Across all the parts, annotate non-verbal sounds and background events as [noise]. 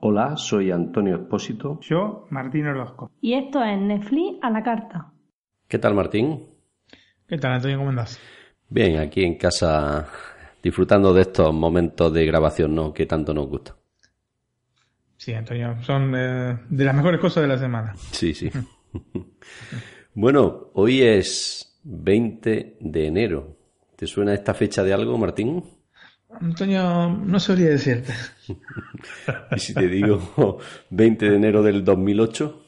Hola, soy Antonio Espósito. Yo, Martín Orozco. Y esto es Netflix a la carta. ¿Qué tal, Martín? ¿Qué tal, Antonio? ¿Cómo andás? Bien, aquí en casa disfrutando de estos momentos de grabación ¿no? que tanto nos gusta. Sí, Antonio, son eh, de las mejores cosas de la semana. Sí, sí. [laughs] [laughs] bueno, hoy es 20 de enero. ¿Te suena esta fecha de algo, Martín? Antonio, no sabría decirte. [laughs] ¿Y si te digo [laughs] 20 de enero del 2008?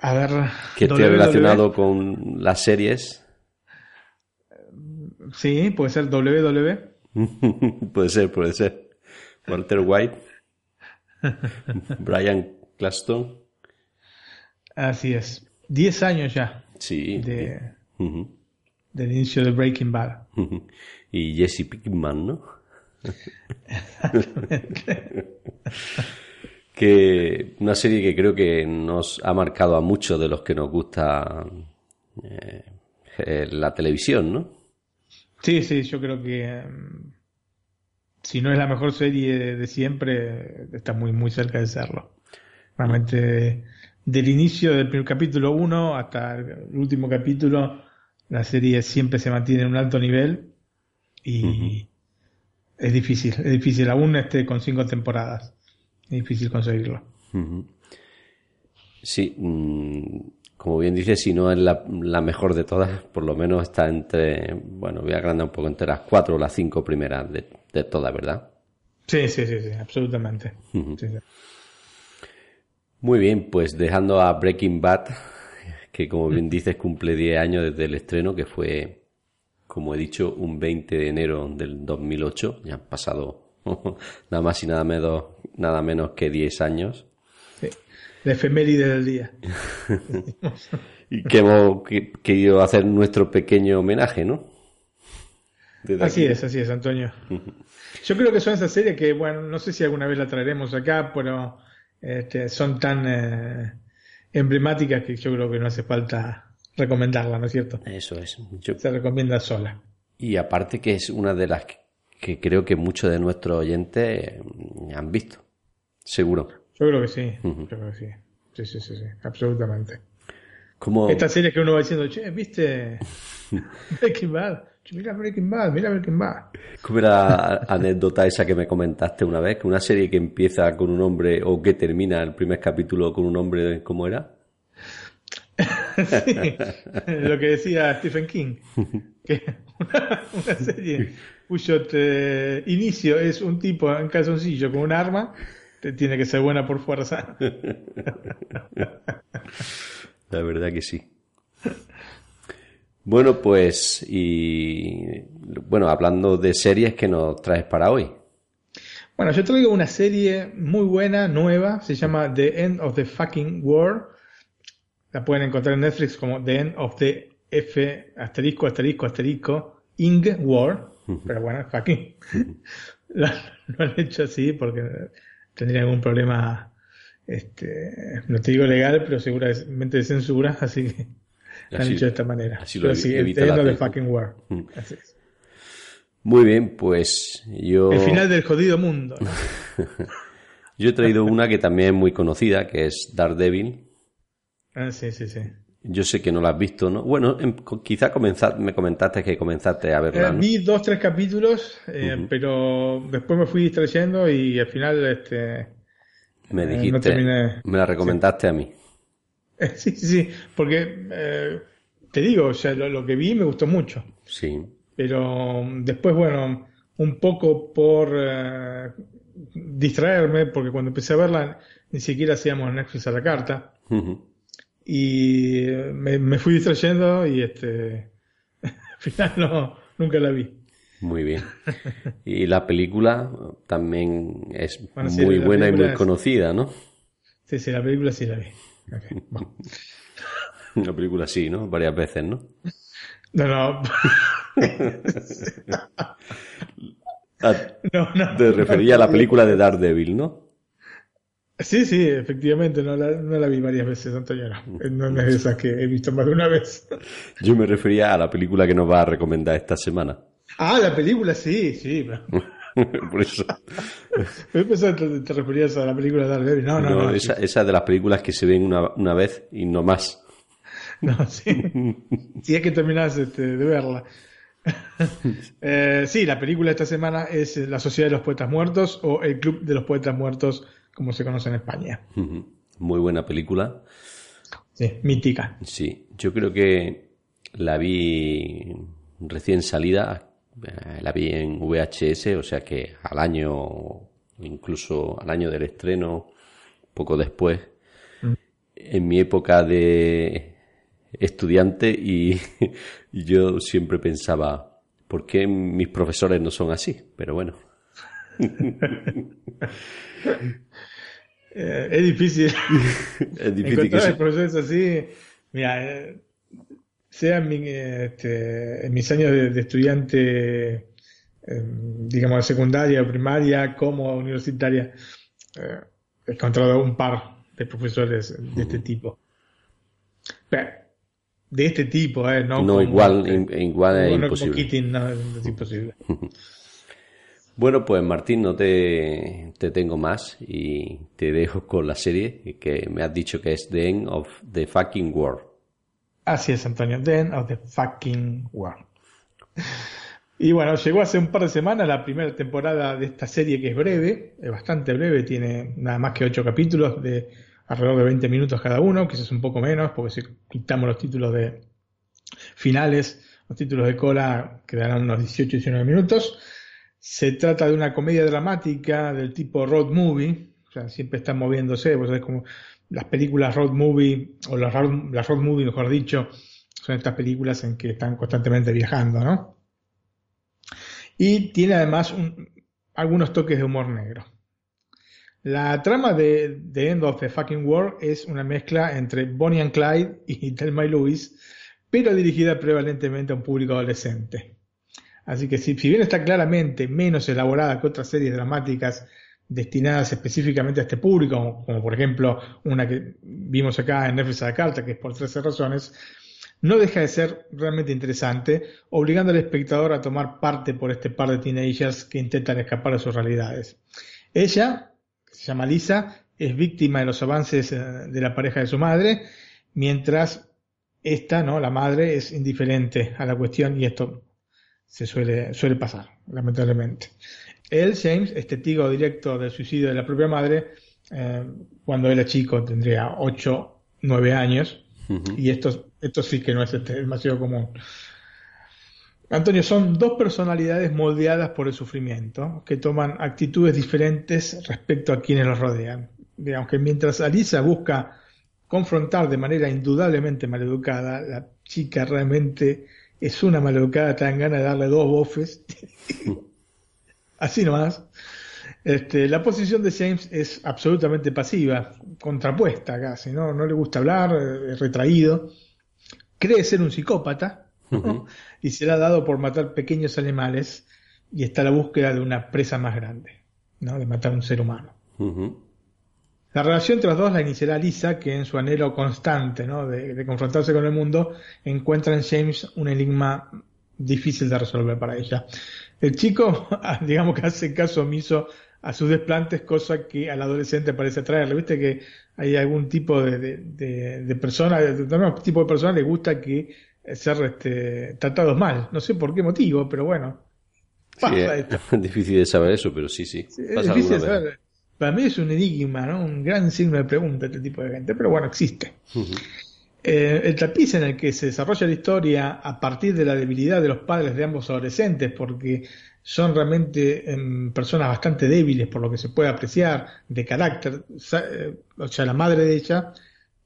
A ver. ¿Qué te ha relacionado con las series? Sí, puede ser WW. puede ser, puede ser. Walter White. Brian Claston. Así es. Diez años ya. Sí. De, Del inicio de Breaking Bad. y Jesse Pinkman, ¿no? [laughs] que una serie que creo que nos ha marcado a muchos de los que nos gusta eh, la televisión, ¿no? Sí, sí, yo creo que mm, si no es la mejor serie de, siempre, está muy, muy cerca de serlo. Realmente, del inicio del primer capítulo 1 hasta el último capítulo, la serie siempre se mantiene en un alto nivel y es difícil, es difícil, aún este, con cinco temporadas, es difícil conseguirlo. Sí, mm, como bien dices, si no es la, mejor de todas, por lo menos está entre, bueno, voy a agrandar un poco, entre las cuatro o las cinco primeras de, de todas, ¿verdad? Sí, sí, sí, sí absolutamente. Muy bien, pues dejando a Breaking Bad, que como bien dices cumple 10 años desde el estreno, que fue, como he dicho, un 20 de enero del 2008, ya han pasado [laughs] nada más y nada menos, nada menos que 10 años la efeméride del día. [laughs] y que hemos querido hacer nuestro pequeño homenaje, ¿no? así es, así es, Antonio. [laughs] Yo creo que son esas series que, bueno, no sé si alguna vez la traeremos acá, pero este, son tan eh, emblemáticas que yo creo que no hace falta recomendarla, ¿no es cierto? Eso es. Se recomienda sola. Y aparte que es una de las que creo que muchos de nuestros oyentes han visto, seguro. Yo creo que sí, yo creo que sí. Sí, sí, sí, sí, absolutamente. Como... Esta serie que uno va diciendo, che, ¿viste [laughs] Breaking Bad? Mira Breaking Bad, mira Breaking Bad. ¿Cómo era la anécdota esa que me comentaste una vez? Que una serie que empieza con un hombre o que termina el primer capítulo con un hombre, ¿cómo era? sí, lo que decía Stephen King. Que una, serie cuyo eh, inicio es un tipo en calzoncillo con un arma tiene que ser buena por fuerza. La verdad que sí. Bueno, pues, y bueno, hablando de series que nos traes para hoy. Bueno, yo traigo una serie muy buena, nueva, se llama The End of the Fucking World. La pueden encontrar en Netflix como The End of the F asterisco asterisco asterisco Ing War. Pero bueno, fucking. lo [laughs] han hecho así porque tendría algún problema, este, no te digo legal, pero seguramente de censura, así que de esta manera. Así lo sí, evita de fucking war. Mm. Así es. Muy bien, pues yo... El final del jodido mundo. [laughs] yo he traído una que también es muy conocida, que es Daredevil. Ah, sí, sí, sí. Yo sé que no la has visto, ¿no? Bueno, em, quizá me comentaste que comenzaste a verla. Eh, vi dos, tres capítulos, eh, pero después me fui distrayendo y al final este, me eh, dijiste, me la recomendaste a mí. [laughs] Sí, sí, sí, porque te digo, o sea, lo, que vi me gustó mucho. Sí. Pero después, bueno, un poco por distraerme, porque cuando empecé a verla ni siquiera hacíamos Netflix a la carta y me, fui distrayendo y este [laughs] al final no, nunca la vi. Muy bien. Y la película también es muy buena y muy conocida, ¿no? Sí, sí, la película sí la vi. La [laughs] película sí, ¿no? Varias veces, ¿no? No, no. [laughs] Ah, no, no. Te refería a la película de Daredevil, ¿no? Sí, sí, efectivamente, no la, no la vi varias veces, Antonio. No, no es de esas que he visto más de una vez. [laughs] Yo me refería a la película que nos va a recomendar esta semana. Ah, la película, sí, sí. [laughs] Por eso. Que te referías a la película de Daredevil. No, no, no. esa, esa de las películas que se ven una, una vez y no más. [laughs] No, sí. [laughs] Si es que terminas este, de verla. Eh, sí, la película de esta semana es La Sociedad de los Poetas Muertos o El Club de los Poetas Muertos, como se conoce en España. Muy buena película. Sí, mítica. Sí, yo creo que la vi recién salida, eh, la vi en VHS, o sea que al año, incluso al año del estreno, poco después, mm. en mi época de estudiante y, [laughs] yo siempre pensaba, ¿por qué mis profesores no son así? Pero bueno. [laughs] Eh, es difícil. [laughs] es difícil encontrar profesores así. Mira, eh, sea en, este, en, mis años de, estudiante, em, digamos, de secundaria o primaria, como universitaria, eh, he encontrado un par de profesores de este tipo. Pero, de este tipo, ¿eh? No, no igual, igual es imposible. no, es imposible. [laughs] bueno, pues Martín, no te, te, tengo más y te dejo con la serie que me has dicho que es The End of the Fucking World. Así es, Antonio, The End of the Fucking World. [laughs] Y bueno, llegó hace un par de semanas la primera temporada de esta serie que es breve, es bastante breve, tiene nada más que ocho capítulos de alrededor de 20 minutos cada uno, quizás un poco menos, porque si quitamos los títulos de finales, los títulos de cola quedarán unos 18 19 minutos. Se trata de una comedia dramática del tipo road movie, o sea, siempre están moviéndose, pues es como las películas road movie, o las road, movie, mejor dicho, son estas películas en que están constantemente viajando, ¿no? Y tiene además algunos toques de humor negro. La trama de The End of the Fucking World es una mezcla entre Bonnie and Clyde y [laughs] Thelma y Louise, pero dirigida prevalentemente a un público adolescente. Así que si, bien está claramente menos elaborada que otras series dramáticas destinadas específicamente a este público, como, por ejemplo una que vimos acá en Netflix a la carta, que es por 13 razones, no deja de ser realmente interesante, obligando al espectador a tomar parte por este par de teenagers que intentan escapar de sus realidades. Ella, se llama Lisa, es víctima de los avances eh, de la pareja de su madre, mientras esta, ¿no? La madre es indiferente a la cuestión y esto se suele, suele pasar, lamentablemente. Él, James, es testigo directo del suicidio de la propia madre eh, cuando era chico, tendría 8, 9 años, y esto, esto sí que no es este, demasiado común. Antonio, son dos personalidades moldeadas por el sufrimiento, que toman actitudes diferentes respecto a quienes los rodean. Digamos que mientras Alisa busca confrontar de manera indudablemente maleducada, la chica realmente es una maleducada, te dan ganas de darle dos bofes. [laughs] Así nomás. Este, la posición de James es absolutamente pasiva, contrapuesta casi, ¿no? No le gusta hablar, es retraído. Cree ser un psicópata, y será dado por matar pequeños animales y está la búsqueda de una presa más grande, ¿no? de matar un ser humano. La relación entre los dos la iniciará Lisa, que en su anhelo constante ¿no? de, confrontarse con el mundo, encuentra en James un enigma difícil de resolver para ella. El chico, [laughs] digamos que hace caso omiso a sus desplantes, cosa que al adolescente parece atraerle. Viste que hay algún tipo de, de, de persona, de, tipo de persona le gusta que ser este, tratados mal. No sé por qué motivo, pero bueno. es [laughs] difícil de saber eso, pero sí, sí. es difícil de saber. Para mí es un enigma, ¿no? Un gran signo de pregunta este tipo de gente, pero bueno, existe. Eh, el tapiz en el que se desarrolla la historia a partir de la debilidad de los padres de ambos adolescentes, porque son realmente em, personas bastante débiles por lo que se puede apreciar de carácter. Eh, o sea, la madre de ella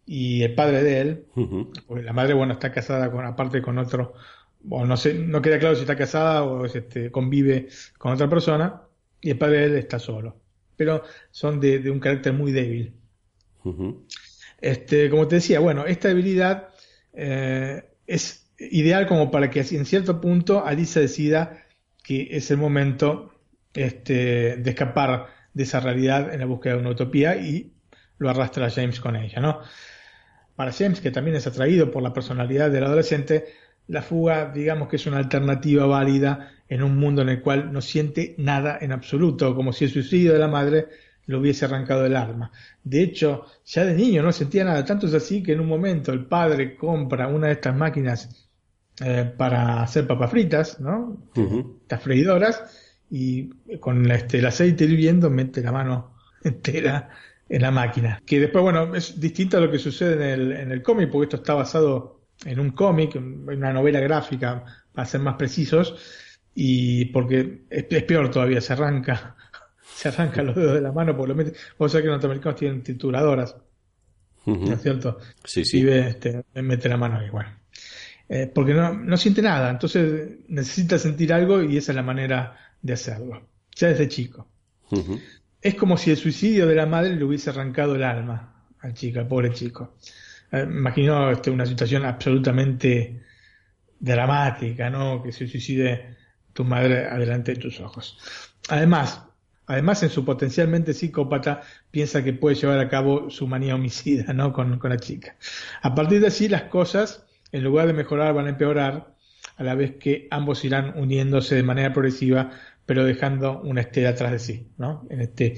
y el padre de él, porque la madre, bueno, está casada con, aparte con otro, o no sé, no queda claro si está casada o este, convive con otra persona, y el padre de él está solo. Pero son de, un carácter muy débil. Este, como te decía, bueno, esta debilidad eh, es ideal como para que en cierto punto Alisa decida que es el momento este, de escapar de esa realidad en la búsqueda de una utopía y lo arrastra a James con ella, ¿no? Para James, que también es atraído por la personalidad del adolescente, la fuga, digamos que es una alternativa válida en un mundo en el cual no siente nada en absoluto, como si el suicidio de la madre hubiese arrancado el alma. De hecho, ya de niño no sentía nada, tanto es así que en un momento el padre compra una de estas máquinas eh, para hacer papas fritas, ¿no? Estas freidoras, y con este, el aceite hirviendo mete la mano [laughs] entera en la máquina. Que después, bueno, es distinto a lo que sucede en el, en el cómic, porque esto está basado en un cómic, en una novela gráfica, para ser más precisos, y porque es, peor todavía, se arranca, se arranca los dedos de la mano, por lo menos, vos sabés que los norteamericanos tienen trituradoras, ¿no es cierto? Sí, sí. Y ve, este, mete la mano igual. Eh, porque no, no siente nada, entonces necesita sentir algo y esa es la manera de hacerlo, ya desde chico. Es como si el suicidio de la madre le hubiese arrancado el alma al chico, al pobre chico. Eh, imagino este, una situación absolutamente dramática, ¿no? Que se suicide tu madre adelante de tus ojos. Además, además en su potencialmente psicópata piensa que puede llevar a cabo su manía homicida, ¿no? Con, con la chica. A partir de así las cosas, en lugar de mejorar, van a empeorar, a la vez que ambos irán uniéndose de manera progresiva, pero dejando una estela atrás de sí, ¿no? En este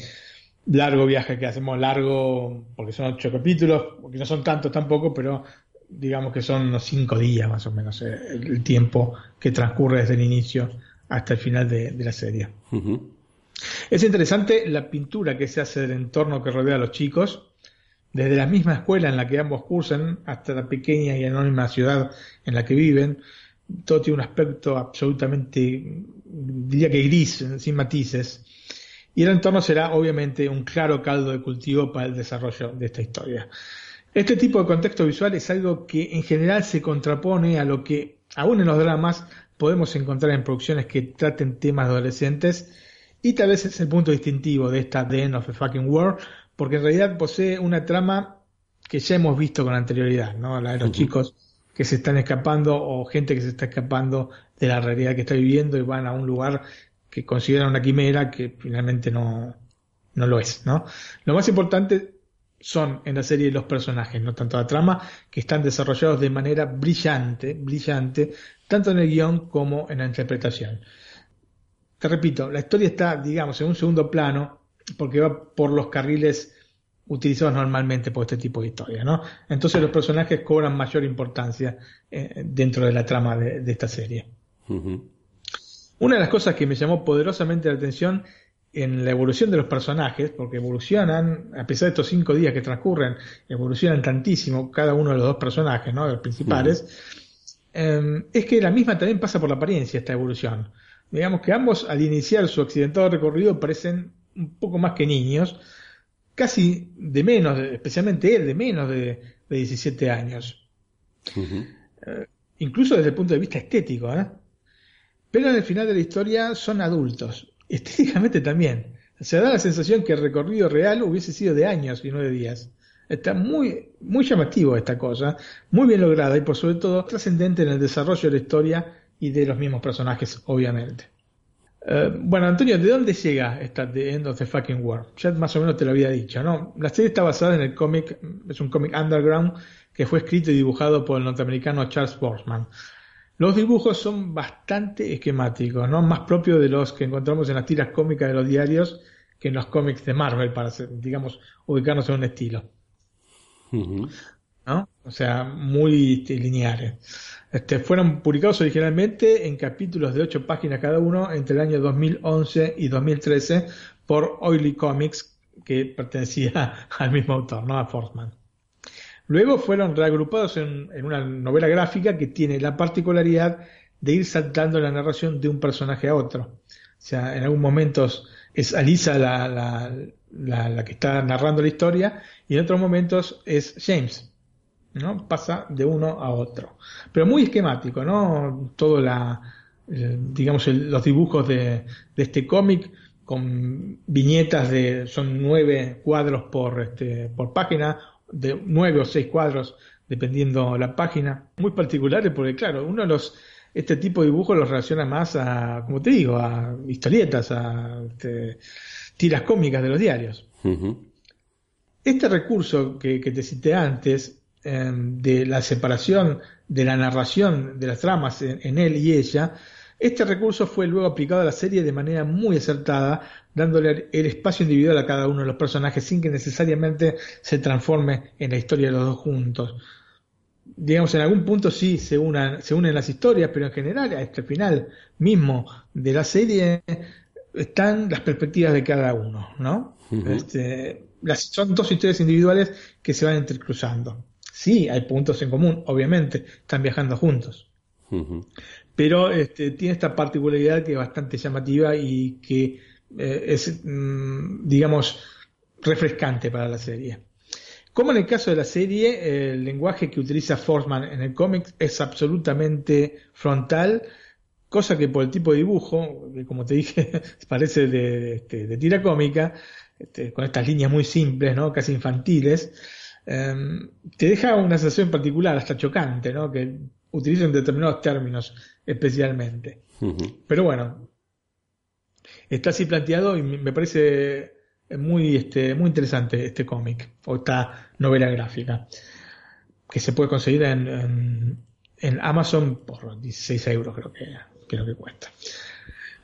largo viaje que hacemos, largo, porque son ocho capítulos, porque no son tantos tampoco, pero digamos que son unos cinco días más o menos eh, el, tiempo que transcurre desde el inicio hasta el final de, la serie. Es interesante la pintura que se hace del entorno que rodea a los chicos, desde la misma escuela en la que ambos cursan hasta la pequeña y anónima ciudad en la que viven. Todo tiene un aspecto absolutamente, diría que gris, sin matices y el entorno será obviamente un claro caldo de cultivo para el desarrollo de esta historia. Este tipo de contexto visual es algo que en general se contrapone a lo que aún en los dramas podemos encontrar en producciones que traten temas adolescentes y tal vez es el punto distintivo de esta The End of the Fucking World porque en realidad posee una trama que ya hemos visto con anterioridad, ¿no? La de los chicos que se están escapando o gente que se está escapando de la realidad que está viviendo y van a un lugar que consideran una quimera que finalmente no, no lo es, ¿no? Lo más importante son en la serie los personajes, no tanto la trama, que están desarrollados de manera brillante, brillante, tanto en el guion como en la interpretación. Te repito, la historia está, digamos, en un segundo plano, porque va por los carriles utilizados normalmente por este tipo de historia, ¿no? Entonces los personajes cobran mayor importancia eh, dentro de la trama de, esta serie. Una de las cosas que me llamó poderosamente la atención en la evolución de los personajes, porque evolucionan, a pesar de estos cinco días que transcurren, evolucionan tantísimo cada uno de los dos personajes, ¿no? Los principales, em, es que la misma también pasa por la apariencia esta evolución. Digamos que ambos al iniciar su accidentado recorrido parecen un poco más que niños, casi de menos, especialmente él, de menos de, 17 años. Eh, incluso desde el punto de vista estético, ¿eh? pero en el final de la historia son adultos, [laughs] estéticamente también. Se da la sensación que el recorrido real hubiese sido de años y no de días. Está muy, muy llamativo esta cosa, muy bien lograda y por sobre todo trascendente en el desarrollo de la historia y de los mismos personajes, obviamente. Eh, bueno, Antonio, ¿de dónde llega esta The End of the Fucking War? Ya más o menos te lo había dicho, ¿no? La serie está basada en el cómic, es un cómic underground que fue escrito y dibujado por el norteamericano Charles Borsman. Los dibujos son bastante esquemáticos, ¿no? Más propios de los que encontramos en las tiras cómicas de los diarios que en los cómics de Marvel, para, digamos, ubicarnos en un estilo. O sea, muy lineales. Este, fueron publicados originalmente en capítulos de 8 páginas cada uno entre el año 2011 y 2013 por Oily Comics, que pertenecía [laughs] al mismo autor, ¿no? A Forsman. Luego fueron reagrupados en, una novela gráfica que tiene la particularidad de ir saltando la narración de un personaje a otro. O sea, en algún momento es Alisa la, la, que está narrando la historia y en otros momentos es James. ¿No? Pasa de uno a otro. Pero muy esquemático, ¿no? Todo la, digamos, los dibujos de, de este cómic con viñetas de, son nueve cuadros por, este, por página de nueve o seis cuadros, dependiendo la página, muy particulares porque, claro, uno de los, este tipo de dibujos los relaciona más a, como te digo, a historietas, a este, tiras cómicas de los diarios. Este recurso que, te cité antes, em, de la separación de la narración de las tramas en, él y ella, este recurso fue luego aplicado a la serie de manera muy acertada, dándole el espacio individual a cada uno de los personajes sin que necesariamente se transforme en la historia de los dos juntos. Digamos, en algún punto sí se, unan, se unen las historias, pero en general, a este final mismo de la serie, están las perspectivas de cada uno, ¿no? este, las, son dos historias individuales que se van entrecruzando. Sí, hay puntos en común, obviamente, están viajando juntos. Pero este, tiene esta particularidad que es bastante llamativa y que eh, es, mm, digamos, refrescante para la serie. Como en el caso de la serie, el lenguaje que utiliza Forsman en el cómic es absolutamente frontal, cosa que por el tipo de dibujo, que como te dije, [laughs] parece de, este, tira cómica, este, con estas líneas muy simples, ¿no? casi infantiles, em, te deja una sensación particular, hasta chocante, ¿no? que utilizan determinados términos especialmente. Pero bueno, está así planteado y me parece muy, este, muy interesante este cómic o esta novela gráfica que se puede conseguir en, en, Amazon por 16 euros creo que, creo que cuesta.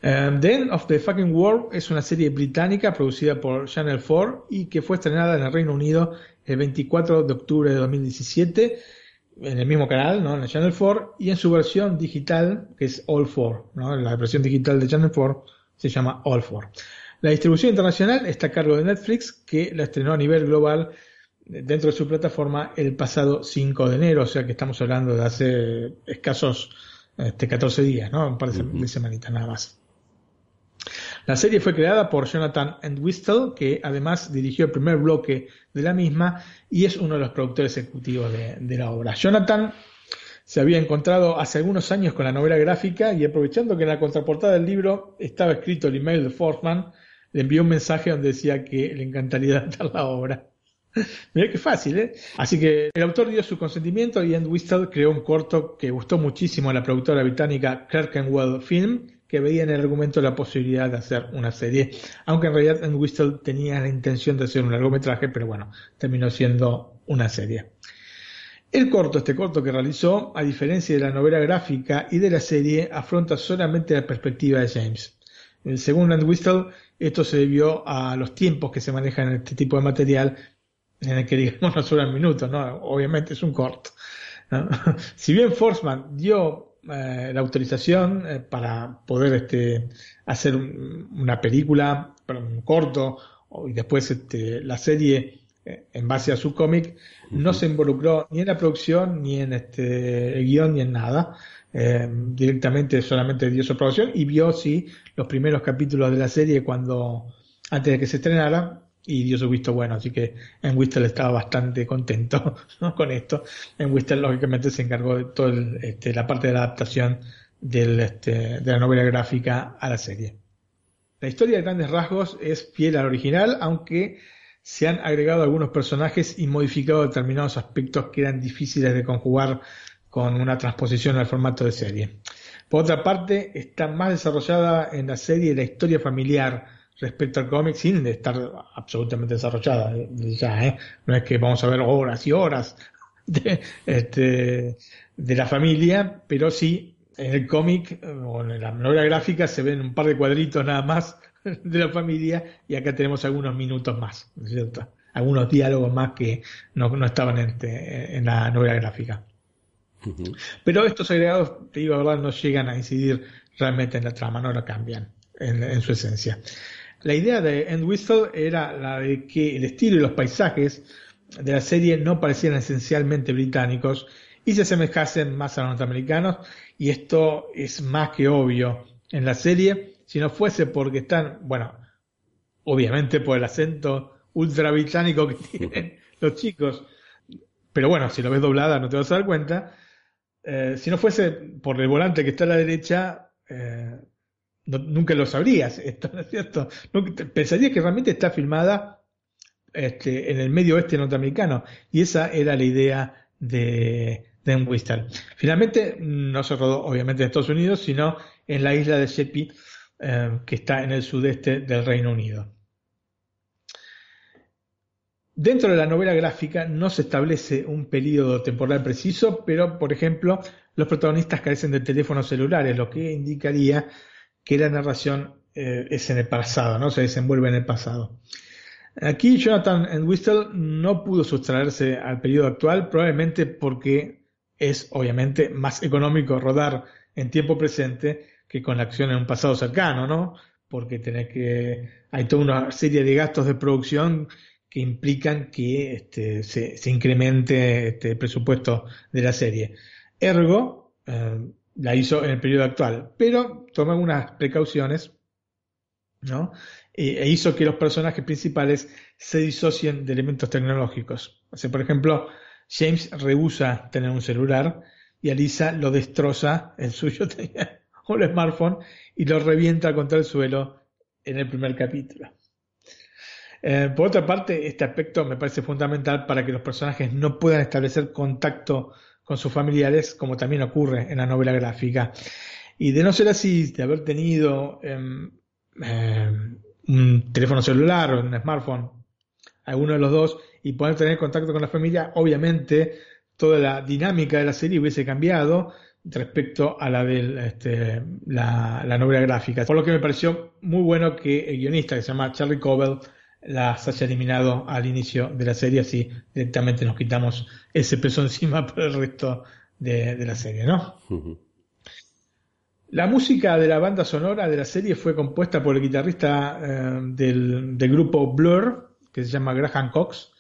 Um, the End of the Fucking World es una serie británica producida por Channel 4 y que fue estrenada en el Reino Unido el 24 de octubre de 2017 en el mismo canal, ¿no? en el Channel 4 y en su versión digital que es All 4, ¿no? la versión digital de Channel 4 se llama All 4. La distribución internacional está a cargo de Netflix que la estrenó a nivel global dentro de su plataforma el pasado 5 de enero, o sea que estamos hablando de hace escasos este, 14 días, ¿no? un par de semanitas nada más. La serie fue creada por Jonathan Entwistle, que además dirigió el primer bloque de la misma y es uno de los productores ejecutivos de, la obra. Jonathan se había encontrado hace algunos años con la novela gráfica y aprovechando que en la contraportada del libro estaba escrito el email de Forsman, le envió un mensaje donde decía que le encantaría [laughs] adaptar la obra. Mira qué fácil, ¿eh? Así que el autor dio su consentimiento y Entwistle creó un corto que gustó muchísimo a la productora británica Clerkenwell Film que veía en el argumento la posibilidad de hacer una serie, aunque en realidad en Whistle tenía la intención de hacer un largometraje, pero bueno, terminó siendo una serie. El corto, este corto que realizó, a diferencia de la novela gráfica y de la serie, afronta solamente la perspectiva de James. Según Ann Whistle, esto se debió a los tiempos que se manejan en este tipo de material, en el que digamos [laughs] no sobran minutos, ¿no? Obviamente es un corto. [laughs] si bien Forsman dio eh, la autorización eh, para poder este, hacer una película, un corto, y después este, la serie eh, en base a su cómic, no se involucró ni en la producción, ni en este, el guion, ni en nada. directamente solamente dio su aprobación y vio, sí, los primeros capítulos de la serie cuando, antes de que se estrenara, y dio su visto bueno, así que en Whistle estaba bastante contento [laughs] con esto. En Whistle lógicamente se encargó de toda este, la parte de la adaptación este, de la novela gráfica a la serie. La historia de grandes rasgos es fiel al original, aunque se han agregado algunos personajes y modificado determinados aspectos que eran difíciles de conjugar con una transposición al formato de serie. Por otra parte, está más desarrollada en la serie la historia familiar, respecto al cómic sin estar absolutamente desarrollada ya, ¿eh? No es que vamos a ver horas y horas [laughs] de, este, de la familia, pero sí en el cómic o en la novela gráfica se ven un par de cuadritos nada más [laughs] de la familia y acá tenemos algunos minutos más, ¿no es cierto? Algunos diálogos más que no, no estaban en, este, en la novela gráfica. Pero estos agregados, te digo la verdad, no llegan a incidir realmente en la trama, no la cambian en, en su esencia. La idea de End Whistle era la de que el estilo y los paisajes de la serie no parecieran esencialmente británicos y se asemejasen más a los norteamericanos, y esto es más que obvio en la serie, si no fuese porque están, bueno, obviamente por el acento ultra británico que [laughs] tienen los chicos, pero bueno, si lo ves doblada no te vas a dar cuenta, eh, si no fuese por el volante que está a la derecha, eh, nunca lo sabrías, esto, ¿no es cierto? pensarías que realmente está filmada este, en el medio oeste norteamericano, y esa era la idea de Dan Whistle. Finalmente, no se rodó obviamente en Estados Unidos, sino en la isla de Sheppey, eh, que está en el sudeste del Reino Unido. Dentro de la novela gráfica no se establece un periodo temporal preciso, pero, por ejemplo, los protagonistas carecen de teléfonos celulares, lo que indicaría que la narración eh, es en el pasado, ¿no? Se desenvuelve en el pasado. Aquí Jonathan Whistle no pudo sustraerse al periodo actual, probablemente porque es obviamente más económico rodar en tiempo presente que con la acción en un pasado cercano, ¿no? Porque tenés que hay toda una serie de gastos de producción que implican que este, se, incremente este, el presupuesto de la serie. Ergo, eh, la hizo en el periodo actual, pero tomó algunas precauciones, ¿no? E, hizo que los personajes principales se disocien de elementos tecnológicos. Por ejemplo, James rehúsa tener un celular y Alisa lo destroza, el suyo [laughs] tenía un smartphone, y lo revienta contra el suelo en el primer capítulo. Eh, por otra parte, este aspecto me parece fundamental para que los personajes no puedan establecer contacto con sus familiares, como también ocurre en la novela gráfica. Y de no ser así, de haber tenido em, em, un teléfono celular o un smartphone, alguno de los dos, y poder tener contacto con la familia, obviamente toda la dinámica de la serie hubiese cambiado respecto a la de este, la, la novela gráfica. Por lo que me pareció muy bueno que el guionista, que se llama Charlie Cobell, las haya eliminado al inicio de la serie, así directamente nos quitamos ese peso [laughs] encima por el resto de, la serie, ¿no? La música de la banda sonora de la serie fue compuesta por el guitarrista eh, del, del, grupo Blur, que se llama Graham Cox,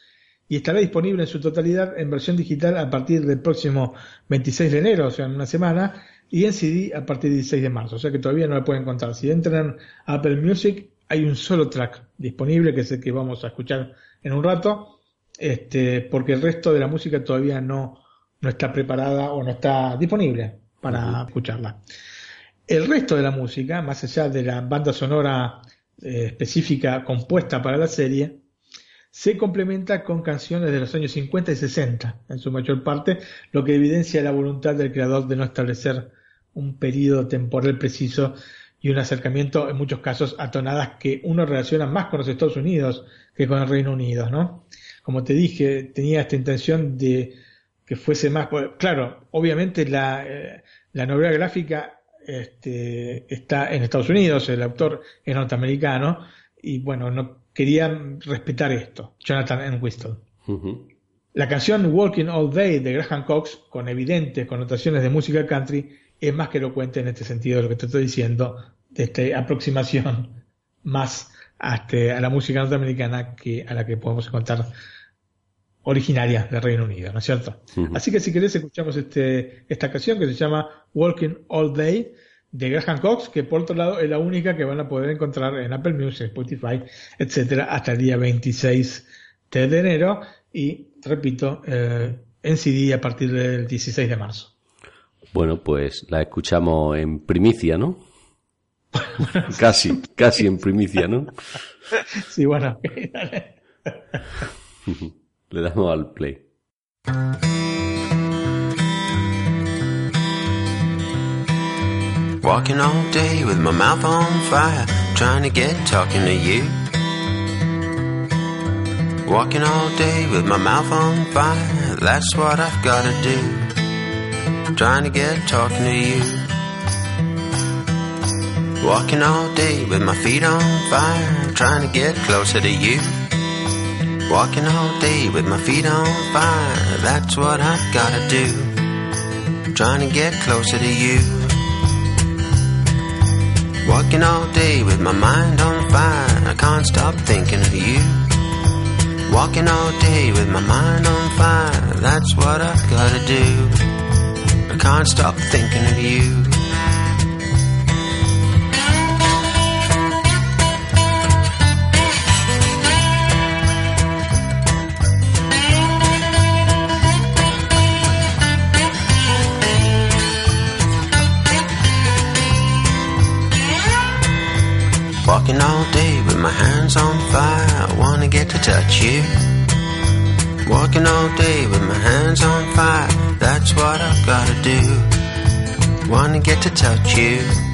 y estará disponible en su totalidad en versión digital a partir del próximo 26 de enero, o sea, en una semana, y en CD a partir del 16 de marzo, o sea que todavía no la pueden encontrar. Si entran a Apple Music, hay un solo track disponible, que es el que vamos a escuchar en un rato, este, porque el resto de la música todavía no, no está preparada o no está disponible para escucharla. El resto de la música, más allá de la banda sonora eh, específica compuesta para la serie, se complementa con canciones de los años 50 y 60, en su mayor parte, lo que evidencia la voluntad del creador de no establecer un periodo temporal preciso y un acercamiento en muchos casos a tonadas que uno relaciona más con los Estados Unidos que con el Reino Unido, ¿no? Como te dije, tenía esta intención de que fuese más, pues, claro, obviamente la, eh, la novela gráfica este, está en Estados Unidos, el autor es norteamericano y bueno, no quería respetar esto, Jonathan N. Whistle. La canción Walking All Day de Graham Cox, con evidentes connotaciones de música country, es más que elocuente en este sentido de lo que te estoy diciendo, de esta aproximación [laughs] más a, este, a la música norteamericana que a la que podemos encontrar originaria del Reino Unido, ¿no es cierto? Así que si querés escuchamos este, esta canción que se llama Walking All Day de Graham Cox, que por otro lado es la única que van a poder encontrar en Apple Music, Spotify, etcétera, hasta el día 26 de enero y, repito, eh, en CD a partir del 16 de marzo. Bueno, pues la escuchamos en primicia, ¿no? [laughs] casi, casi en primicia, ¿no? [laughs] Sí, bueno. [laughs] Le damos al play. Walking all day with my mouth on fire, trying to get talking to you. Walking all day with my mouth on fire, that's what I've gotta do. Trying to get talking to you. Walking all day with my feet on fire, trying to get closer to you. Walking all day with my feet on fire, that's what I gotta do. Trying to get closer to you. Walking all day with my mind on fire, I can't stop thinking of you. Walking all day with my mind on fire, that's what I gotta do can't stop thinking of you. Walking all day with my hands on fire, I wanna get to touch you. Walking all day with my hands on fire, what I've gotta do. Wanna get to touch you.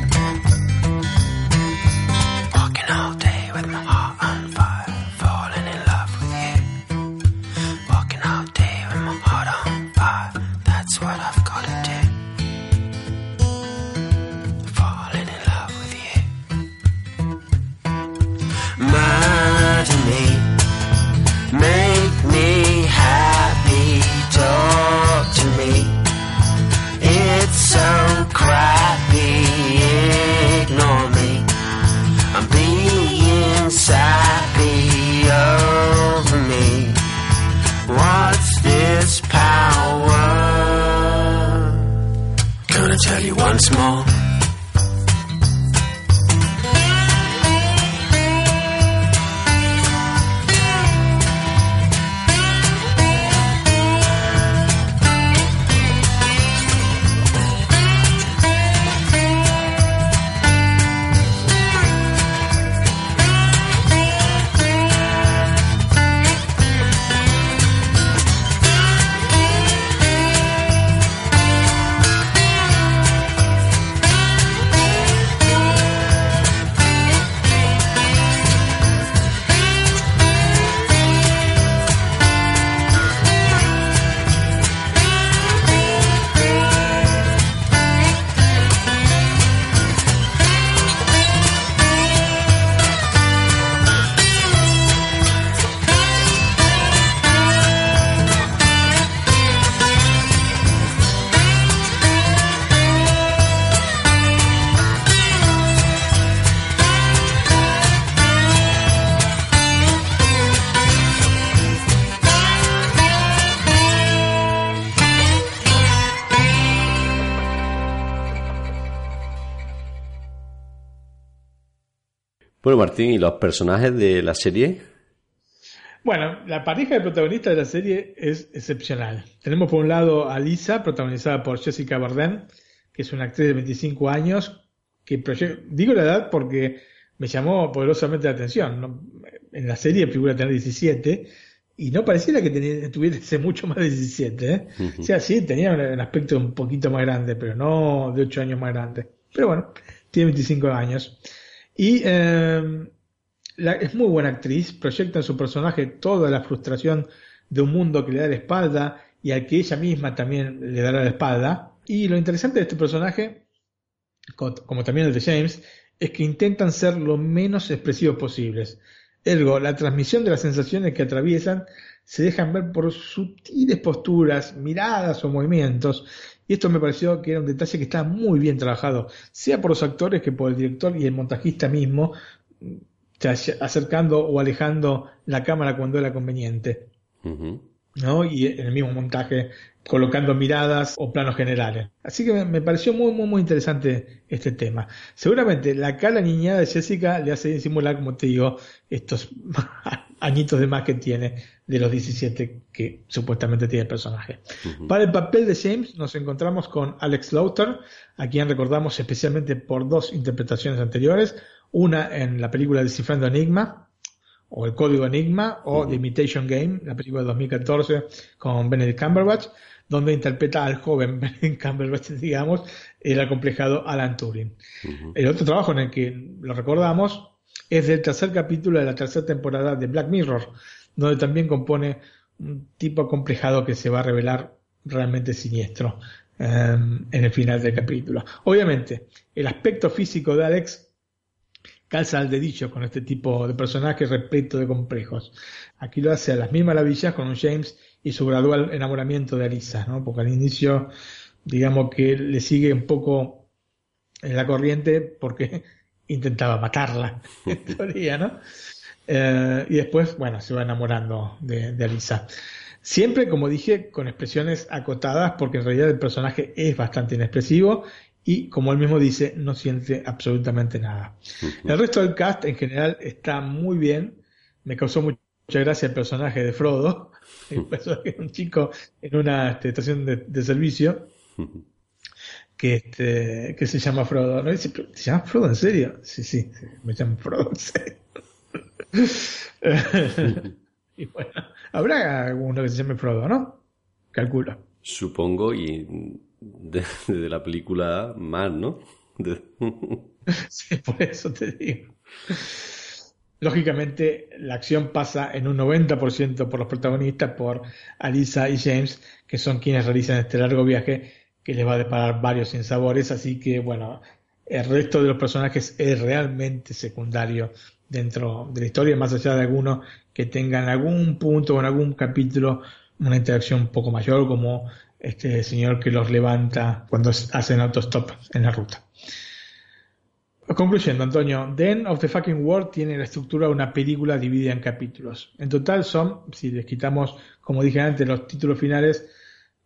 Bueno, Martín, ¿y los personajes de la serie? Bueno, la pareja de protagonistas de la serie es excepcional. Tenemos por un lado a Lisa, protagonizada por Jessica Bardem, que es una actriz de 25 años, que digo la edad porque me llamó poderosamente la atención. ¿no? En la serie figura tener 17 y no pareciera que tenía- tuviese mucho más de 17. ¿eh? O sea, sí, tenía un, un aspecto un poquito más grande, pero no de 8 años más grande. Pero bueno, tiene 25 años. Y eh, la- es muy buena actriz, proyecta en su personaje toda la frustración de un mundo que le da la espalda y al que ella misma también le dará la espalda. Y lo interesante de este personaje, co- como también el de James, es que intentan ser lo menos expresivos posibles. Ergo, la transmisión de las sensaciones que atraviesan se dejan ver por sutiles posturas, miradas o movimientos. Y esto me pareció que era un detalle que estaba muy bien trabajado, sea por los actores que por el director y el montajista mismo, ya acercando o alejando la cámara cuando era conveniente. ¿No? Y en el mismo montaje colocando miradas o planos generales. Así que me, pareció muy, muy, muy interesante este tema. Seguramente la cara niñada de Jessica le hace simular, como te digo, estos [laughs] añitos de más que tiene de los 17 que supuestamente tiene el personaje. Para el papel de James nos encontramos con Alex Lauter, a quien recordamos especialmente por dos interpretaciones anteriores, una en la película Descifrando Enigma, o El Código Enigma, o The Imitation Game, la película de 2014 con Benedict Cumberbatch, donde interpreta al joven [laughs] Benedict Cumberbatch, digamos, el acomplejado Alan Turing. El otro trabajo en el que lo recordamos es del tercer capítulo de la tercera temporada de Black Mirror, donde también compone un tipo acomplejado que se va a revelar realmente siniestro eh, en el final del capítulo. Obviamente, el aspecto físico de Alex calza al dedillo con este tipo de personaje repleto de complejos. Aquí lo hace a las mismas maravillas con un James y su gradual enamoramiento de Alisa, ¿no? Porque al inicio, digamos que le sigue un poco en la corriente porque [laughs] intentaba matarla, [laughs] en teoría, ¿no? Eh, y después, bueno, se va enamorando de, de Alisa. Siempre, como dije, con expresiones acotadas, porque en realidad el personaje es bastante inexpresivo y, como él mismo dice, no siente absolutamente nada. El resto del cast en general está muy bien. Me causó mucha gracia el personaje de Frodo, [laughs] el personaje de un chico en una este, estación de, de servicio que, este, que se llama Frodo. ¿No? Dice, ¿Se llama Frodo en serio? Sí, sí, sí, me llamo Frodo en serio. [laughs] y bueno, habrá alguno que se llame Frodo, ¿no? Calculo. Supongo, y de, la película más, ¿no? [laughs] Sí, por eso te digo. lógicamente la acción pasa en un 90% por los protagonistas, por Alisa y James, que son quienes realizan este largo viaje que les va a deparar varios sinsabores, así que bueno, el resto de los personajes es realmente secundario dentro de la historia, más allá de algunos que tengan algún punto o en algún capítulo una interacción un poco mayor, como este señor que los levanta cuando hacen autostop en la ruta. Concluyendo, Antonio, The End of the Fucking World tiene la estructura de una película dividida en capítulos. En total son, si les quitamos, como dije antes, los títulos finales,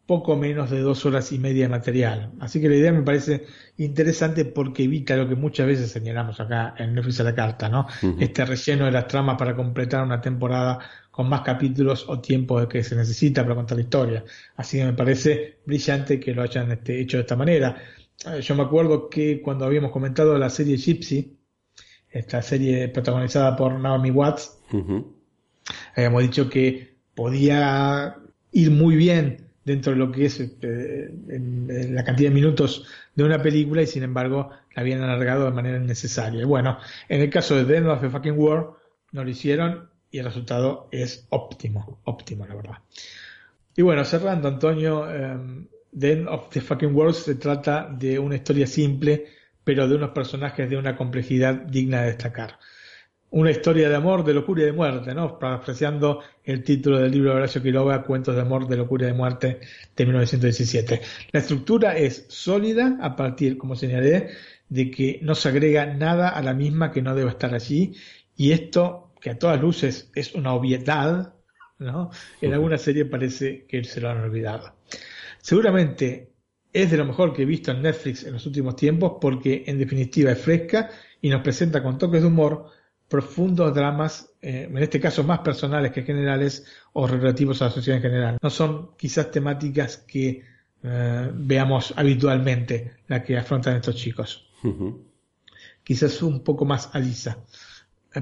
poco menos de dos horas y media de material. Así que la idea me parece interesante porque evita lo que muchas veces señalamos acá en Netflix a la carta, ¿no? Este relleno de las tramas para completar una temporada con más capítulos o tiempo que se necesita para contar la historia. Así que me parece brillante que lo hayan este, hecho de esta manera. Eh, yo me acuerdo que cuando habíamos comentado la serie Gypsy, esta serie protagonizada por Naomi Watts, habíamos dicho que podía ir muy bien dentro de lo que es este, la cantidad de minutos de una película y sin embargo la habían alargado de manera innecesaria. Bueno, en el caso de The End of the Fucking War no lo hicieron y el resultado es óptimo, óptimo la verdad. Y bueno, cerrando Antonio, eh, The End of the Fucking World se trata de una historia simple, pero de unos personajes de una complejidad digna de destacar. Una historia de amor, de locura y de muerte, ¿no? Parafraseando el título del libro de Horacio Quiroga, Cuentos de amor, de locura y de muerte, de 1917. La estructura es sólida a partir, como señalé, de que no se agrega nada a la misma que no debe estar allí, y esto, que a todas luces es una obviedad, ¿no? En alguna serie parece que se lo han olvidado. Seguramente es de lo mejor que he visto en Netflix en los últimos tiempos porque en definitiva es fresca y nos presenta con toques de humor profundos dramas, eh, en este caso más personales que generales o relativos a la sociedad en general. No son quizás temáticas que eh, veamos habitualmente la que afrontan estos chicos. Quizás un poco más alisa,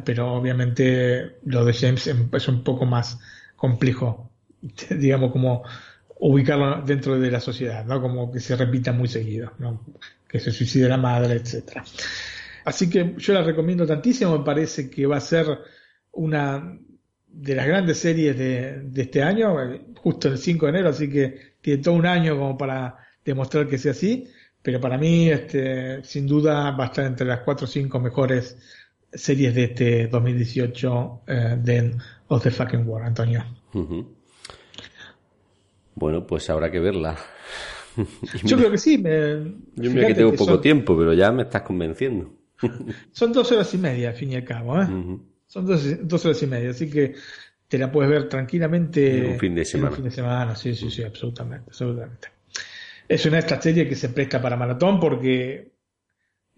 pero obviamente lo de James es un poco más complejo, [laughs] digamos como ubicarlo dentro de la sociedad, ¿no? Como que se repita muy seguido, ¿no? Que se suicide la madre, etcétera. Así que yo la recomiendo tantísimo, me parece que va a ser una de las grandes series de, este año, justo el 5 de enero, así que tiene todo un año como para demostrar que sea así, pero para mí, este, sin duda, va a estar entre las 4 o 5 mejores series de este 2018 eh, de Of the Fucking War, Antonio. Bueno, pues habrá que verla. [laughs] Yo creo que sí. Me... Yo mira que tengo poco tiempo, pero ya me estás convenciendo. [laughs] son dos horas y media, al fin y al cabo. ¿eh? Son dos, horas y media, así que te la puedes ver tranquilamente. En un fin de semana. un fin de semana, sí, sí, sí, absolutamente, absolutamente. Es una de estas series que se presta para maratón porque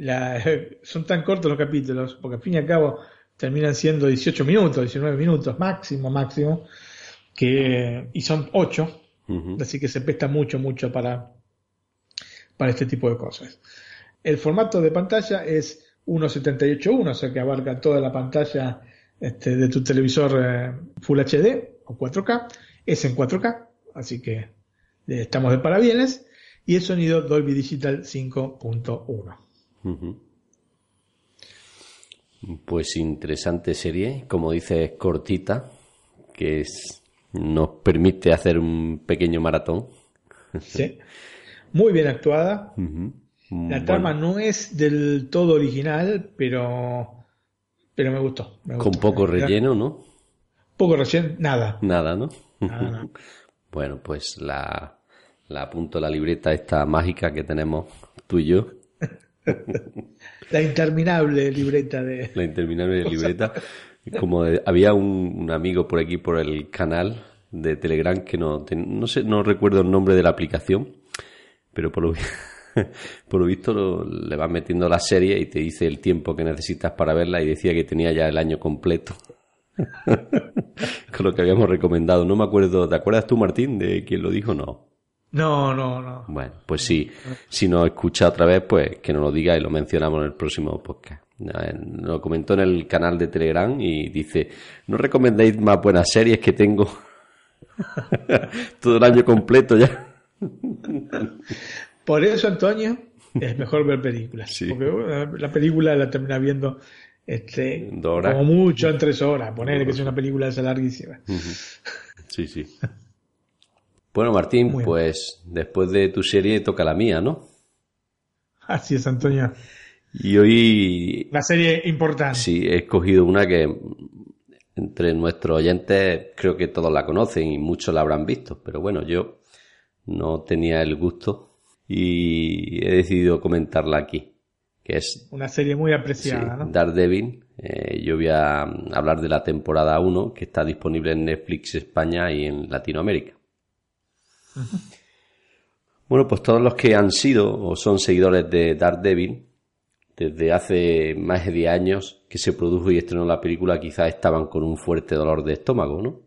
la, [laughs] son tan cortos los capítulos, porque al fin y al cabo terminan siendo 18 minutos, 19 minutos máximo, máximo, que, y son 8 Así que se presta mucho, mucho para, para este tipo de cosas. El formato de pantalla es 1.78.1, o sea que abarca toda la pantalla este, de tu televisor eh, Full HD o 4K. Es en 4K, así que eh, estamos de parabienes. Y el sonido Dolby Digital 5.1. Pues interesante serie, como dices, cortita, que es nos permite hacer un pequeño maratón. Sí. Muy bien actuada. La trama no es del todo original, pero, pero me gustó. Con poco relleno, ¿no? Poco relleno, nada. Nada, ¿no? [laughs] bueno, pues la, la apunto a la libreta esta mágica que tenemos tú y yo. [laughs] la interminable libreta de... La interminable [laughs] libreta. Como había un, amigo por aquí, por el canal de Telegram, que no, no sé, no recuerdo el nombre de la aplicación, pero por lo, [laughs] por lo visto le vas metiendo la serie y te dice el tiempo que necesitas para verla y decía que tenía ya el año completo. [laughs] Con lo que habíamos recomendado. No me acuerdo, ¿te acuerdas tú, Martín, de quién lo dijo? No. No, no, no. Bueno, pues sí, si nos escucha otra vez, pues que nos lo diga y lo mencionamos en el próximo podcast. Lo comentó en el canal de Telegram y dice, ¿no recomendáis más buenas series que tengo? [laughs] Todo el año completo ya. [laughs] Por eso, Antonio, es mejor ver películas. Porque la película la termina viendo Este, como mucho en tres horas, poner que es una película esa larguísima. Sí, sí. [laughs] Bueno, Martín, Muy bien. pues después de tu serie toca la mía, ¿no? Así es, Antonio. Y hoy Una serie importante. sí he escogido una que entre nuestros oyentes creo que todos la conocen y muchos la habrán visto, pero bueno, yo no tenía el gusto y he decidido comentarla aquí, que es Una serie muy sí, apreciada, ¿no? Daredevil. Eh, yo voy a hablar de la temporada 1 que está disponible en Netflix España y en Latinoamérica. Bueno, pues todos los que han sido o son seguidores de Daredevil, desde hace más de 10 años que se produjo y estrenó la película, quizás estaban con un fuerte dolor de estómago, ¿no?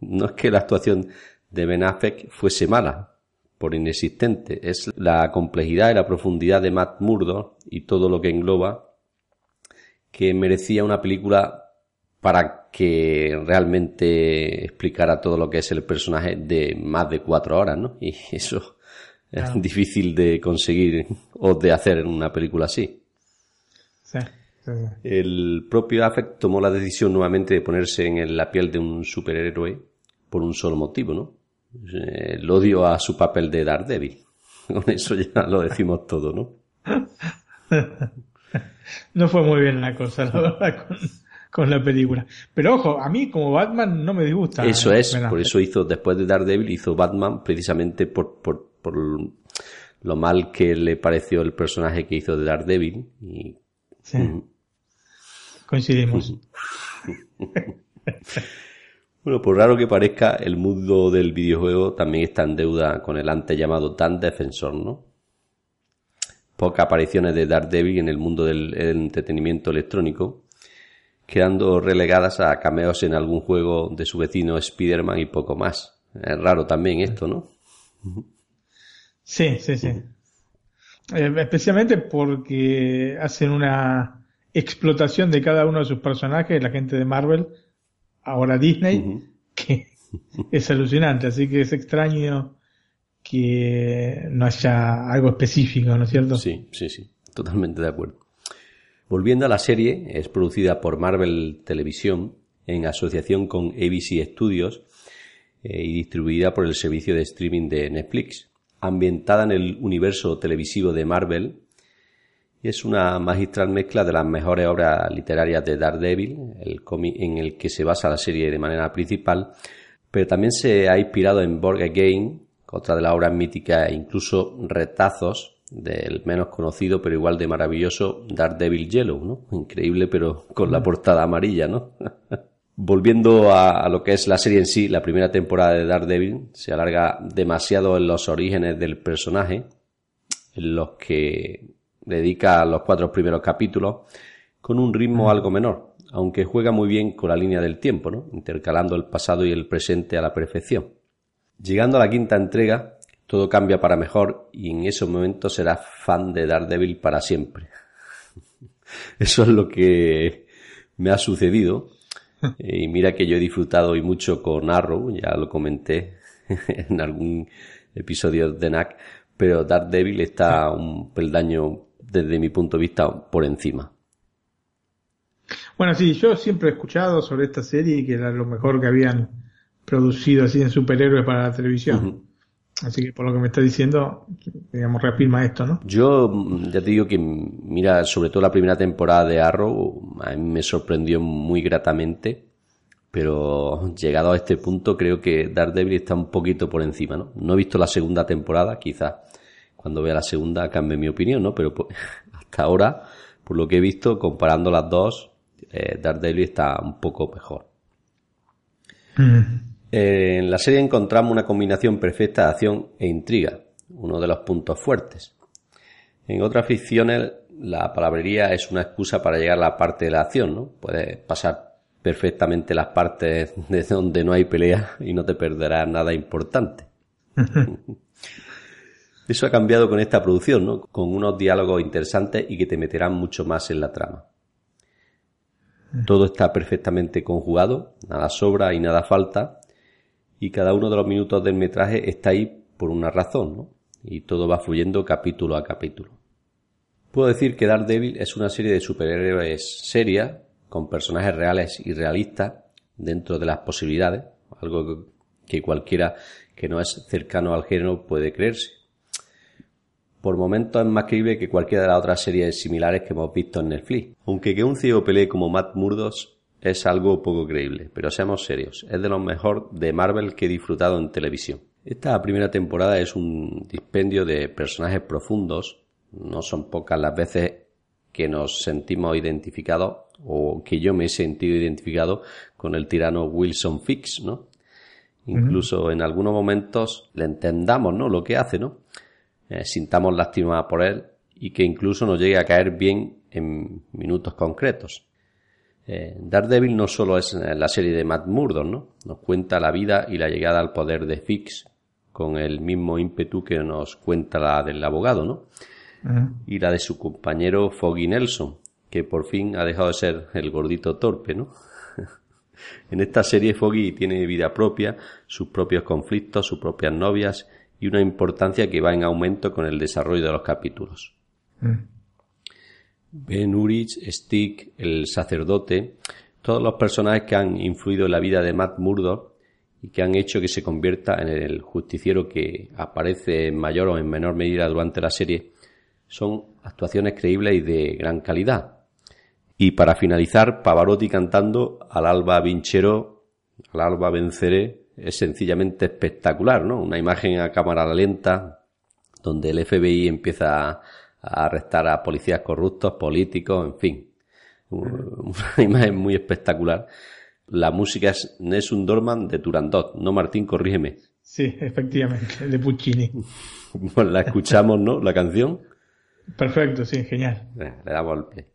No es que la actuación de Ben Affleck fuese mala, por inexistente, es la complejidad y la profundidad de Matt Murdock y todo lo que engloba que merecía una película para que realmente explicara todo lo que es el personaje de más de cuatro horas, ¿no? Y [laughs] eso es difícil de conseguir o de hacer en una película así. Sí, sí, sí. El propio Affleck tomó la decisión nuevamente de ponerse en la piel de un superhéroe por un solo motivo, ¿no? El odio a su papel de Daredevil. [laughs] Con eso ya lo decimos todo, ¿no? [laughs] No fue muy bien la cosa, la verdad, con, con la película. Pero ojo, a mí como Batman no me disgusta. Eso es, por eso hizo, después de Daredevil, hizo Batman precisamente por, por, por lo mal que le pareció el personaje que hizo de Daredevil. Y, Sí. Coincidimos. [laughs] bueno, por raro que parezca, el mundo del videojuego también está en deuda con el antes llamado Dan Defensor, ¿no? Pocas apariciones de Daredevil en el mundo del entretenimiento electrónico, quedando relegadas a cameos en algún juego de su vecino Spider-Man y poco más. Es raro también esto, ¿no? Sí, sí, sí. Eh, especialmente porque hacen una explotación de cada uno de sus personajes, la gente de Marvel, ahora Disney, que [laughs] es alucinante, así que es extraño que no haya algo específico, ¿no es cierto? Sí, sí, sí, totalmente de acuerdo. Volviendo a la serie, es producida por Marvel Televisión en asociación con ABC Studios eh, y distribuida por el servicio de streaming de Netflix. Ambientada en el universo televisivo de Marvel, es una magistral mezcla de las mejores obras literarias de Daredevil, el cómic en el que se basa la serie de manera principal, pero también se ha inspirado en Borg Again, otra de las obras míticas e incluso retazos del menos conocido pero igual de maravilloso Daredevil Yellow, ¿no? Increíble pero con la portada amarilla, ¿no? [laughs] Volviendo a, a lo que es la serie en sí, la primera temporada de Daredevil se alarga demasiado en los orígenes del personaje, en los que dedica los cuatro primeros capítulos con un ritmo algo menor, aunque juega muy bien con la línea del tiempo, ¿no? intercalando el pasado y el presente a la perfección. Llegando a la quinta entrega, todo cambia para mejor y en esos momentos serás fan de Daredevil para siempre. [laughs] Eso es lo que me ha sucedido. [laughs] Y mira que yo he disfrutado y mucho con Arrow, ya lo comenté [laughs] en algún episodio de NAC, pero Daredevil está un peldaño desde mi punto de vista por encima. Bueno, sí, yo siempre he escuchado sobre esta serie que era lo mejor que habían producido así en superhéroes para la televisión. Así que por lo que me está diciendo, digamos, reafirma esto, ¿no? Yo mm, ya te digo que, mm, mira, sobre todo la primera temporada de Arrow, a mí me sorprendió muy gratamente, pero llegado a este punto creo que Daredevil está un poquito por encima, ¿no? No he visto la segunda temporada, quizás cuando vea la segunda cambie mi opinión, ¿no? Pero pues, [laughs] hasta ahora, por lo que he visto, comparando las dos, eh, Daredevil está un poco mejor. Eh, en la serie encontramos una combinación perfecta de acción e intriga, uno de los puntos fuertes. En otras ficciones, la palabrería es una excusa para llegar a la parte de la acción, ¿no? Puedes pasar perfectamente las partes [laughs] de donde no hay pelea y no te perderás nada importante. [laughs] Eso ha cambiado con esta producción, ¿no? Con unos diálogos interesantes y que te meterán mucho más en la trama. Todo está perfectamente conjugado, nada sobra y nada falta, y cada uno de los minutos del metraje está ahí por una razón, ¿no? Y todo va fluyendo capítulo a capítulo. Puedo decir que Daredevil es una serie de superhéroes seria, con personajes reales y realistas dentro de las posibilidades, algo que cualquiera que no es cercano al género puede creerse. Por momentos es más creíble que cualquiera de las otras series similares que hemos visto en Netflix. Aunque que un ciego pelee como Matt Murdock es algo poco creíble, pero seamos serios, es de lo mejor de Marvel que he disfrutado en televisión. Esta primera temporada es un dispendio de personajes profundos, no son pocas las veces que nos sentimos identificados o que yo me he sentido identificado con el tirano Wilson Fix, ¿no? Incluso en algunos momentos le entendamos, ¿no? Lo que hace, ¿no? Eh, sintamos lástima por él y que incluso nos llegue a caer bien en minutos concretos. Eh, Daredevil no solo es eh, la serie de Matt Murdock, ¿no? Nos cuenta la vida y la llegada al poder de Fix con el mismo ímpetu que nos cuenta la del abogado, ¿no? Y la de su compañero Foggy Nelson, que por fin ha dejado de ser el gordito torpe, ¿no? [laughs] en esta serie Foggy tiene vida propia, sus propios conflictos, sus propias novias y una importancia que va en aumento con el desarrollo de los capítulos. Ben Urich, Stick, el sacerdote, todos los personajes que han influido en la vida de Matt Murdock y que han hecho que se convierta en el justiciero que aparece en mayor o en menor medida durante la serie, son actuaciones creíbles y de gran calidad. Y para finalizar, Pavarotti cantando al alba vinchero, al alba venceré, es sencillamente espectacular, ¿no? Una imagen a cámara lenta, donde el FBI empieza a arrestar a policías corruptos, políticos, en fin. [laughs] Una imagen muy espectacular. La música es Nessun Dorman de Turandot, ¿no, Martín? Corrígeme. Sí, efectivamente, de Puccini. [laughs] Pues la escuchamos, ¿no? La canción. Perfecto, sí, genial. Le damos el play.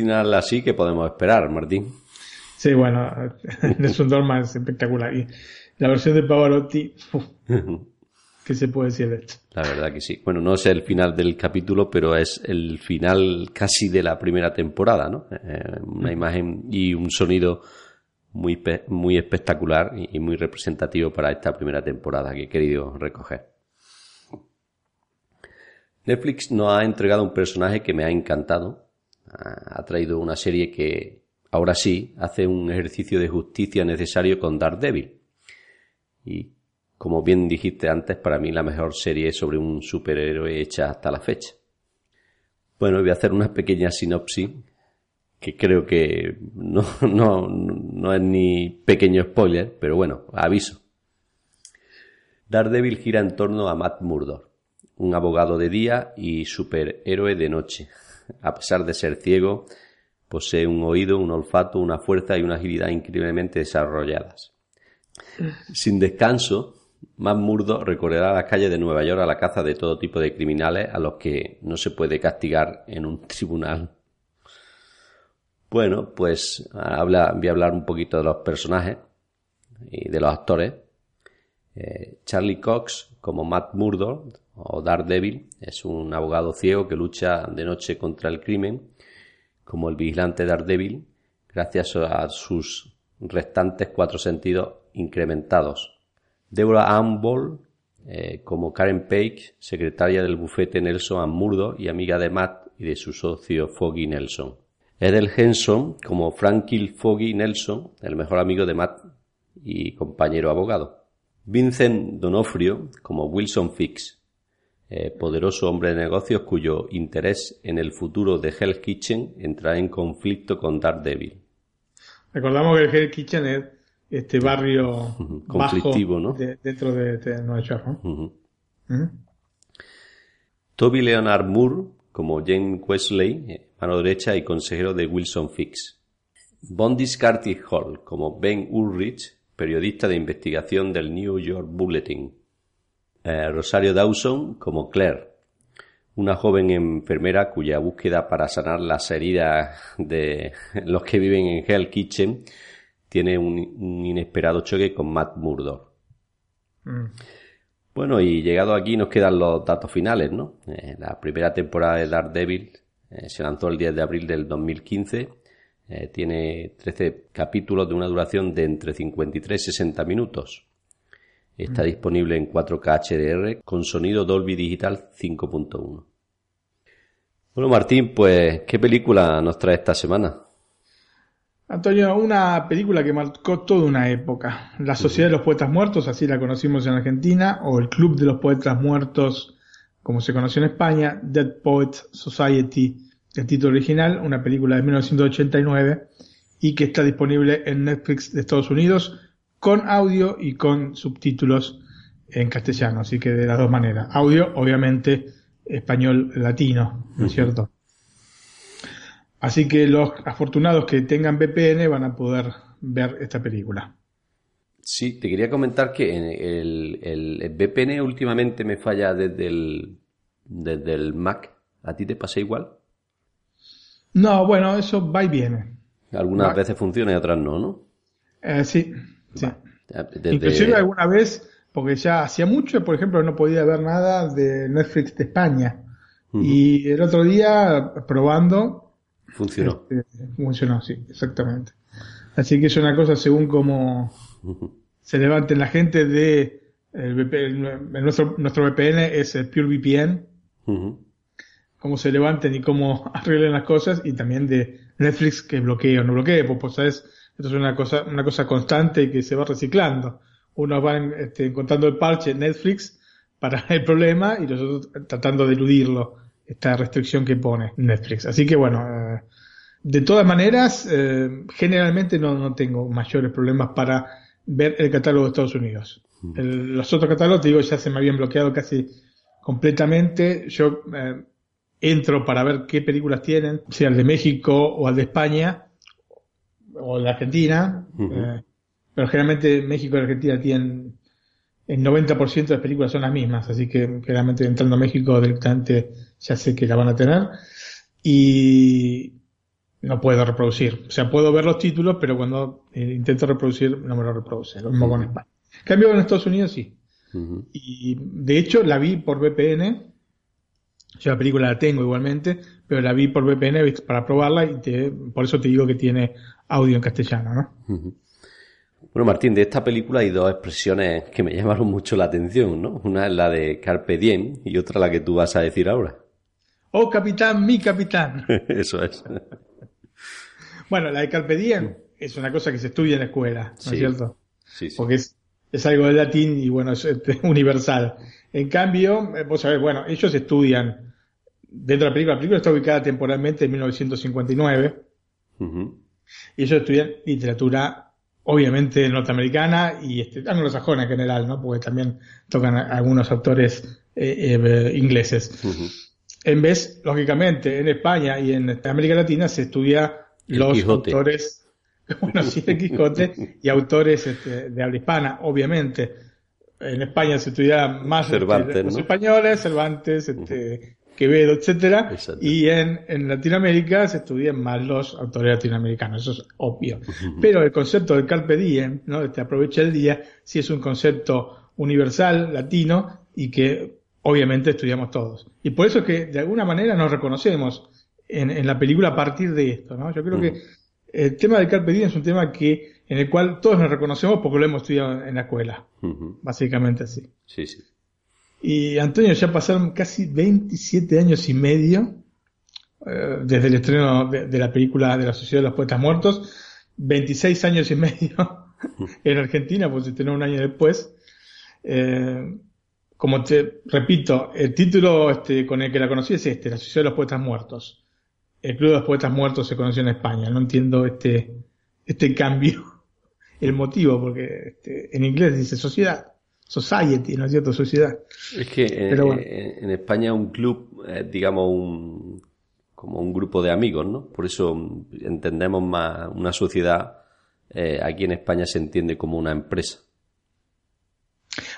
Final así que podemos esperar, Martín. Sí, bueno, Nelson [laughs] Dorma es espectacular. Y la versión de Pavarotti, uf, [laughs] ¿qué se puede decir de esto? La verdad que sí. Bueno, no es el final del capítulo, pero es el final casi de la primera temporada, ¿no? Eh, una imagen y un sonido muy, muy espectacular y y muy representativo para esta primera temporada que he querido recoger. Netflix nos ha entregado un personaje que me ha encantado. Ha traído una serie que, ahora sí, hace un ejercicio de justicia necesario con Daredevil. Y, como bien dijiste antes, para mí la mejor serie sobre un superhéroe hecha hasta la fecha. Bueno, voy a hacer una pequeña sinopsis que creo que no, [laughs] no, no es ni pequeño spoiler, pero bueno, aviso. Daredevil gira en torno a Matt Murdock, un abogado de día y superhéroe de noche. A pesar de ser ciego, posee un oído, un olfato, una fuerza y una agilidad increíblemente desarrolladas. Sin descanso, Murdock recorrerá las calles de Nueva York a la caza de todo tipo de criminales a los que no se puede castigar en un tribunal. Bueno, pues habla, voy a hablar un poquito de los personajes y de los actores. Eh, Charlie Cox como Matt Murdock o Daredevil es un abogado ciego que lucha de noche contra el crimen como el vigilante Daredevil gracias a sus restantes cuatro sentidos incrementados. Deborah Ann Ball eh, como Karen Page, secretaria del bufete Nelson and Murdock y amiga de Matt y de su socio Foggy Nelson. Edel Henson como Franklin Foggy Nelson, el mejor amigo de Matt y compañero abogado. Vincent Donofrio como Wilson Fix, eh, poderoso hombre de negocios cuyo interés en el futuro de Hell's Kitchen entrará en conflicto con Daredevil. Recordamos que el Hell Kitchen es este barrio Conflictivo, bajo ¿no? de- dentro de, de Nueva York. ¿no? ¿Mm? Toby Leonard Moore como Jane Wesley, eh, mano derecha y consejero de Wilson Fix. Bondis Carty Hall como Ben Ulrich, periodista de investigación del New York Bulletin. Eh, Rosario Dawson como Claire, una joven enfermera cuya búsqueda para sanar las heridas de [laughs] los que viven en Hell Kitchen tiene un, un inesperado choque con Matt Murdock. Mm. Bueno, y llegado aquí nos quedan los datos finales, ¿no? Eh, la primera temporada de Daredevil eh, se lanzó el 10 de abril del 2015. Eh, tiene 13 capítulos de una duración de entre 53 y 60 minutos. Está disponible en 4K HDR con sonido Dolby Digital 5.1. Bueno, Martín, pues, ¿qué película nos trae esta semana? Antonio, una película que marcó toda una época. La Sociedad de los Poetas Muertos, así la conocimos en Argentina, o el Club de los Poetas Muertos, como se conoció en España, Dead Poets Society, el título original, una película de 1989 y que está disponible en Netflix de Estados Unidos con audio y con subtítulos en castellano, así que de las dos maneras. Audio, obviamente, español latino, ¿no es cierto? Así que los afortunados que tengan VPN van a poder ver esta película. Sí, te quería comentar que el- el VPN últimamente me falla desde el, desde el Mac. ¿A ti te pasa igual? No, bueno, eso va y viene. Algunas Va. veces funciona y otras no, ¿no? Eh, sí, sí. Desde- Inclusive alguna vez, porque ya hacía mucho, por ejemplo, no podía ver nada de Netflix de España. Y el otro día, probando, funcionó. este, funcionó, sí, exactamente. Así que es una cosa según cómo se levanten la gente de el VPN, nuestro, nuestro VPN es el PureVPN, Ujú. Cómo se levanten y cómo [laughs] arreglen las cosas y también de Netflix que bloquee o no bloquee, pues, pues sabes, esto es una cosa, una cosa constante y que se va reciclando. Unos van este, encontrando el parche Netflix para [laughs] el problema y los otros tratando de eludirlo, esta restricción que pone Netflix. Así que bueno, eh, de todas maneras, eh, generalmente no, no tengo mayores problemas para ver el catálogo de Estados Unidos. El- los otros catálogos, te digo, ya se me habían bloqueado casi completamente. Yo eh, entro para ver qué películas tienen, sea el de México o el de España o el de Argentina. Eh, pero generalmente México y Argentina tienen el 90% de las películas son las mismas, así que generalmente entrando a México directamente ya sé que la van a tener. Y no puedo reproducir. O sea, puedo ver los títulos, pero cuando eh, intento reproducir no me lo reproduce. Lo mismo con España. En cambio, en Estados Unidos sí. Y de hecho la vi por VPN. Yo la película la tengo igualmente, pero la vi por VPN para probarla y te- por eso te digo que tiene audio en castellano, ¿no? Bueno, Martín, de esta película hay dos expresiones que me [laughs] llamaron mucho la atención, ¿no? Una es la de Carpe Diem y otra la que tú vas a decir ahora. Oh, capitán, mi capitán. [laughs] Eso es. Bueno, la de Carpe Diem es una cosa que se estudia en la escuela, ¿no Sí. es cierto? Sí, sí. Porque es, es algo de latín y bueno, es este, [laughs] universal. En cambio, eh, vos sabés, bueno, ellos estudian dentro de la película, la película está ubicada temporalmente en 1959 Ujú. y ellos estudian literatura obviamente norteamericana y este, anglosajona en general, ¿no? Porque también tocan a- algunos autores eh, eh, ingleses. En vez, lógicamente, en España y en América Latina se estudia El los Quijote. autores, [laughs] bueno, sí, el Quijote y autores este, de habla hispana, obviamente. En España se estudia más este, los ¿no? españoles, Cervantes, este, Quevedo, etcétera, y en, en Latinoamérica se estudian más los autores latinoamericanos, eso es obvio. Pero el concepto del carpe diem, ¿no? de te aprovecha el día, sí es un concepto universal, latino, y que obviamente estudiamos todos. Y por eso es que de alguna manera nos reconocemos en, en la película a partir de esto, ¿no? Yo creo que el tema del carpe diem es un tema que en el cual todos nos reconocemos porque lo hemos estudiado en la escuela, básicamente así. Sí, sí. Y Antonio, ya pasaron casi 27 años y medio eh, desde el estreno de, de la película de la Sociedad de los Poetas Muertos, 26 años y medio en Argentina, pues se estrenó un año después. Eh, como te repito, el título este, con el que la conocí es este, La Sociedad de los Poetas Muertos. El Club de los Poetas Muertos se conoció en España. No entiendo este, este cambio, [laughs] el motivo, porque este, en inglés dice sociedad, society, ¿no es cierto? Sociedad. Es que en, Pero bueno. en- España un club es, digamos, un, como un grupo de amigos, ¿no? Por eso entendemos más una sociedad, eh, aquí en España se entiende como una empresa.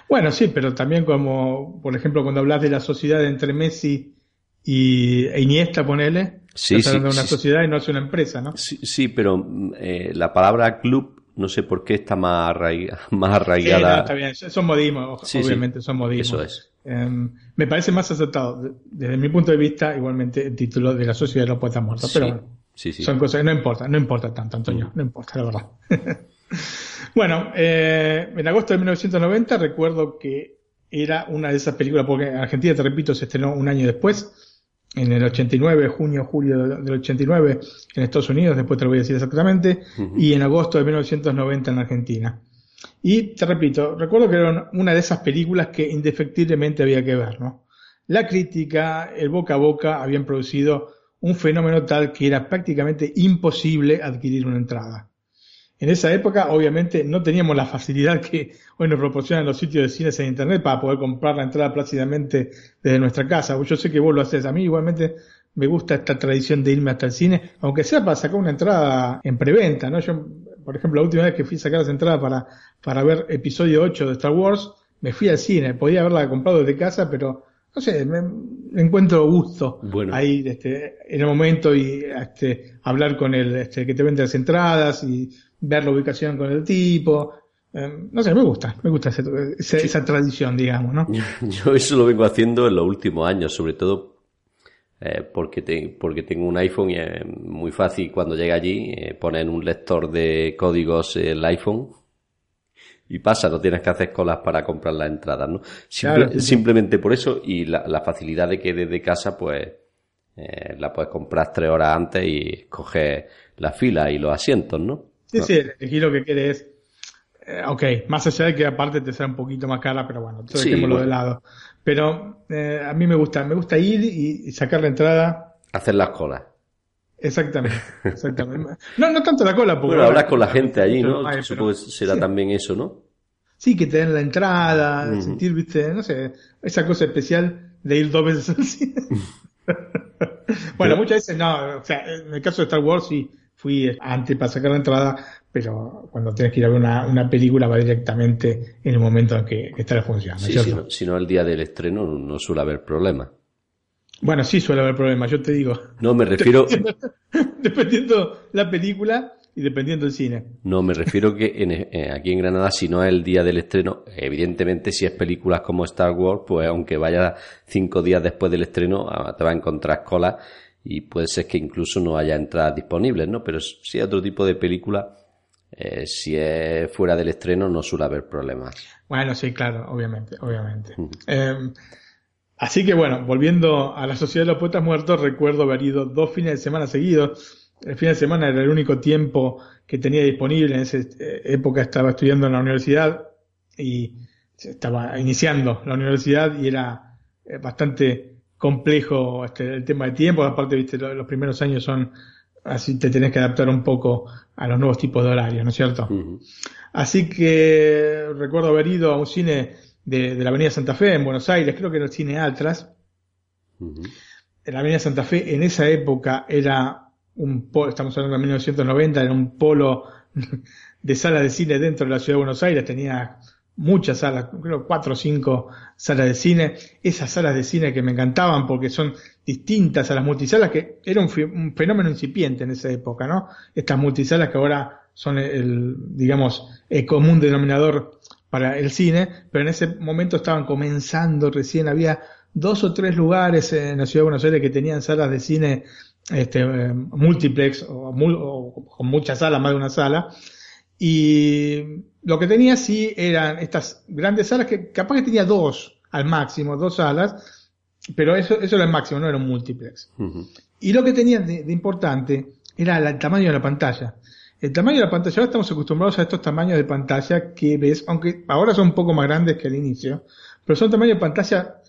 Bueno, sí, pero también como, por ejemplo, cuando hablas de la sociedad entre Messi y e Iniesta, ponele, Sí, sí, de una sí, sociedad y no es una empresa, ¿no? Sí, sí, pero mm, eh, la palabra club, no sé por qué está más, arraiga- [laughs] más Sí, arraigada. no, está bien, son modismos, obviamente son modismos. Eso es. Em, me parece más acertado, de- desde mi punto de vista, igualmente el título de la sociedad de los poetas muertos, pero bueno, son cosas que no importa, no importa tanto, Antonio, no importa, la verdad. [laughs] bueno, eh, en agosto de 1990 recuerdo que era una de esas películas, porque en Argentina, te repito, se estrenó un año después, en el 89, junio, julio del del 89, en Estados Unidos, después te lo voy a decir exactamente, y en agosto de 1990 en Argentina. Y te repito, recuerdo que era una de esas películas que indefectiblemente había que ver, ¿no? La crítica, el boca a boca habían producido un fenómeno tal que era prácticamente imposible adquirir una entrada. En esa época, obviamente, no teníamos la facilidad que hoy nos proporcionan los sitios de cines en Internet para poder comprar la entrada plácidamente desde nuestra casa. Yo sé que vos lo haces. A mí igualmente me gusta esta tradición de irme hasta el cine, aunque sea para sacar una entrada en preventa, ¿no? Yo, por ejemplo, la última vez que fui a sacar las entradas para, para ver episodio 8 de Star Wars, me fui al cine. Podía haberla comprado desde casa, pero no sé, me, me encuentro gusto Bueno. ahí este, en el momento y este, hablar con el este, que te vende las entradas y ver la ubicación con el tipo. Eh, no sé, me gusta, me gusta ese- esa, esa tradición, digamos, ¿no? [laughs] Yo eso lo vengo haciendo en los últimos años, sobre todo eh, porque, te- porque tengo un iPhone y es muy fácil cuando llega allí eh, poner en un lector de códigos el iPhone y pasa, no tienes que hacer colas para comprar las entradas, ¿no? Simple- Claro, sí, sí. Simplemente por eso y la, la facilidad de que desde casa pues eh, la puedes comprar tres horas antes y coger la fila y los asientos, ¿no? Sí, sí, elegir lo que quieres. Eh, ok, más allá de que aparte te sea un poquito más cara, pero bueno, eso Sí, dejémoslo bueno. de lado. Pero eh, a mí me gusta, me gusta ir y, y sacar la entrada. Hacer las colas. Exactamente, [laughs] exactamente. No, no tanto la cola, porque Bueno, hablas con la gente allí, ¿no? Ay, Supongo que será sí. también eso, ¿no? Sí, que te den la entrada, sentir, viste, no sé, esa cosa especial de ir dos veces al cine. [laughs] bueno, muchas veces no, o sea, en el caso de Star Wars sí fui antes para sacar la entrada, pero cuando tienes que ir a ver una, una película va directamente en el momento en que, que está la función, ¿no es Sí, cierto? si no, si no el día del estreno no suele haber problema. Bueno, sí suele haber problemas, yo te digo. No, me [laughs] refiero, Dependiendo la película y dependiendo el cine. no, me refiero que en- eh, aquí en Granada, si no es el día del estreno, evidentemente si es películas como Star Wars, pues aunque vaya cinco días después del estreno, ah, te va a encontrar cola y puede ser que incluso no haya entradas disponibles, ¿no? Pero si es otro tipo de película, eh, si es fuera del estreno, no suele haber problemas. Bueno, sí, claro, obviamente, obviamente. Eh, así que bueno, volviendo a la Sociedad de los Poetas Muertos, recuerdo haber ido dos fines de semana seguidos. El fin de semana era el único tiempo que tenía disponible. En esa eh, época estaba estudiando en la universidad y estaba iniciando la universidad y era eh, bastante complejo este, el tema de tiempo. Aparte, viste, lo- los primeros años son así, te tenés que adaptar un poco a los nuevos tipos de horarios, ¿no es cierto? Así que recuerdo haber ido a un cine de, de la Avenida Santa Fe en Buenos Aires, creo que era el cine. En la Avenida Santa Fe en esa época era un polo, estamos hablando de 1990, era un polo de salas de cine dentro de la ciudad de Buenos Aires, tenía muchas salas, creo cuatro o cinco salas de cine, esas salas de cine que me encantaban porque son distintas a las multisalas, que era un fenómeno incipiente en esa época, ¿no? Estas multisalas que ahora son el, digamos, el común denominador para el cine, pero en ese momento estaban comenzando recién, había dos o tres lugares en la ciudad de Buenos Aires que tenían salas de cine este, eh, multiplex o, con muchas salas, más de una sala, y lo que tenía sí eran estas grandes salas que capaz que tenía dos al máximo, dos salas, pero eso, eso era el máximo, no era un multiplex. Y lo que tenía de, de importante era la- el tamaño de la pantalla. El tamaño de la pantalla, ahora estamos acostumbrados a estos tamaños de pantalla que ves, aunque ahora son un poco más grandes que al inicio, pero son tamaños de pantalla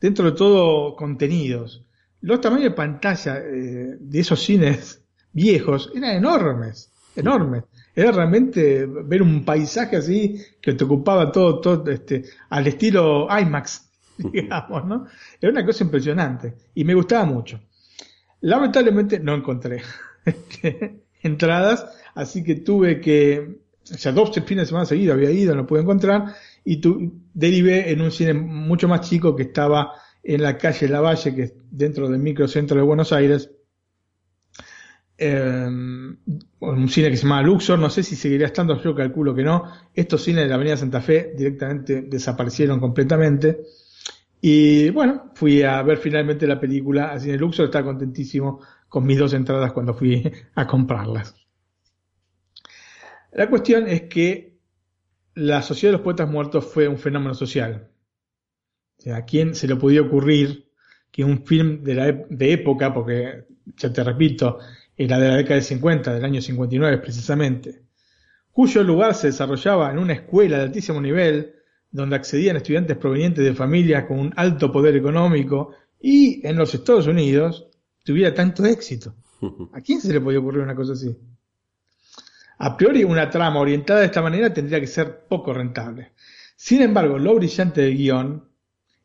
dentro de todo contenidos. Los tamaños de pantalla eh, de esos cines viejos eran enormes, enormes. Era realmente ver un paisaje así que te ocupaba todo, todo este, al estilo IMAX, [laughs] digamos, ¿no? Era una cosa impresionante y me gustaba mucho. Lamentablemente no encontré [laughs] este, entradas, así que tuve que, o sea, dos fines de semana seguidos había ido, no pude encontrar, y tu, derivé en un cine mucho más chico que estaba en la calle Lavalle, que es dentro del microcentro de Buenos Aires, eh, un cine que se llama Luxor, no sé si seguiría estando, yo calculo que no. Estos cines de la Avenida Santa Fe directamente desaparecieron completamente. Y bueno, fui a ver finalmente la película al cine Luxor, estaba contentísimo con mis dos entradas cuando fui a comprarlas. La cuestión es que la Sociedad de los Poetas Muertos fue un fenómeno social. O sea, ¿a quién se le podía ocurrir que un film de, la de época, porque ya te repito, era de la década del 50, del año 59 precisamente, cuyo lugar se desarrollaba en una escuela de altísimo nivel, donde accedían estudiantes provenientes de familias con un alto poder económico y en los Estados Unidos tuviera tanto éxito. [laughs] ¿A quién se le podía ocurrir una cosa así? A priori, una trama orientada de esta manera tendría que ser poco rentable. Sin embargo, lo brillante del guion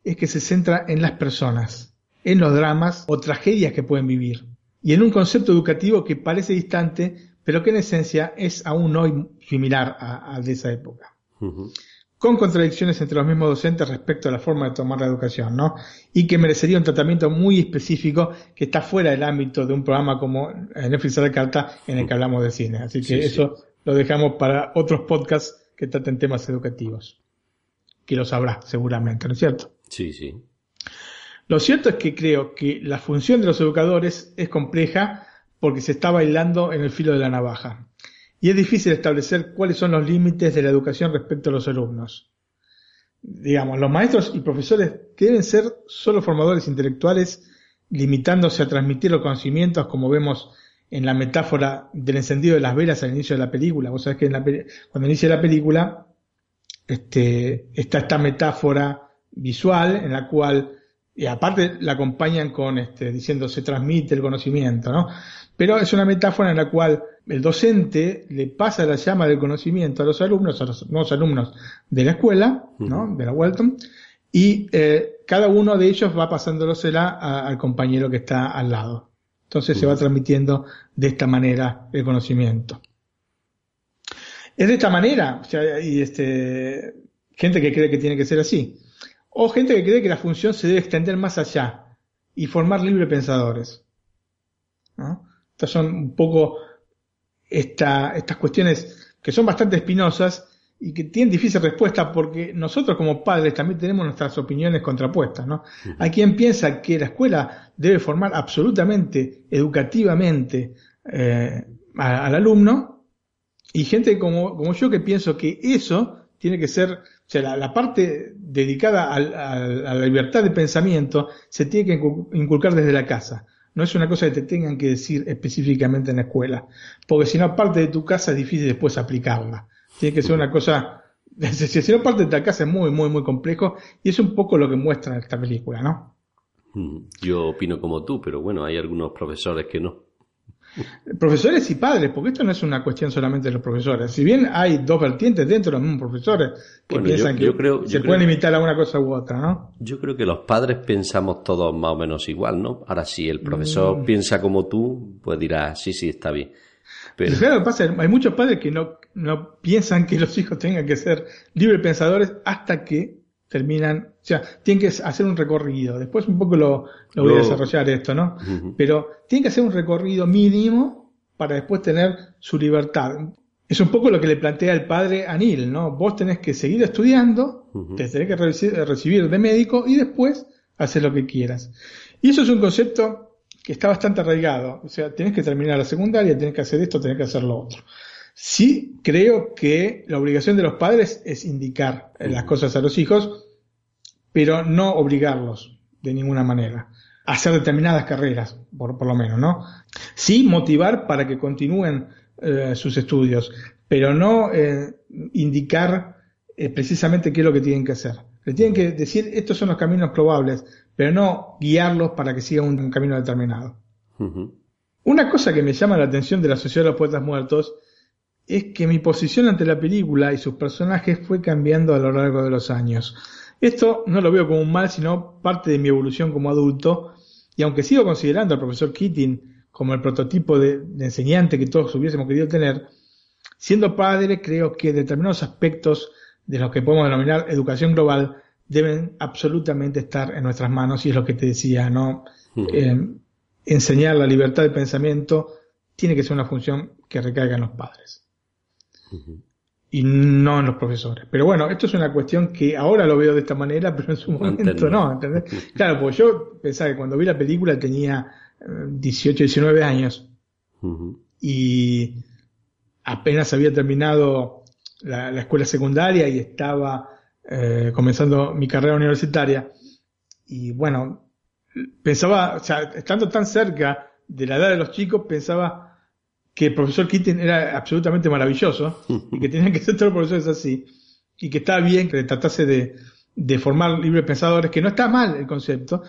es que se centra en las personas, en los dramas o tragedias que pueden vivir, y en un concepto educativo que parece distante, pero que en esencia es aún hoy similar a- de esa época. Con contradicciones entre los mismos docentes respecto a la forma de tomar la educación, ¿no? Y que merecería un tratamiento muy específico que está fuera del ámbito de un programa como Netflix a la carta en el que hablamos de cine. Así que Sí, sí. eso lo dejamos para otros podcasts que traten temas educativos. Que lo sabrá seguramente, ¿no es cierto? Sí, sí. Lo cierto es que creo que la función de los educadores es compleja porque se está bailando en el filo de la navaja. Y es difícil establecer cuáles son los límites de la educación respecto a los alumnos. Digamos, los maestros y profesores deben ser solo formadores intelectuales, limitándose a transmitir los conocimientos, como vemos en la metáfora del encendido de las velas al inicio de la película. Vos sabés que en la cuando inicia la película, este, está esta metáfora visual en la cual y aparte la acompañan con este, diciendo se transmite el conocimiento, ¿no? Pero es una metáfora en la cual el docente le pasa la llama del conocimiento a los alumnos, a los nuevos alumnos de la escuela, ¿no? De la Walton, y eh, cada uno de ellos va pasándolosela a- al compañero que está al lado. Entonces se va transmitiendo de esta manera el conocimiento. Es de esta manera, o sea, y este, gente que cree que tiene que ser así. O gente que cree que la función se debe extender más allá y formar libre pensadores. ¿no? Estas son un poco esta- estas cuestiones que son bastante espinosas y que tienen difícil respuesta porque nosotros como padres también tenemos nuestras opiniones contrapuestas. ¿no? Hay quien piensa que la escuela debe formar absolutamente, educativamente eh, a- al alumno y gente como, como yo que pienso que eso tiene que ser, o sea, la, la parte dedicada al- a la libertad de pensamiento se tiene que incu- inculcar desde la casa. No es una cosa que te tengan que decir específicamente en la escuela, porque si no parte de tu casa es difícil después aplicarla. Tiene que ser una cosa, [laughs] si no parte de la casa es muy, muy, muy complejo y es un poco lo que muestra esta película, ¿no? Mm, Yo opino como tú, pero bueno, hay algunos profesores que no. Profesores y padres, porque esto no es una cuestión solamente de los profesores. Si bien hay dos vertientes dentro de los mismos profesores que Bueno, piensan yo- que creo- se pueden creo- imitar a una cosa u otra, ¿no? Yo creo que los padres pensamos todos más o menos igual, ¿no? Ahora, si el profesor Mm. piensa como tú, pues dirá, sí, sí, está bien. Pero, claro, lo que pasa es que hay muchos padres que no, no piensan que los hijos tengan que ser libre pensadores hasta que terminan, o sea, tienen que hacer un recorrido. Después un poco lo, lo voy a desarrollar esto, ¿no? Pero tienen que hacer un recorrido mínimo para después tener su libertad. Es un poco lo que le plantea el padre a Neil, ¿no? Vos tenés que seguir estudiando, te tenés que reci- recibir de médico y después hacer lo que quieras. Y eso es un concepto que está bastante arraigado. O sea, tenés que terminar la secundaria, tenés que hacer esto, tenés que hacer lo otro. Sí creo que la obligación de los padres es indicar eh, las cosas a los hijos, pero no obligarlos de ninguna manera a hacer determinadas carreras, por, por lo menos, ¿no? Sí motivar para que continúen eh, sus estudios, pero no eh, indicar eh, precisamente qué es lo que tienen que hacer. Le tienen que decir estos son los caminos probables, pero no guiarlos para que sigan un, un camino determinado. Una cosa que me llama la atención de la Sociedad de los Poetas Muertos es que mi posición ante la película y sus personajes fue cambiando a lo largo de los años. Esto no lo veo como un mal, sino parte de mi evolución como adulto, y aunque sigo considerando al profesor Keating como el prototipo de, de enseñante que todos hubiésemos querido tener, siendo padre creo que determinados aspectos de los que podemos denominar educación global deben absolutamente estar en nuestras manos, y es lo que te decía, ¿no? Ujú. Eh, enseñar la libertad de pensamiento tiene que ser una función que recaiga en los padres y no en los profesores. Pero bueno, esto es una cuestión que ahora lo veo de esta manera, pero en su momento no, ¿entendés? [laughs] Claro, pues yo pensaba que cuando vi la película tenía eh, 18, 19 años y apenas había terminado la, la escuela secundaria y estaba eh, comenzando mi carrera universitaria. Y bueno, pensaba, o sea, estando tan cerca de la edad de los chicos, pensaba que el profesor Keating era absolutamente maravilloso y que tenían que ser todos los profesores así y que estaba bien que tratase de, de formar libres pensadores, que no está mal el concepto,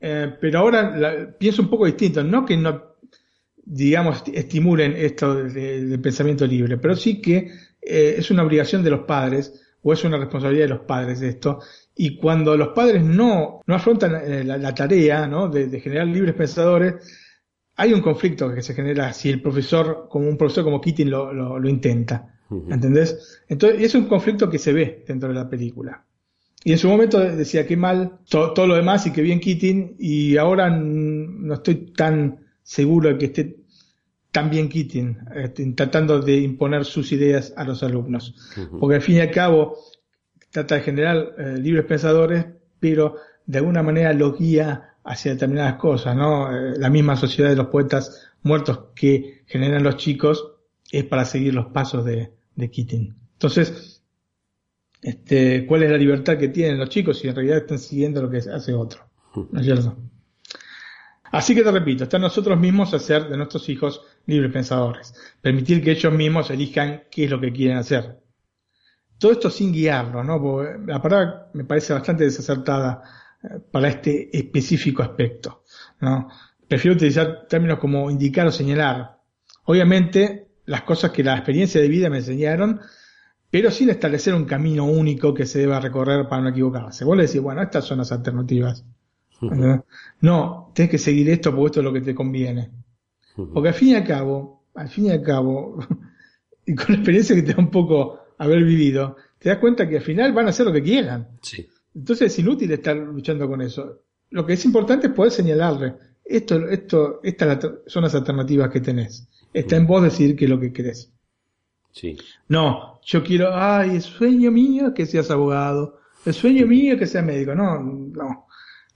eh, pero ahora la- pienso un poco distinto, no que no digamos, estimulen esto de, de- del pensamiento libre, pero sí que eh, es una obligación de los padres o es una responsabilidad de los padres esto. Y cuando los padres no, no afrontan eh, la, la tarea ¿no? de, de generar libres pensadores, hay un conflicto que se genera si el profesor, como un profesor como Keating lo, lo, lo intenta. ¿Entendés? Entonces, es un conflicto que se ve dentro de la película. Y en su momento decía qué mal to- todo lo demás y qué bien Keating, y ahora no estoy tan seguro de que esté tan bien Keating, este, tratando de imponer sus ideas a los alumnos. Ujú. Porque al fin y al cabo trata de generar eh, libres pensadores, pero de alguna manera los guía hacia determinadas cosas, ¿no? Eh, la misma sociedad de los poetas muertos que generan los chicos es para seguir los pasos de, de Keating. Entonces, este, ¿cuál es la libertad que tienen los chicos si en realidad están siguiendo lo que hace otro? ¿No es cierto? Así que te repito, está en nosotros mismos hacer de nuestros hijos libres pensadores, permitir que ellos mismos elijan qué es lo que quieren hacer. Todo esto sin guiarlo, ¿no? Porque la palabra me parece bastante desacertada para este específico aspecto, ¿no? Prefiero utilizar términos como indicar o señalar. Obviamente, las cosas que la experiencia de vida me enseñaron, pero sin establecer un camino único que se deba recorrer para no equivocarse. Vos le decís, bueno, estas son las alternativas. No, tenés que seguir esto porque esto es lo que te conviene. Porque al fin y al cabo, al fin y al cabo, y [laughs] con la experiencia que te da un poco haber vivido, te das cuenta que al final van a hacer lo que quieran. Sí. Entonces es inútil estar luchando con eso. lo que es importante es poder señalarle, esto, esto, estas son las alternativas que tenés. Está en vos decidir qué es lo que querés. Sí. No, yo quiero, ay, el sueño mío es que seas abogado, el sueño mío es que seas médico. No, no,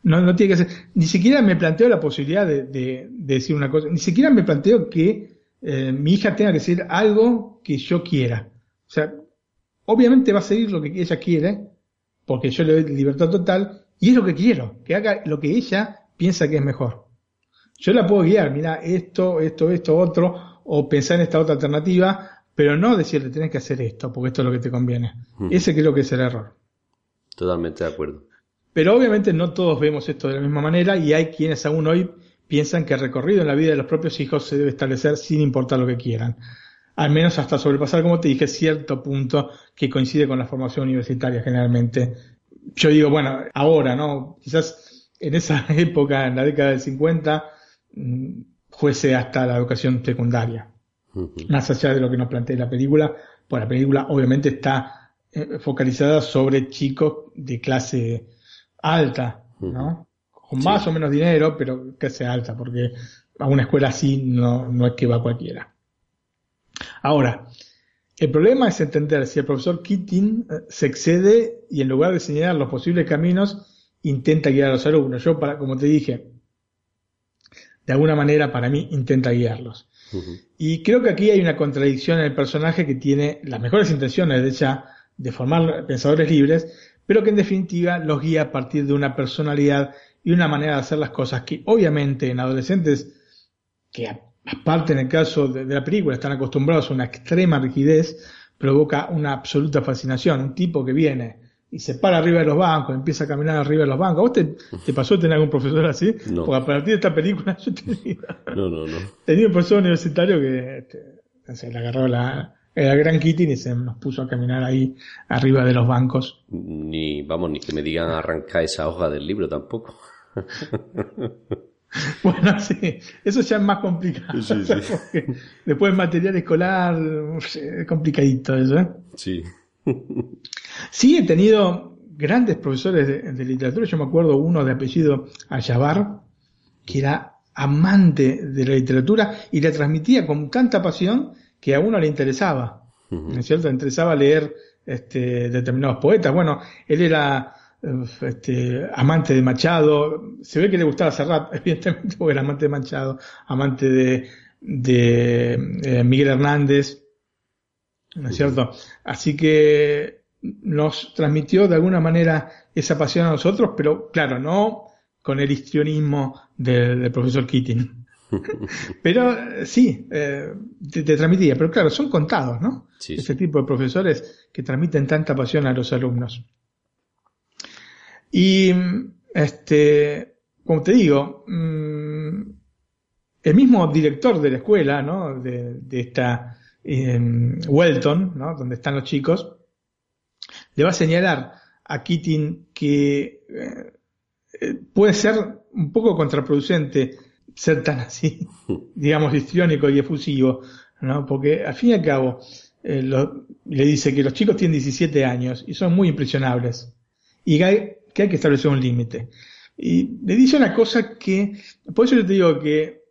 no, no tiene que ser. Ni siquiera me planteo la posibilidad de, de- de decir una cosa, ni siquiera me planteo que eh, mi hija tenga que decir algo que yo quiera. O sea, obviamente va a seguir lo que ella quiere, porque yo le doy libertad total, y es lo que quiero, que haga lo que ella piensa que es mejor. Yo la puedo guiar, mira, esto, esto, esto, otro, o pensar en esta otra alternativa, pero no decirle tenés que hacer esto, porque esto es lo que te conviene. Ese creo que es el error. Totalmente de acuerdo. Pero obviamente no todos vemos esto de la misma manera y hay quienes aún hoy piensan que el recorrido en la vida de los propios hijos se debe establecer sin importar lo que quieran. Al menos hasta sobrepasar, como te dije, cierto punto que coincide con la formación universitaria generalmente. Yo digo, bueno, ahora, ¿no? Quizás en esa [laughs] época, en la década del 50, mm, fuese hasta la educación secundaria más allá de lo que nos plantea la película, pues la película obviamente está eh, focalizada sobre chicos de clase alta, ¿no? Con Sí. más o menos dinero, pero clase alta, porque a una escuela así no, no es que va cualquiera. Ahora, el problema es entender si el profesor Keating eh, se excede y en lugar de señalar los posibles caminos, intenta guiar a los alumnos. Yo, para, como te dije, de alguna manera para mí intenta guiarlos. Y creo que aquí hay una contradicción en el personaje que tiene las mejores intenciones de ella de formar pensadores libres, pero que en definitiva los guía a partir de una personalidad y una manera de hacer las cosas que obviamente en adolescentes, que a- aparte en el caso de, de la película están acostumbrados a una extrema rigidez, provoca una absoluta fascinación. Un tipo que viene y se para arriba de los bancos, empieza a caminar arriba de los bancos. ¿A ¿Vos te, te pasó tener algún profesor así? No. Porque a partir de esta película [laughs] yo te digo, No, no, no. Tenía un profesor universitario que este, se le agarró la, el gran Kitty y se nos puso a caminar ahí arriba de los bancos. Ni, vamos, ni que me digan arrancar esa hoja del libro tampoco. [laughs] [laughs] Bueno, sí, eso ya es más complicado. Sí, sí. [laughs] porque después material escolar, es complicadito eso. ¿eh? Sí. [laughs] Sí, he tenido grandes profesores de, de literatura. Yo me acuerdo uno de apellido Ayabar, que era amante de la literatura y la transmitía con tanta pasión que a uno le interesaba. ¿No es cierto? Le interesaba leer este, determinados poetas. Bueno, él era este, amante de Machado. Se ve que le gustaba Serrat, [laughs] evidentemente, porque era amante de Machado, amante de, de eh, Miguel Hernández. ¿No es cierto? Así que nos transmitió de alguna manera esa pasión a nosotros, pero claro, no con el histrionismo del, del profesor Keating. [laughs] pero eh, sí, eh, te, te transmitía, pero claro, son contados, ¿no? Sí, Ese tipo de profesores que transmiten tanta pasión a los alumnos. Y, este, como te digo, mm, el mismo director de la escuela, ¿no? De, de esta eh, Welton, ¿no? Donde están los chicos, le va a señalar a Keating que eh, eh, puede ser un poco contraproducente ser tan así, [laughs] digamos, histriónico y efusivo, ¿no? Porque al fin y al cabo, eh, lo- le dice que los chicos tienen 17 años y son muy impresionables y que, hay que establecer un límite. Y le dice una cosa que, por eso yo te digo que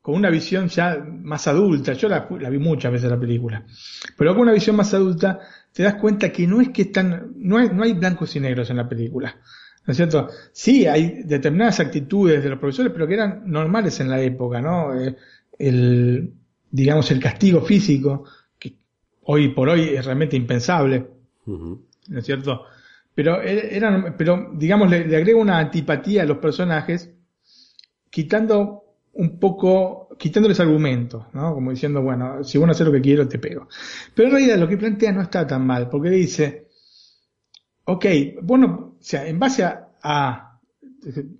con una visión ya más adulta, yo la, la vi muchas veces la película, pero con una visión más adulta te das cuenta que no es que están, no hay, no hay blancos y negros en la película. ¿No es cierto? Sí, hay determinadas actitudes de los profesores, pero que eran normales en la época, ¿no? Eh, El, digamos, el castigo físico, que hoy por hoy es realmente impensable. ¿no es cierto? Pero e- eran, pero digamos, le, le agrega una antipatía a los personajes, quitando un poco, quitándoles argumentos, ¿no? Como diciendo, bueno, si vos no haces lo que quiero, te pego. Pero en realidad lo que plantea no está tan mal, porque dice, ok, bueno, o sea, en base a, a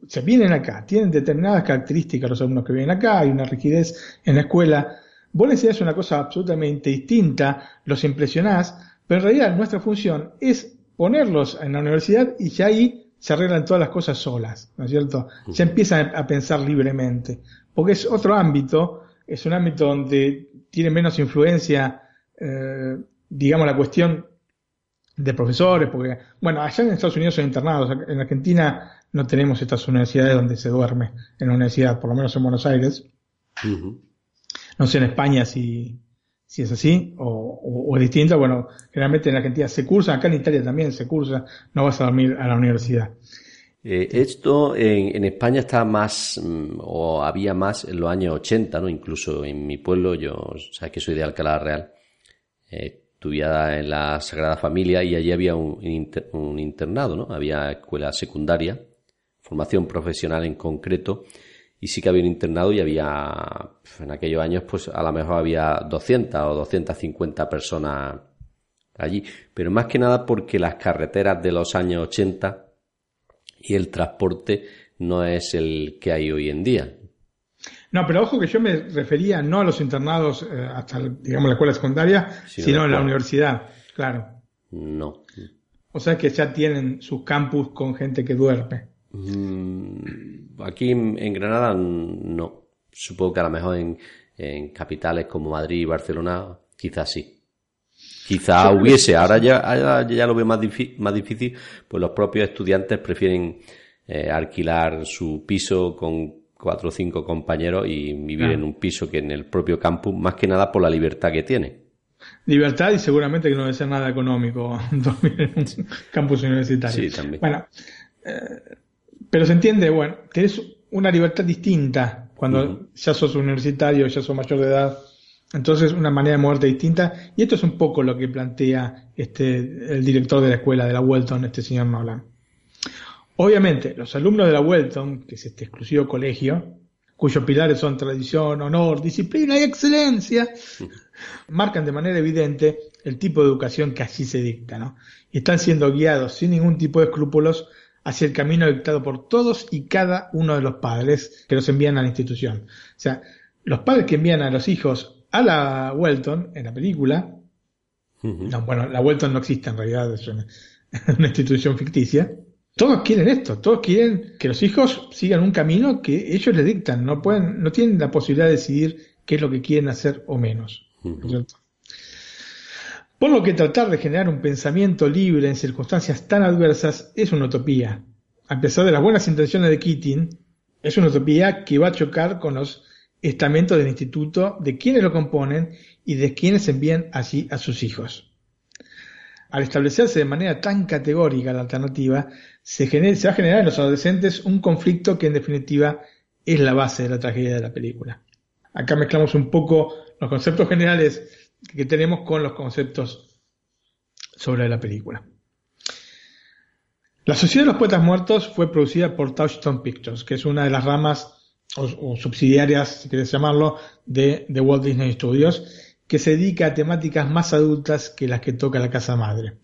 se vienen acá, tienen determinadas características los alumnos que vienen acá, hay una rigidez en la escuela, vos les una cosa absolutamente distinta, los impresionás, pero en realidad nuestra función es ponerlos en la universidad y ya ahí se arreglan todas las cosas solas, ¿no es cierto? Ya empiezan a pensar libremente, porque es otro ámbito, es un ámbito donde tiene menos influencia, eh, digamos, la cuestión de profesores, porque, bueno, allá en Estados Unidos son internados, en Argentina no tenemos estas universidades donde se duerme en la universidad, por lo menos en Buenos Aires. No sé en España si, si es así o, o- o distinta. Bueno, generalmente en Argentina se cursa, acá en Italia también se cursa, no vas a dormir a la universidad. Eh, esto en, en España está más, mm, o había más en los años 80, ¿no? Incluso en mi pueblo, yo, sabes que soy de Alcalá Real, eh, estudiaba en la Sagrada Familia y allí había un, un internado, ¿no? Había escuela secundaria, formación profesional en concreto, y sí que había un internado y había, en aquellos años, pues a lo mejor había 200 o 250 personas allí, pero más que nada porque las carreteras de los años 80 y el transporte no es el que hay hoy en día. No, pero ojo que yo me refería no a los internados eh, hasta, digamos, la escuela secundaria, Sino sino la en la escuela. universidad, claro. No. O sea que ya tienen sus campus con gente que duerme. Mm, Aquí en, Granada no. Supongo que a lo mejor en, en capitales como Madrid y Barcelona quizás sí. Quizás hubiese, ahora ya, ahora ya lo veo más, más difícil, pues los propios estudiantes prefieren eh, alquilar su piso con cuatro o cinco compañeros y vivir Claro. en un piso que en el propio campus, más que nada por la libertad que tiene. Libertad y seguramente que no debe ser nada económico [laughs] dormir en un campus universitario. Sí, también. Bueno, eh, pero se entiende, bueno, tenés una libertad distinta cuando ya sos universitario, ya sos mayor de edad. Entonces, una manera de moverte distinta. Y esto es un poco lo que plantea este, el director de la escuela de la Welton, este señor Nolan. Obviamente, los alumnos de la Welton, que es este exclusivo colegio, cuyos pilares son tradición, honor, disciplina y excelencia, marcan de manera evidente el tipo de educación que allí se dicta, ¿no? Y están siendo guiados sin ningún tipo de escrúpulos hacia el camino dictado por todos y cada uno de los padres que los envían a la institución. O sea, los padres que envían a los hijos a la Welton en la película, no, bueno, la Welton no existe en realidad, es una, [laughs] una institución ficticia. Todos quieren esto, todos quieren que los hijos sigan un camino que ellos les dictan, no pueden, no tienen la posibilidad de decidir qué es lo que quieren hacer o menos. ¿no es cierto? Por lo que tratar de generar un pensamiento libre en circunstancias tan adversas es una utopía. A pesar de las buenas intenciones de Keating, es una utopía que va a chocar con los estamentos del instituto, de quienes lo componen y de quienes envían allí a sus hijos. Al establecerse de manera tan categórica la alternativa, se, gener- se va a generar en los adolescentes un conflicto que en definitiva es la base de la tragedia de la película. Acá mezclamos un poco los conceptos generales que tenemos con los conceptos sobre la película. La Sociedad de los Poetas Muertos fue producida por Touchstone Pictures, que es una de las ramas o, o subsidiarias, si quieres llamarlo, de, de Walt Disney Studios, que se dedica a temáticas más adultas que las que toca la casa madre.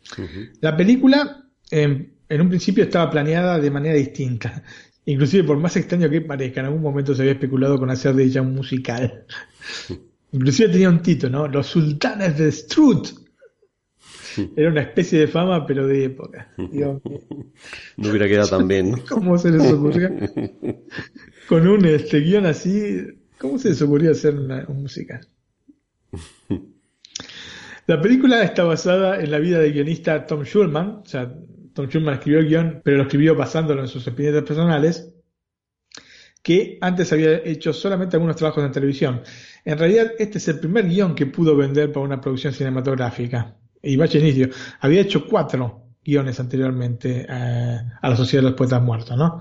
La película, en, en un principio, estaba planeada de manera distinta. Inclusive, por más extraño que parezca, en algún momento se había especulado con hacer de ella un musical. [laughs] Inclusive tenía un título, ¿no? Los Sultanes de Strut. Era una especie de fama, pero de época. No hubiera quedado tan bien. ¿no? ¿Cómo se les ocurrió? Con un este, guion así, ¿cómo se les ocurrió hacer una- un musical? La película está basada en la vida del guionista Tom Schulman. O sea, Tom Schulman escribió el guion, pero lo escribió basándolo en sus experiencias personales, que antes había hecho solamente algunos trabajos en televisión. En realidad, este es el primer guion que pudo vender para una producción cinematográfica. Y vaya inicio. Había hecho cuatro guiones anteriormente eh, a la Sociedad de los Poetas Muertos, ¿no?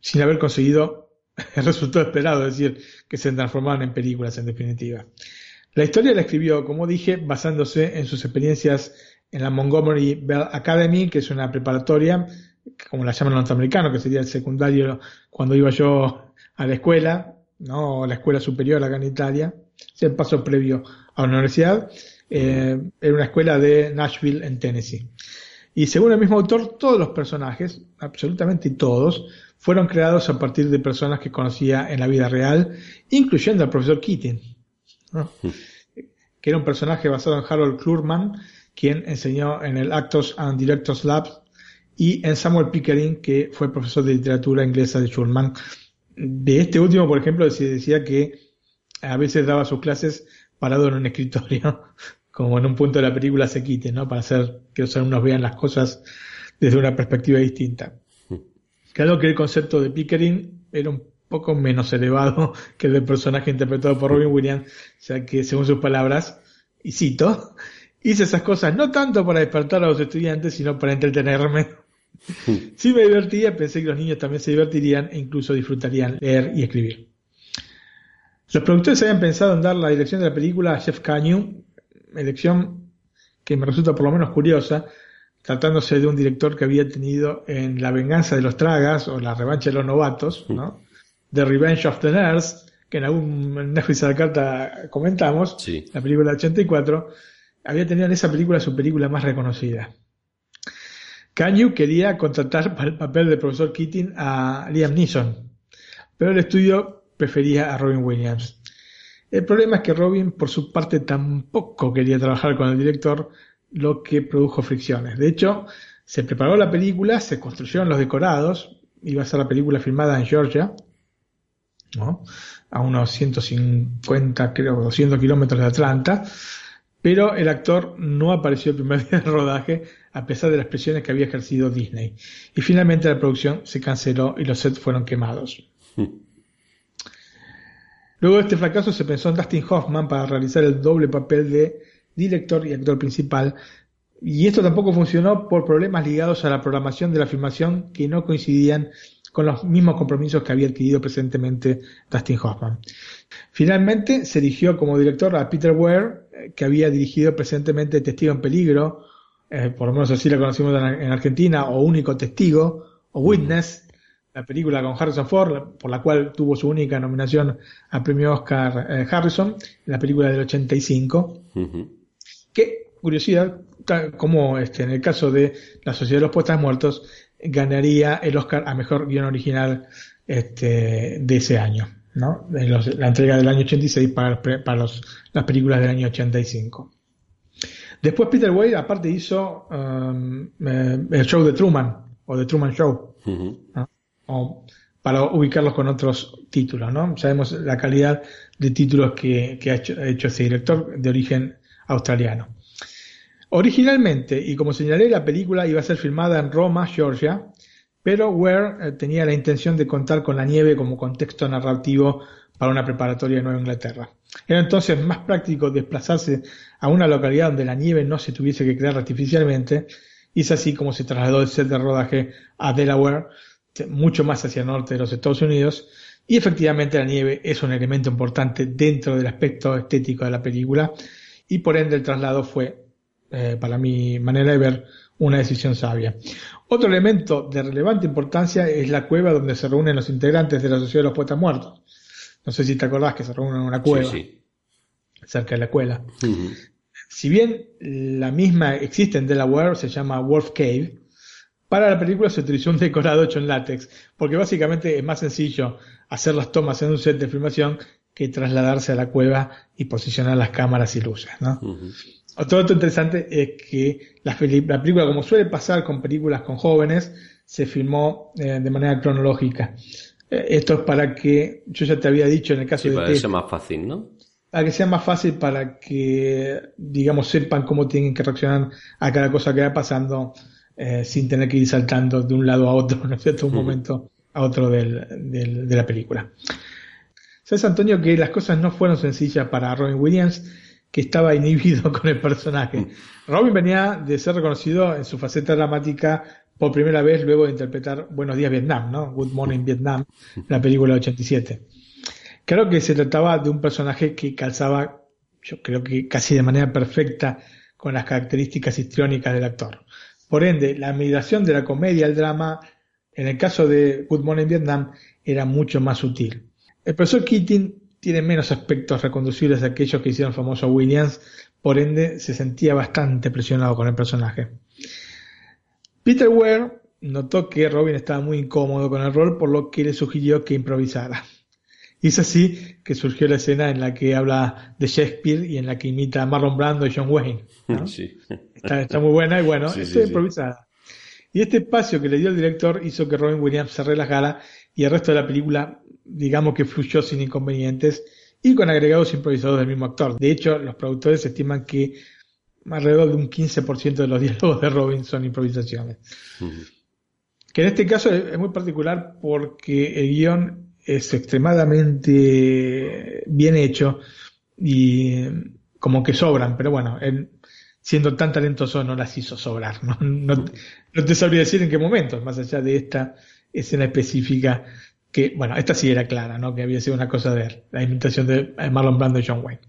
Sin haber conseguido [laughs] el resultado esperado, es decir, que se transformaron en películas en definitiva. La historia la escribió, como dije, basándose en sus experiencias en la Montgomery Bell Academy, que es una preparatoria, como la llaman los norteamericanos, que sería el secundario cuando iba yo a la escuela, ¿no? O la escuela superior acá en Italia, es el paso previo a la universidad. Eh, era una escuela de Nashville, en Tennessee. Y según el mismo autor, todos los personajes, absolutamente todos, fueron creados a partir de personas que conocía en la vida real, incluyendo al profesor Keating, ¿no? que era un personaje basado en Harold Klurman, quien enseñó en el Actors and Directors Lab, y en Samuel Pickering, que fue profesor de literatura inglesa de Schulman. De este último, por ejemplo, se decía que a veces daba sus clases parado en un [laughs] escritorio, como en un punto de la película se quite, ¿no? Para hacer que los alumnos vean las cosas desde una perspectiva distinta. Claro que el concepto de Pickering era un poco menos elevado [laughs] que el del personaje interpretado por Robin Williams, ya que según sus palabras, y cito, hice esas cosas no tanto para despertar a los estudiantes, sino para entretenerme. [laughs] [laughs] Si me divertía, pensé que los niños también se divertirían e incluso disfrutarían leer y escribir. Los productores habían pensado en dar la dirección de la película a Jeff Canyu, elección que me resulta por lo menos curiosa, tratándose de un director que había tenido en La venganza de los tragas o La revancha de los novatos, ¿no? The Revenge of the Nerds, que en algún Netflix a la carta comentamos, Sí. la película del 84, había tenido en esa película su película más reconocida. Canyu quería contratar para el papel del profesor Keating a Liam Neeson, pero el estudio prefería a Robin Williams. El problema es que Robin, por su parte, tampoco quería trabajar con el director, lo que produjo fricciones. De hecho, se preparó la película, se construyeron los decorados, iba a ser la película filmada en Georgia, ¿no? a unos 150, creo, 200 kilómetros de Atlanta, pero el actor no apareció el primer [laughs] día de rodaje a pesar de las presiones que había ejercido Disney. Y finalmente la producción se canceló y los sets fueron quemados. [laughs] Luego de este fracaso se pensó en Dustin Hoffman para realizar el doble papel de director y actor principal, y esto tampoco funcionó por problemas ligados a la programación de la filmación que no coincidían con los mismos compromisos que había adquirido presentemente Dustin Hoffman. Finalmente se eligió como director a Peter Weir, eh, que había dirigido presentemente Testigo en Peligro, eh, por lo menos así la conocimos en, en Argentina, o Único Testigo, o Witness, la película con Harrison Ford, por la cual tuvo su única nominación al premio Oscar eh, Harrison, la película del 85 Ujú. que, curiosidad, como este, en el caso de La Sociedad de los Puestas Muertos, ganaría el Oscar a Mejor Guión Original este, de ese año, ¿no? Los- la entrega del año 86 para, para los- las películas del año 85. Después Peter Weir, aparte, hizo um, eh, el show de Truman, o The Truman Show, o para ubicarlos con otros títulos, ¿no? Sabemos la calidad de títulos que, que ha, hecho, ha hecho ese director de origen australiano. Originalmente, y como señalé, la película iba a ser filmada en Roma, Georgia, pero Ware eh, tenía la intención de contar con la nieve como contexto narrativo para una preparatoria de Nueva Inglaterra. Era entonces más práctico desplazarse a una localidad donde la nieve no se tuviese que crear artificialmente, y es así como se trasladó el set de rodaje a Delaware, mucho más hacia el norte de los Estados Unidos, y efectivamente la nieve es un elemento importante dentro del aspecto estético de la película, y por ende el traslado fue, eh, para mi manera de ver, una decisión sabia. Otro elemento de relevante importancia es la cueva donde se reúnen los integrantes de la Sociedad de los Poetas Muertos. No sé si te acordás que se reúnen en una cueva Sí, cerca de la escuela. sí. Ujú. Si bien la misma existe en Delaware, se llama Wolf Cave, para la película se utilizó un decorado hecho en látex, porque básicamente es más sencillo hacer las tomas en un set de filmación que trasladarse a la cueva y posicionar las cámaras y luces. ¿no? Otro dato interesante es que la, película, como suele pasar con películas con jóvenes, se filmó eh, de manera cronológica. Eh, esto es para que, yo ya te había dicho en el caso Sí, de para que sea más fácil, ¿no? para que sea más fácil para que, digamos, sepan cómo tienen que reaccionar a cada cosa que va pasando eh, sin tener que ir saltando de un lado a otro, ¿no es cierto? Un momento a otro del, del- de la película. Sabes, Antonio, que las cosas no fueron sencillas para Robin Williams, que estaba inhibido [laughs] con el personaje. Robin venía de ser reconocido en su faceta dramática por primera vez luego de interpretar Buenos días Vietnam, ¿no? Good Morning Vietnam, la película del 87. Creo que se trataba de un personaje que calzaba, yo creo que casi de manera perfecta con las características histriónicas del actor. Por ende, la migración de la comedia al drama, en el caso de Good Morning Vietnam, era mucho más sutil. El profesor Keating tiene menos aspectos reconducibles a aquellos que hicieron famoso a Williams, por ende se sentía bastante presionado con el personaje. Peter Ware notó que Robin estaba muy incómodo con el rol, por lo que le sugirió que improvisara. Y es así que surgió la escena en la que habla de Shakespeare y en la que imita a Marlon Brando y John Wayne. ¿no? [laughs] Sí. Está, está muy buena y bueno, Sí, esto sí, es sí. improvisada. Y este espacio que le dio el director hizo que Robin Williams se relajara y el resto de la película, digamos que fluyó sin inconvenientes y con agregados improvisados del mismo actor. De hecho, los productores estiman que alrededor de un 15% de los [laughs] diálogos de Robin son improvisaciones. Que en este caso es, es muy particular porque el guion es extremadamente bien hecho y como que sobran, pero bueno, él siendo tan talentoso no las hizo sobrar. No, [laughs] no, no te sabría decir en qué momentos, más allá de esta escena específica que, bueno, esta sí era clara, ¿no? Que había sido una cosa de él, la imitación de Marlon Brando y John Wayne.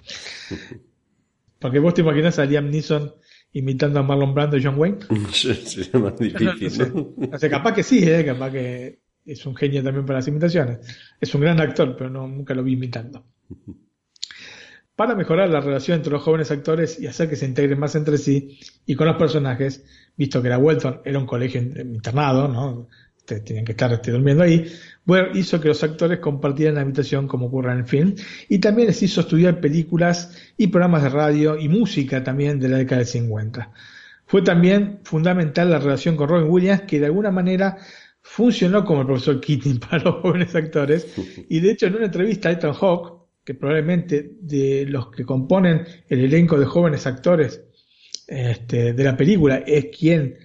[laughs] Porque vos te imaginas a Liam Neeson imitando a Marlon Brando y John Wayne. [laughs] Sería más difícil, ¿no? [laughs] Capaz que sí, ¿eh? capaz que es un genio también para las imitaciones. Es un gran actor, pero no, nunca lo vi imitando. Para mejorar la relación entre los jóvenes actores y hacer que se integren más entre sí y con los personajes, visto que la Welton era un colegio in- internado, ¿no? Te- Tenían que estar este, durmiendo ahí, Ware hizo que los actores compartieran la habitación como ocurre en el film y también les hizo estudiar películas y programas de radio y música también de la década del 50. Fue también fundamental la relación con Robin Williams, que de alguna manera funcionó como el profesor Keating [laughs] para los jóvenes actores. Y de hecho, en una entrevista a Ethan Hawke, que probablemente de los que componen el elenco de jóvenes actores este, de la película es quien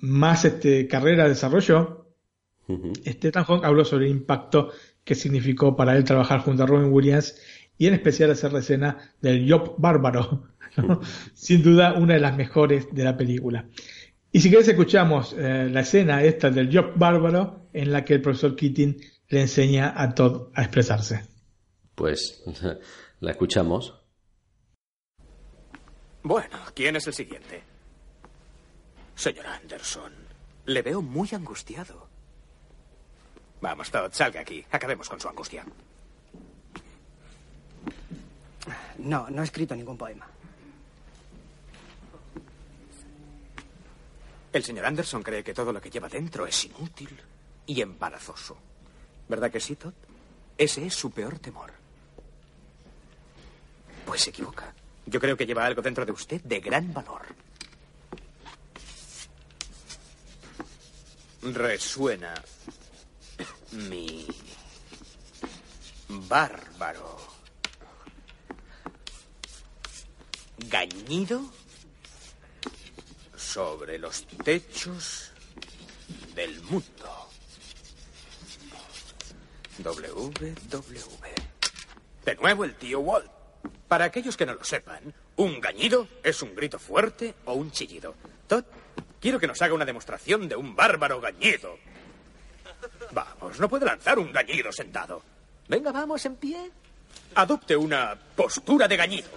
más este, carrera desarrolló, Ujú. este Ethan Hawke habló sobre el impacto que significó para él trabajar junto a Robin Williams y en especial hacer la escena del Job bárbaro, ¿no? sin duda una de las mejores de la película. Y si querés escuchamos eh, la escena esta del Job bárbaro en la que el profesor Keating le enseña a Todd a expresarse. Pues [laughs] la escuchamos. Bueno, ¿quién es el siguiente? Señor Anderson, le veo muy angustiado. Vamos, Todd, salga aquí. Acabemos con su angustia. No, no he escrito ningún poema. El señor Anderson cree que todo lo que lleva dentro es inútil y embarazoso. ¿Verdad que sí, Todd? Ese es su peor temor. Pues se equivoca. Yo creo que lleva algo dentro de usted de gran valor. Resuena mi bárbaro gañido sobre los techos del mundo. WW. De nuevo el tío Walt. Para aquellos que no lo sepan, un gañido es un grito fuerte o un chillido. Todd, quiero que nos haga una demostración de un bárbaro gañido. Vamos, no puede lanzar un gañido sentado. Venga, vamos, en pie. Adopte una postura de gañido.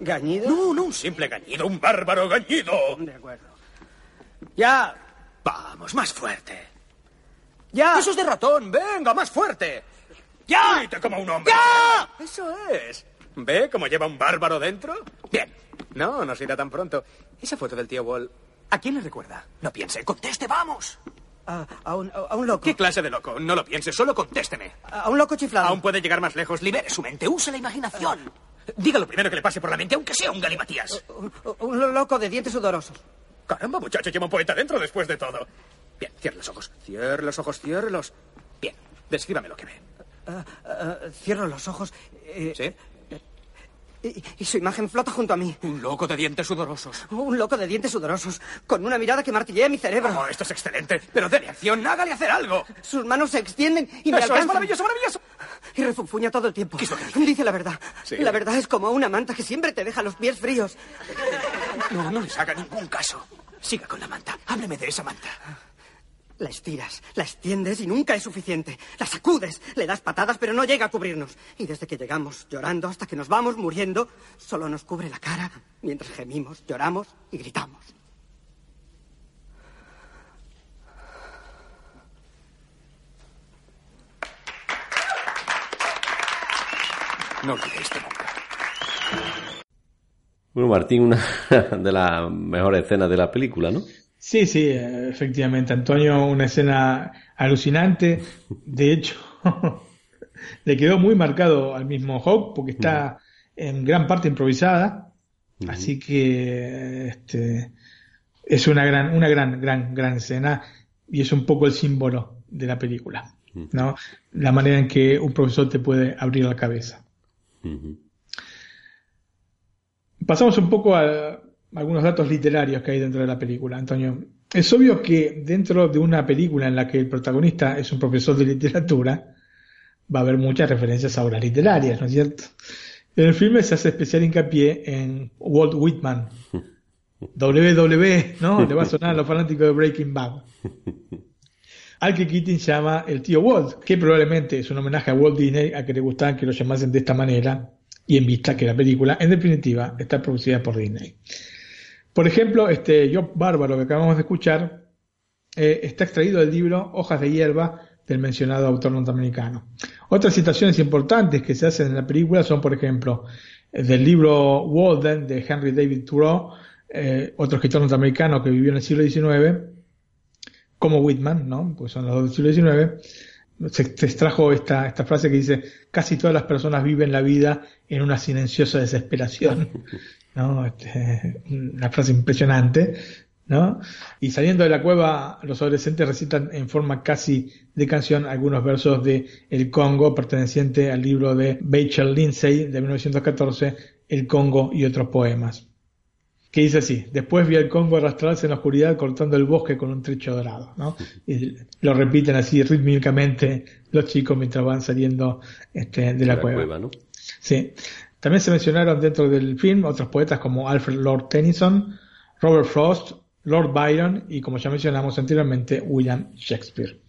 ¿Gañido? No, no un simple gañido, un bárbaro gañido. De acuerdo. Ya, Vamos, más fuerte. ya. Eso es de ratón, venga, más fuerte. ¡Ya! Grite como un hombre. ¡Ya! Eso es. ¿Ve cómo lleva un bárbaro dentro? Bien. No, no se irá tan pronto. Esa foto del tío Wall, ¿a quién le recuerda? No piense, conteste, vamos. A, a un, a un loco. ¿Qué clase de loco? No lo piense, solo contésteme. A un loco chiflado. Aún puede llegar más lejos. Libere su mente, use la imaginación. Diga lo primero que le pase por la mente, aunque sea un galimatías. Un, un loco de dientes sudorosos. Caramba, muchacho, lleva un poeta dentro después de todo. Bien, cierre los ojos. Cierre los ojos, ciérrelos. Bien, descríbame lo que ve. Ah, cierro los ojos. eh, ¿Sí? Y, y su imagen flota junto a mí. Un loco de dientes sudorosos. Un loco de dientes sudorosos, con una mirada que martillea mi cerebro. Oh, esto es excelente. Pero dele acción, hágale hacer algo. Sus manos se extienden y me Eso es alcanzan. maravilloso, maravilloso. Y refunfuña todo el tiempo. ¿Qué es lo que dice? Dice la verdad. Sí. La verdad es como una manta que siempre te deja los pies fríos. No, no les haga ningún caso. Siga con la manta. Hábleme de esa manta. La estiras, la extiendes y nunca es suficiente. La sacudes, le das patadas, pero no llega a cubrirnos. Y desde que llegamos llorando hasta que nos vamos muriendo, solo nos cubre la cara mientras gemimos, lloramos y gritamos. No olvide esto nunca. Bueno, Martín, una [laughs] de las mejores escenas de la película, ¿no? Sí, sí, eh, efectivamente, Antonio, una escena alucinante. De hecho, [laughs] le quedó muy marcado al mismo Hawk porque está en gran parte improvisada. Así que este, es una gran, una gran, gran, gran escena y es un poco el símbolo de la película, ¿no? La manera en que un profesor te puede abrir la cabeza. Pasamos un poco a algunos datos literarios que hay dentro de la película, Antonio. Es obvio que dentro de una película en la que el protagonista es un profesor de literatura, va a haber muchas referencias a obras literarias, ¿no es cierto? En el filme se hace especial hincapié en Walt Whitman. [laughs] WW, ¿no? Le va a sonar a los [laughs] fanáticos de Breaking Bad. Al que Keating llama el tío Walt, que probablemente es un homenaje a Walt Disney, a que le gustaban que lo llamasen de esta manera, y en vista que la película, en definitiva, está producida por Disney. Por ejemplo, este Job Bárbaro que acabamos de escuchar eh, está extraído del libro Hojas de hierba del mencionado autor norteamericano. Otras citaciones importantes que se hacen en la película son, por ejemplo, del libro Walden de Henry David Thoreau, eh, otro escritor norteamericano que vivió en el siglo XIX, como Whitman, ¿no? Pues son los dos del siglo XIX. Se, extrajo esta frase que dice, casi todas las personas viven la vida en una silenciosa desesperación. [laughs] ¿no? Este, una frase impresionante, ¿no? Y saliendo de la cueva, los adolescentes recitan en forma casi de canción algunos versos de El Congo, perteneciente al libro de Bachel Lindsay de 1914, El Congo y otros poemas. Que dice así, después vi al Congo arrastrarse en la oscuridad cortando el bosque con un trecho dorado, ¿no? Y lo repiten así rítmicamente los chicos mientras van saliendo este, de la, La cueva. cueva, ¿no? Sí. También se mencionaron dentro del film otros poetas como Alfred Lord Tennyson, Robert Frost, Lord Byron y, como ya mencionamos anteriormente, William Shakespeare.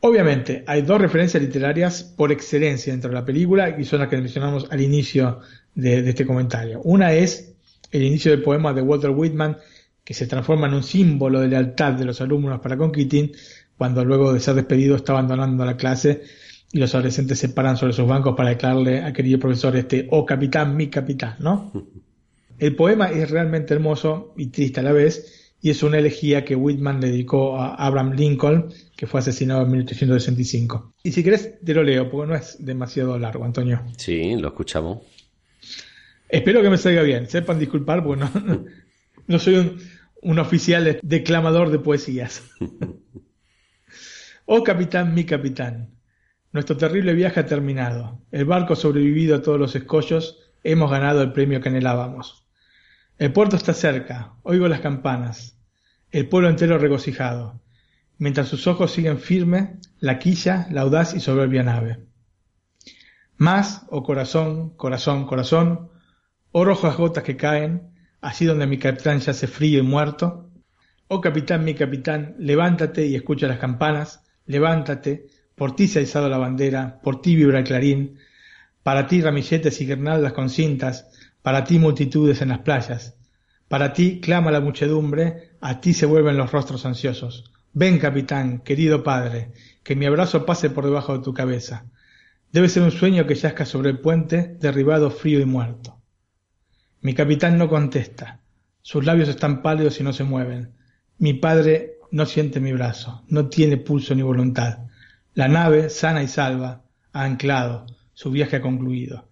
Obviamente, hay dos referencias literarias por excelencia dentro de la película y son las que mencionamos al inicio de, de este comentario. Una es el inicio del poema de Walter Whitman, que se transforma en un símbolo de lealtad de los alumnos para con Keating, cuando luego de ser despedido está abandonando la clase y los adolescentes se paran sobre sus bancos para declararle al querido profesor este, oh capitán, mi capitán, ¿no? [laughs] El poema es realmente hermoso y triste a la vez, y es una elegía que Whitman dedicó a Abraham Lincoln, que fue asesinado en 1865. Y si querés, te lo leo, porque no es demasiado largo, Antonio. Sí, lo escuchamos. Espero que me salga bien. Sepan disculpar, porque no, no soy un, un oficial de- declamador de poesías. [laughs] Oh capitán, mi capitán. Nuestro terrible viaje ha terminado. El barco ha sobrevivido a todos los escollos. Hemos ganado el premio que anhelábamos. El puerto está cerca. Oigo las campanas. El pueblo entero regocijado. Mientras sus ojos siguen firmes, la quilla, la audaz y soberbia nave. Más, oh corazón, corazón, corazón, oh rojas gotas que caen, así donde mi capitán yace frío y muerto. Oh capitán, mi capitán, levántate y escucha las campanas, levántate, por ti se ha izado la bandera, por ti vibra el clarín, para ti ramilletes y guirnaldas con cintas, para ti multitudes en las playas, para ti clama la muchedumbre, a ti se vuelven los rostros ansiosos. Ven, capitán, querido padre, que mi abrazo pase por debajo de tu cabeza. Debe ser un sueño que yazca sobre el puente, derribado frío y muerto. Mi capitán no contesta. Sus labios están pálidos y no se mueven. Mi padre no siente mi brazo, no tiene pulso ni voluntad. La nave, sana y salva, ha anclado, su viaje ha concluido.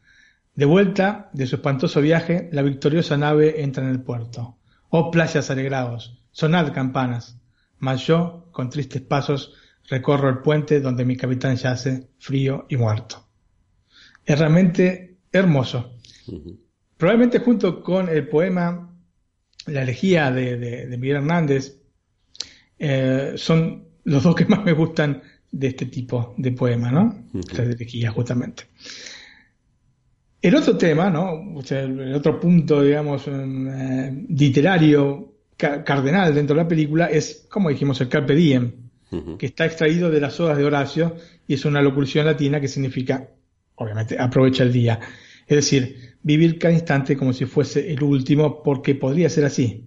De vuelta de su espantoso viaje, la victoriosa nave entra en el puerto. Oh playas alegrados, sonad campanas. Mas yo, con tristes pasos, recorro el puente donde mi capitán yace, frío y muerto. Es realmente hermoso. Probablemente junto con el poema La elegía de, de- de Miguel Hernández, eh, son los dos que más me gustan de este tipo de poema, ¿no? De justamente. El otro tema, ¿no? O sea, el otro punto, digamos, eh, literario ca- cardenal dentro de la película es, como dijimos, el carpe diem, que está extraído de las odas de Horacio y es una locución latina que significa, obviamente, aprovecha el día. Es decir, vivir cada instante como si fuese el último, porque podría ser así.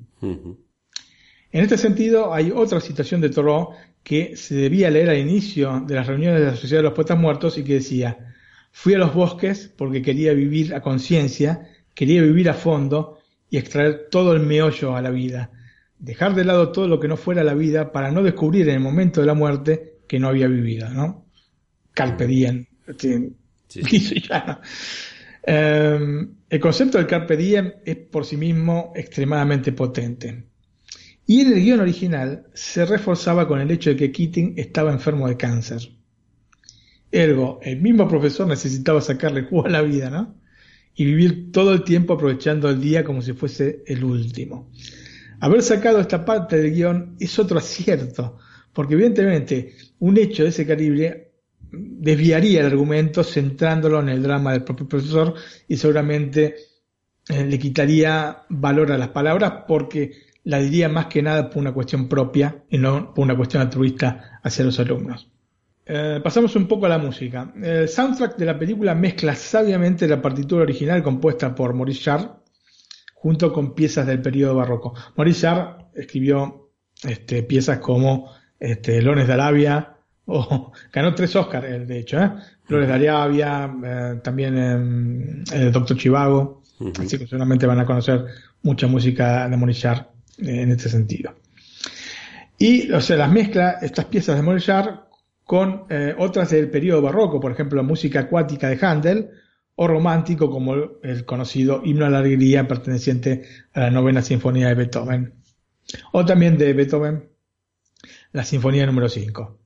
En este sentido, hay otra citación de Thoreau que se debía leer al inicio de las reuniones de la Sociedad de los Poetas Muertos y que decía, fui a los bosques porque quería vivir a conciencia, quería vivir a fondo y extraer todo el meollo a la vida, dejar de lado todo lo que no fuera la vida para no descubrir en el momento de la muerte que no había vivido, ¿no? Carpe diem. este, Sí. [laughs] Eh, el concepto del carpe diem es por sí mismo extremadamente potente. Y en el guion original se reforzaba con el hecho de que Keating estaba enfermo de cáncer. Ergo, el mismo profesor necesitaba sacarle jugo a la vida, ¿no? y vivir todo el tiempo aprovechando el día como si fuese el último. Haber sacado esta parte del guion es otro acierto, porque evidentemente un hecho de ese calibre desviaría el argumento centrándolo en el drama del propio profesor y seguramente eh, le quitaría valor a las palabras porque la diría más que nada por una cuestión propia y no por una cuestión altruista hacia los alumnos. Eh, pasamos un poco a la música. El soundtrack de la película mezcla sabiamente la partitura original compuesta por Maurice Jarre junto con piezas del periodo barroco. Maurice Jarre escribió este, piezas como este, Lones de Arabia, o [laughs] ganó tres Oscars, de hecho, ¿eh? Flores de Arabia, eh, también el Doctor Chivago, así que seguramente van a conocer mucha música de Morichard en este sentido. Y, o sea, las mezcla estas piezas de Morichard con otras del periodo barroco, por ejemplo, la música acuática de Handel, o romántico como el conocido himno a la alegría perteneciente a la novena sinfonía de Beethoven. O también de Beethoven, la sinfonía número 5.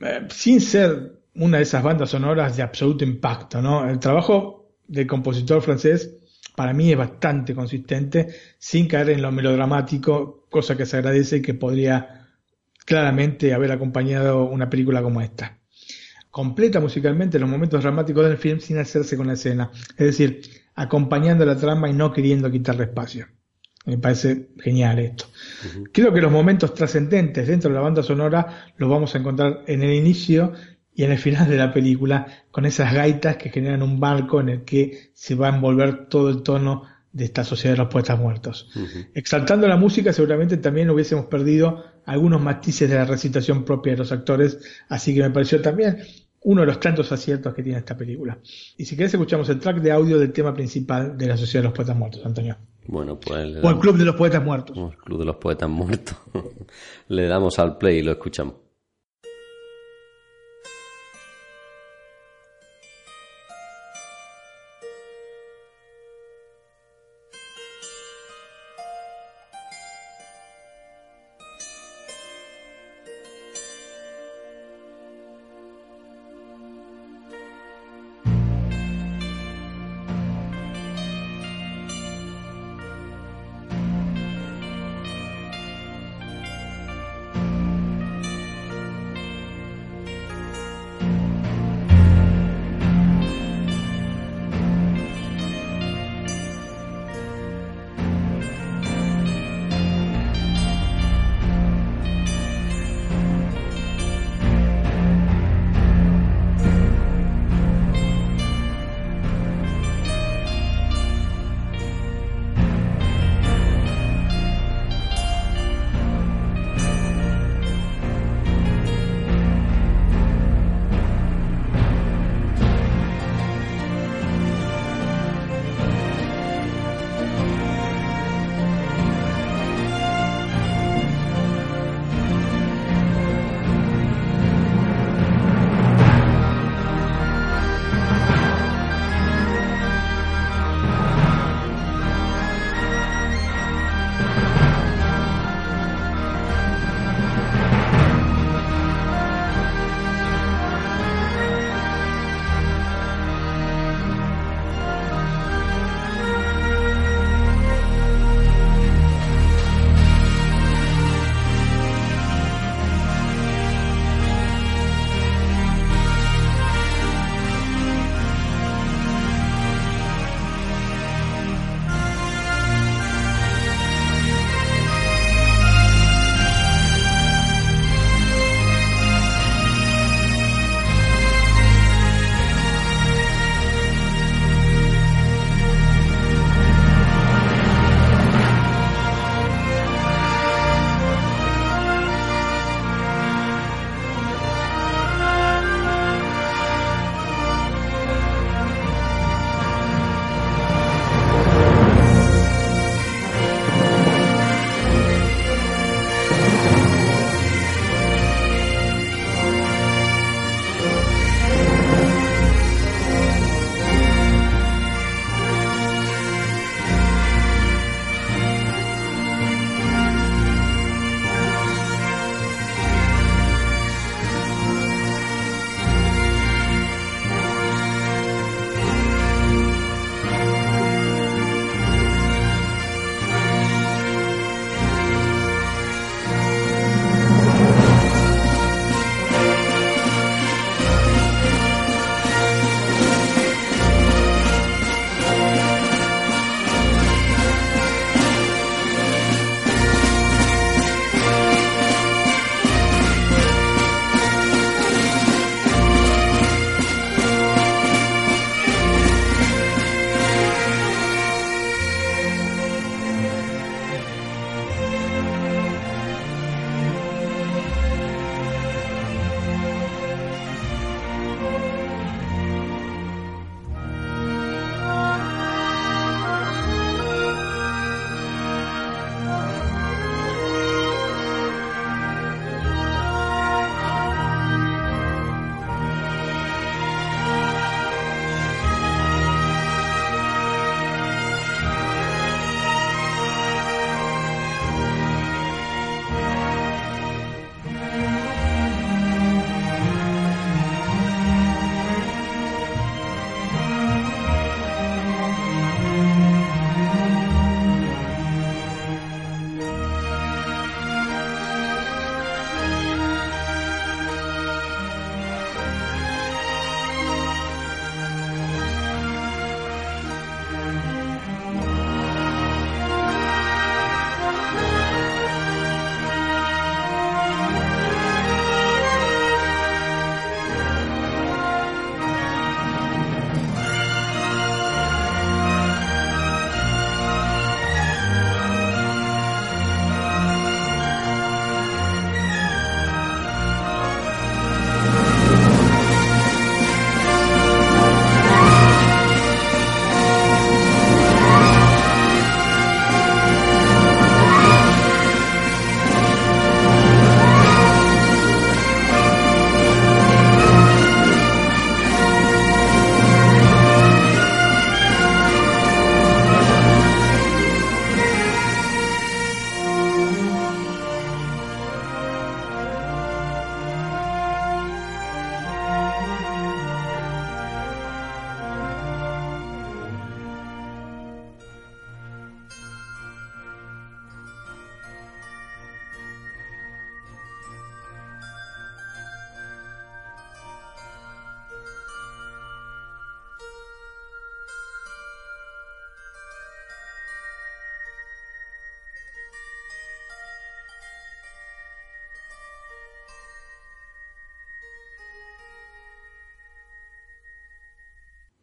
Eh, sin ser una de esas bandas sonoras de absoluto impacto, ¿no? El trabajo del compositor francés para mí es bastante consistente, sin caer en lo melodramático, cosa que se agradece y que podría claramente haber acompañado una película como esta. Completa musicalmente los momentos dramáticos del film sin hacerse con la escena, es decir, acompañando la trama y no queriendo quitarle espacio. Me parece genial esto. Creo que los momentos trascendentes dentro de la banda sonora los vamos a encontrar en el inicio y en el final de la película, con esas gaitas que generan un barco en el que se va a envolver todo el tono de esta sociedad de los poetas muertos. Exaltando la música, seguramente también hubiésemos perdido algunos matices de la recitación propia de los actores, así que me pareció también uno de los tantos aciertos que tiene esta película. Y si querés, escuchamos el track de audio del tema principal de la Sociedad de los Poetas Muertos, Antonio. Bueno, pues. O el Club de los Poetas Muertos. El Club de los [laughs] Poetas Muertos. le damos al play y lo escuchamos.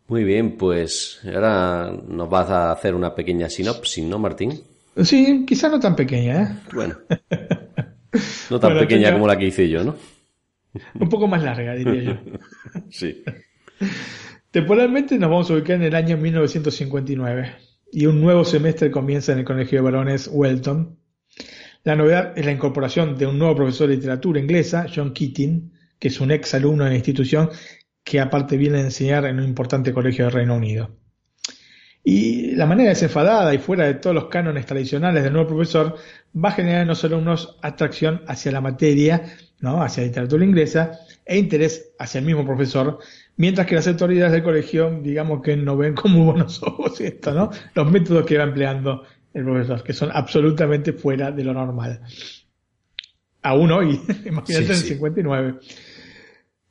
Muy bien, pues ahora nos vas a hacer una pequeña sinopsis, ¿no, Martín? Sí, quizá no tan pequeña, ¿eh? Bueno, [laughs] no tan Bueno, pequeña como la que hice yo, ¿no? Un poco más larga, diría yo. [laughs] Sí. Temporalmente nos vamos a ubicar en el año 1959 y un nuevo semestre comienza en el Colegio de Varones Welton. La novedad es la incorporación de un nuevo profesor de literatura inglesa, John Keating, que es un ex alumno de la institución que aparte viene a enseñar en un importante colegio del Reino Unido. Y la manera desenfadada y fuera de todos los cánones tradicionales del nuevo profesor va a generar en los alumnos atracción hacia la materia, ¿no? hacia la literatura inglesa, e interés hacia el mismo profesor, mientras que las autoridades del colegio, digamos que no ven con muy buenos [laughs] ojos esto, ¿no? Los métodos que va empleando el profesor, que son absolutamente fuera de lo normal. Aún hoy, [laughs] imagínate Sí, en sí. 59.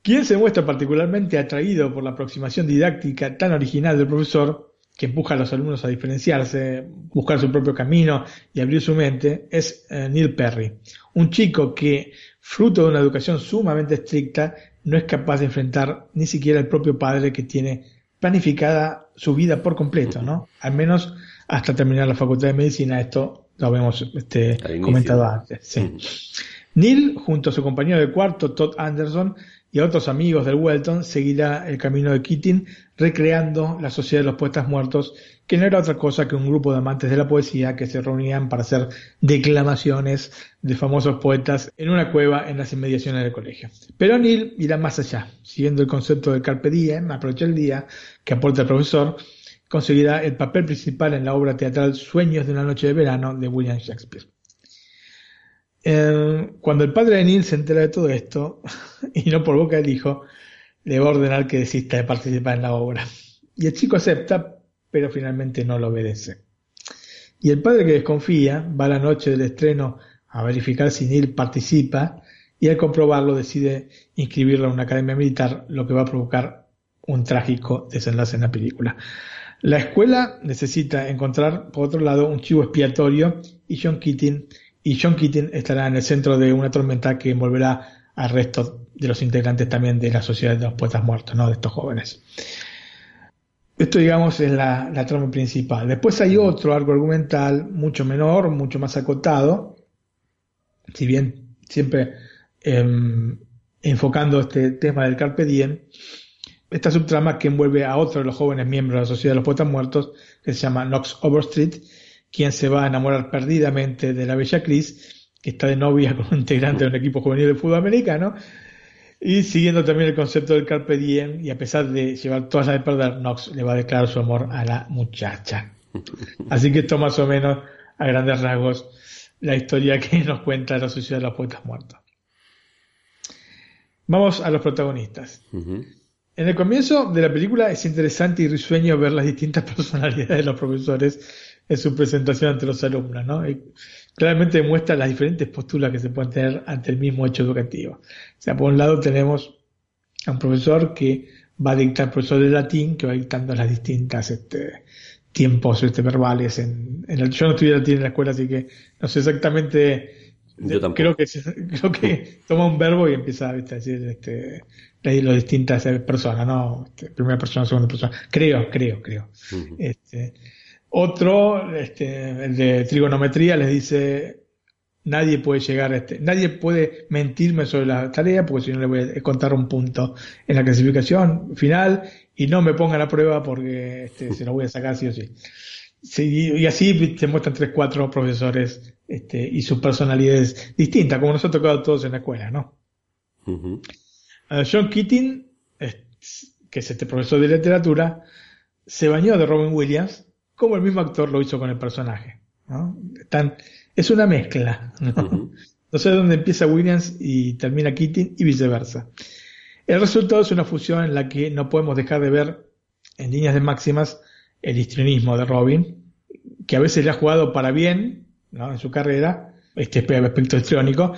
Quien se muestra particularmente atraído por la aproximación didáctica tan original del profesor, que empuja a los alumnos a diferenciarse, buscar su propio camino y abrir su mente, es eh, Neil Perry, un chico que, fruto de una educación sumamente estricta, no es capaz de enfrentar ni siquiera al propio padre que tiene planificada su vida por completo, ¿no? Al menos hasta terminar la facultad de medicina, esto lo habíamos este, comentado antes. sí. Neil, junto a su compañero de cuarto, Todd Anderson, y a otros amigos del Welton, seguirá el camino de Keating, recreando la Sociedad de los Poetas Muertos, que no era otra cosa que un grupo de amantes de la poesía que se reunían para hacer declamaciones de famosos poetas en una cueva en las inmediaciones del colegio. Pero Neil irá más allá, siguiendo el concepto del carpe diem, aprovecha el día, que aporta el profesor, conseguirá el papel principal en la obra teatral Sueños de una noche de verano de William Shakespeare. Eh, cuando el padre de Neil se entera de todo esto, [laughs] y no por boca del hijo, le va ordenar que desista de participar en la obra. Y el chico acepta, pero finalmente no lo obedece. Y el padre que desconfía va la noche del estreno a verificar si Neil participa y al comprobarlo decide inscribirlo en una academia militar, lo que va a provocar un trágico desenlace en la película. La escuela necesita encontrar, por otro lado, un chivo expiatorio y John Keating, y John Keating estará en el centro de una tormenta que envolverá al resto de los integrantes también de la Sociedad de los Poetas Muertos, ¿no? de estos jóvenes. Esto, digamos, es la, trama principal. Después hay otro arco argumental mucho menor, mucho más acotado, si bien siempre em, enfocando este tema del Carpe Diem, esta subtrama que envuelve a otro de los jóvenes miembros de la Sociedad de los Poetas Muertos, que se llama Knox Overstreet, quien se va a enamorar perdidamente de la bella Chris, que está de novia con un integrante de un equipo juvenil de fútbol americano, y siguiendo también el concepto del Carpe Diem, y a pesar de llevar todas las de perder, Knox le va a declarar su amor a la muchacha. Así que esto más o menos, a grandes rasgos, la historia que nos cuenta la Sociedad de los Poetas Muertos. Vamos a los protagonistas. En el comienzo de la película es interesante y risueño ver las distintas personalidades de los profesores en su presentación ante los alumnos, ¿no? Y claramente demuestra las diferentes posturas que se pueden tener ante el mismo hecho educativo. O sea, por un lado tenemos a un profesor que va a dictar, profesor de latín, que va dictando las distintas este, tiempos este, verbales. En, en el- yo no estudié latín en la escuela, así que no sé exactamente. Yo tampoco. Creo que, [laughs] creo que toma un verbo y empieza ¿viste? a decir este, las distintas eh, personas, ¿no? Este, primera persona, segunda persona. Creo, creo, creo. Este, otro, este, el de trigonometría, les dice, nadie puede llegar, a este, nadie puede mentirme sobre la tarea porque si no le voy a contar un punto en la clasificación final y no me pongan a prueba porque este, se lo voy a sacar sí o sí. Sí, y así se muestran tres, cuatro profesores este, y sus personalidades distintas, como nos ha tocado a todos en la escuela, ¿no? Uh, John Keating, que es este profesor de literatura, se bañó de Robin Williams como el mismo actor lo hizo con el personaje. ¿no? Están- es una mezcla. ¿no? Ujú. No sé dónde empieza Williams y termina Keating y viceversa. El resultado es una fusión en la que no podemos dejar de ver en líneas de máximas el histrionismo de Robin, que a veces le ha jugado para bien ¿no? en su carrera, este aspecto histriónico,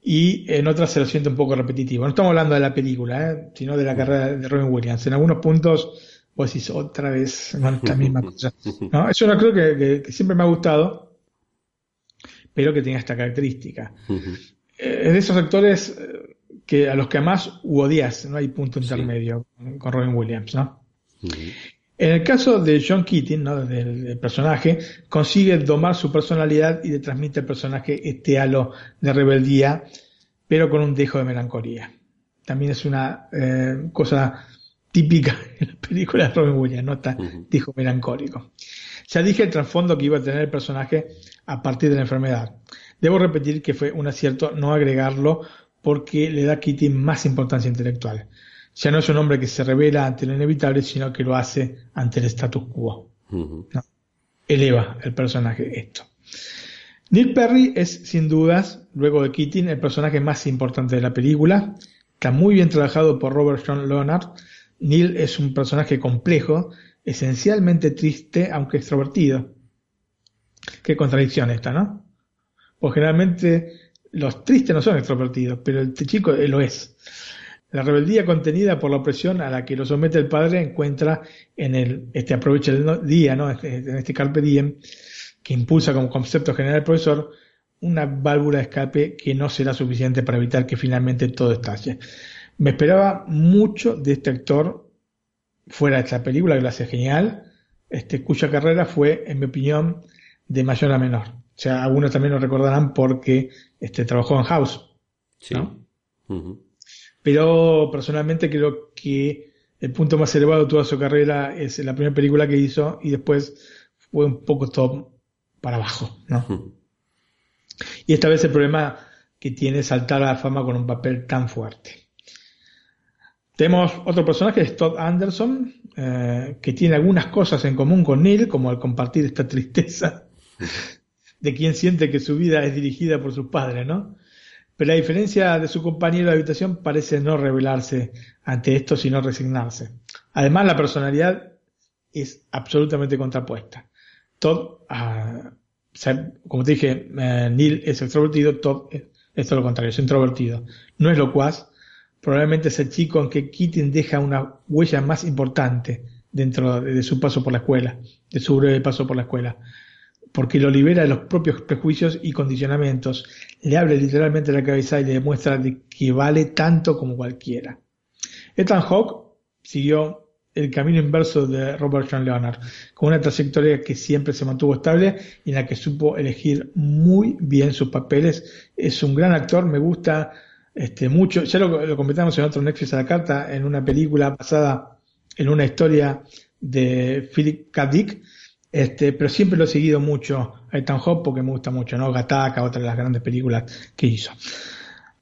y en otras se lo siente un poco repetitivo. No estamos hablando de la película, ¿eh? sino de la carrera de Robin Williams. En algunos puntos vos decís otra vez [laughs] ¿no? la misma cosa. ¿no? Es una creo que, que- que siempre me ha gustado, pero que tiene esta característica. Eh, es de esos actores eh, que a los que más u odias, no hay punto Sí. intermedio con Robin Williams, ¿no? En el caso de John Keating, ¿no? del, del personaje, consigue domar su personalidad y le transmite al personaje este halo de rebeldía, pero con un dejo de melancolía. También es una eh, cosa típica en las películas de Robin Williams, ¿no? Está dejo melancólico. Ya dije el trasfondo que iba a tener el personaje a partir de la enfermedad. Debo repetir que fue un acierto no agregarlo porque le da a Keating más importancia intelectual. Ya no es un hombre que se revela ante lo inevitable, sino que lo hace ante el status quo. ¿no? Eleva el personaje esto. Neil Perry es, sin dudas, luego de Keating, el personaje más importante de la película. Está muy bien trabajado por Robert John Leonard. Neil es un personaje complejo, esencialmente triste, aunque extrovertido. Qué contradicción esta, ¿no? Pues generalmente los tristes no son extrovertidos, pero este chico eh, lo es. La rebeldía contenida por la opresión a la que lo somete el padre encuentra en el, este aprovecha el día, ¿no? Este- En este carpe diem, que impulsa como concepto general el profesor, una válvula de escape que no será suficiente para evitar que finalmente todo estalle. Me esperaba mucho de este actor fuera de esta película, que lo hace genial, este, cuya carrera fue, en mi opinión, de mayor a menor. O sea, algunos también lo recordarán porque este, trabajó en House. Sí. Pero personalmente creo que el punto más elevado de toda su carrera es la primera película que hizo y después fue un poco todo para abajo, ¿no? Y esta vez el problema que tiene es saltar a la fama con un papel tan fuerte. Tenemos otro personaje, es Todd Anderson, eh, que tiene algunas cosas en común con Neil, como el compartir esta tristeza [laughs] de quien siente que su vida es dirigida por sus padres, ¿no? Pero a diferencia de su compañero de habitación, parece no rebelarse ante esto, sino resignarse. Además, la personalidad es absolutamente contrapuesta. Todd, ah, como te dije, eh, Neil es extrovertido, Todd es, es todo lo contrario, es introvertido. No es locuaz, probablemente es el chico en que Keating deja una huella más importante dentro de, su paso por la escuela, de su breve paso por la escuela porque lo libera de los propios prejuicios y condicionamientos, le abre literalmente la cabeza y le demuestra de que vale tanto como cualquiera. Ethan Hawke siguió el camino inverso de Robert John Leonard, con una trayectoria que siempre se mantuvo estable y en la que supo elegir muy bien sus papeles. Es un gran actor, me gusta este, mucho. Ya lo, comentamos en otro Netflix a la carta, en una película basada en una historia de Philip K. Dick, este, pero siempre lo he seguido mucho a Ethan Hawke porque me gusta mucho, ¿no? Gattaca, otra de las grandes películas que hizo.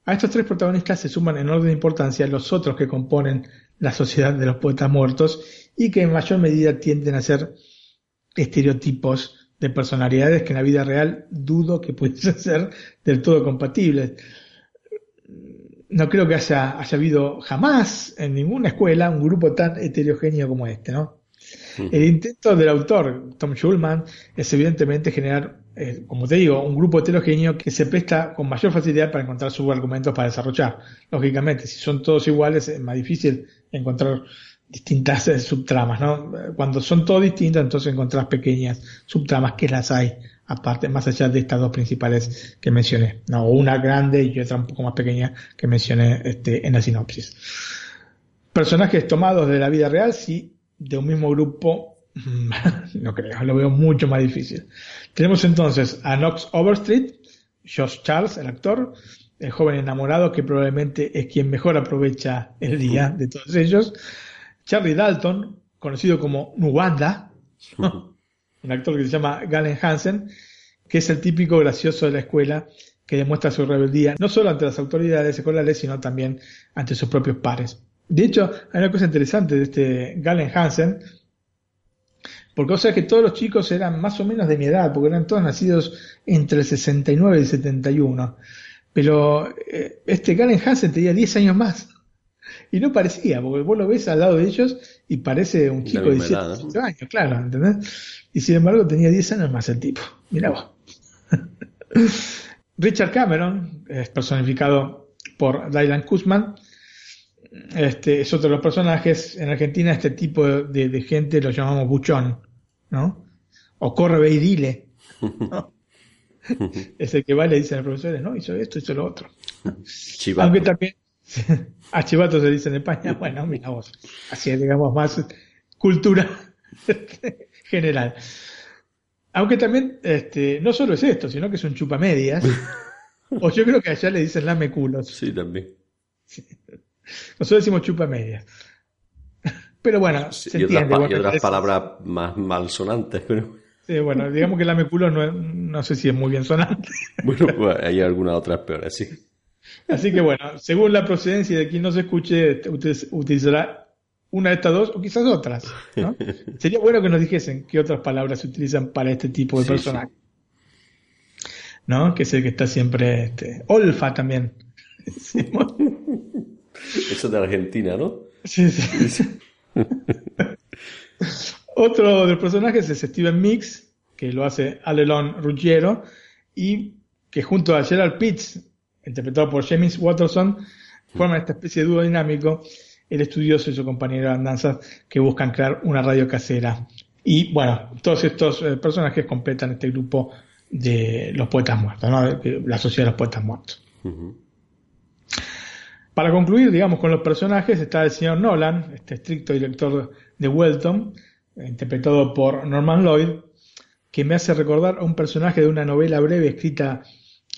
A estos tres protagonistas se suman en orden de importancia los otros que componen la sociedad de los poetas muertos y que en mayor medida tienden a ser estereotipos de personalidades que en la vida real dudo que pudiesen [laughs] ser del todo compatibles. No creo que haya, haya habido jamás en ninguna escuela un grupo tan heterogéneo como este, ¿no? El intento del autor, Tom Schulman, es evidentemente generar, eh, como te digo, un grupo heterogéneo que se presta con mayor facilidad para encontrar subargumentos para desarrollar. Lógicamente, si son todos iguales, es más difícil encontrar distintas eh, subtramas, ¿no? Cuando son todos distintos, entonces encontrás pequeñas subtramas que las hay, aparte, más allá de estas dos principales que mencioné, ¿no? Una grande y otra un poco más pequeña que mencioné este, en la sinopsis. Personajes tomados de la vida real, sí, de un mismo grupo, [laughs] no creo, lo veo mucho más difícil. Tenemos entonces a Knox Overstreet, Josh Charles, el actor, el joven enamorado que probablemente es quien mejor aprovecha el día de todos ellos. Charlie Dalton, conocido como Nuwanda, [laughs] un actor que se llama Galen Hansen, que es el típico gracioso de la escuela que demuestra su rebeldía no solo ante las autoridades escolares, sino también ante sus propios pares. De hecho, hay una cosa interesante de este Galen Hansen, porque o sea que todos los chicos eran más o menos de mi edad, porque eran todos nacidos entre el 69 y el 71. Pero eh, este Galen Hansen tenía 10 años más. Y no parecía, porque vos lo ves al lado de ellos y parece un chico de misma 17 edad, ¿no? 18 años, claro, ¿entendés? Y sin embargo tenía 10 años más el tipo. Mirá vos. [laughs] Richard Cameron es personificado por Dylan Kuzman. Este es otro de los personajes. En Argentina, este tipo de, de gente lo llamamos buchón, ¿no? O corre, ve y dile. [laughs] ¿no? es el que va y le dice a los profesores, no, hizo esto, hizo lo otro. Chivato. Aunque también [laughs] a chivato se dice en España, [laughs] bueno, mira vos, así es, digamos más cultura [laughs] general. Aunque también, este, no solo es esto, sino que es un chupamedias. o yo creo que allá le dicen lameculos. Sí, también. Nosotros decimos chupamedias. Pero bueno, se y otras, entiende. y otras es- palabras más malsonantes, pero sí, bueno, digamos que lameculos no, no sé si es muy bien sonante. bueno, pues hay algunas otras peores, sí. Así que bueno, según la procedencia de quien nos escuche, utiz- utilizará una de estas dos o quizás otras. ¿no? [laughs] Sería bueno que nos dijesen qué otras palabras se utilizan para este tipo de Sí, personaje. ¿No? Que es el que está siempre. Este, Olfa también. [laughs] Eso de Argentina, ¿no? Sí, sí. [laughs] Otro de los personajes es Steven Mix, que lo hace Alelon Ruggiero, y que junto a Gerald Pitts, interpretado por James Watterson, forman esta especie de dúo dinámico, el estudioso y su compañero de andanzas, que buscan crear una radio casera. Y bueno, todos estos eh, personajes completan este grupo de los poetas muertos, ¿no? La sociedad de los poetas muertos. Para concluir, digamos, con los personajes está el señor Nolan, este estricto director de Welton, interpretado por Norman Lloyd, que me hace recordar a un personaje de una novela breve escrita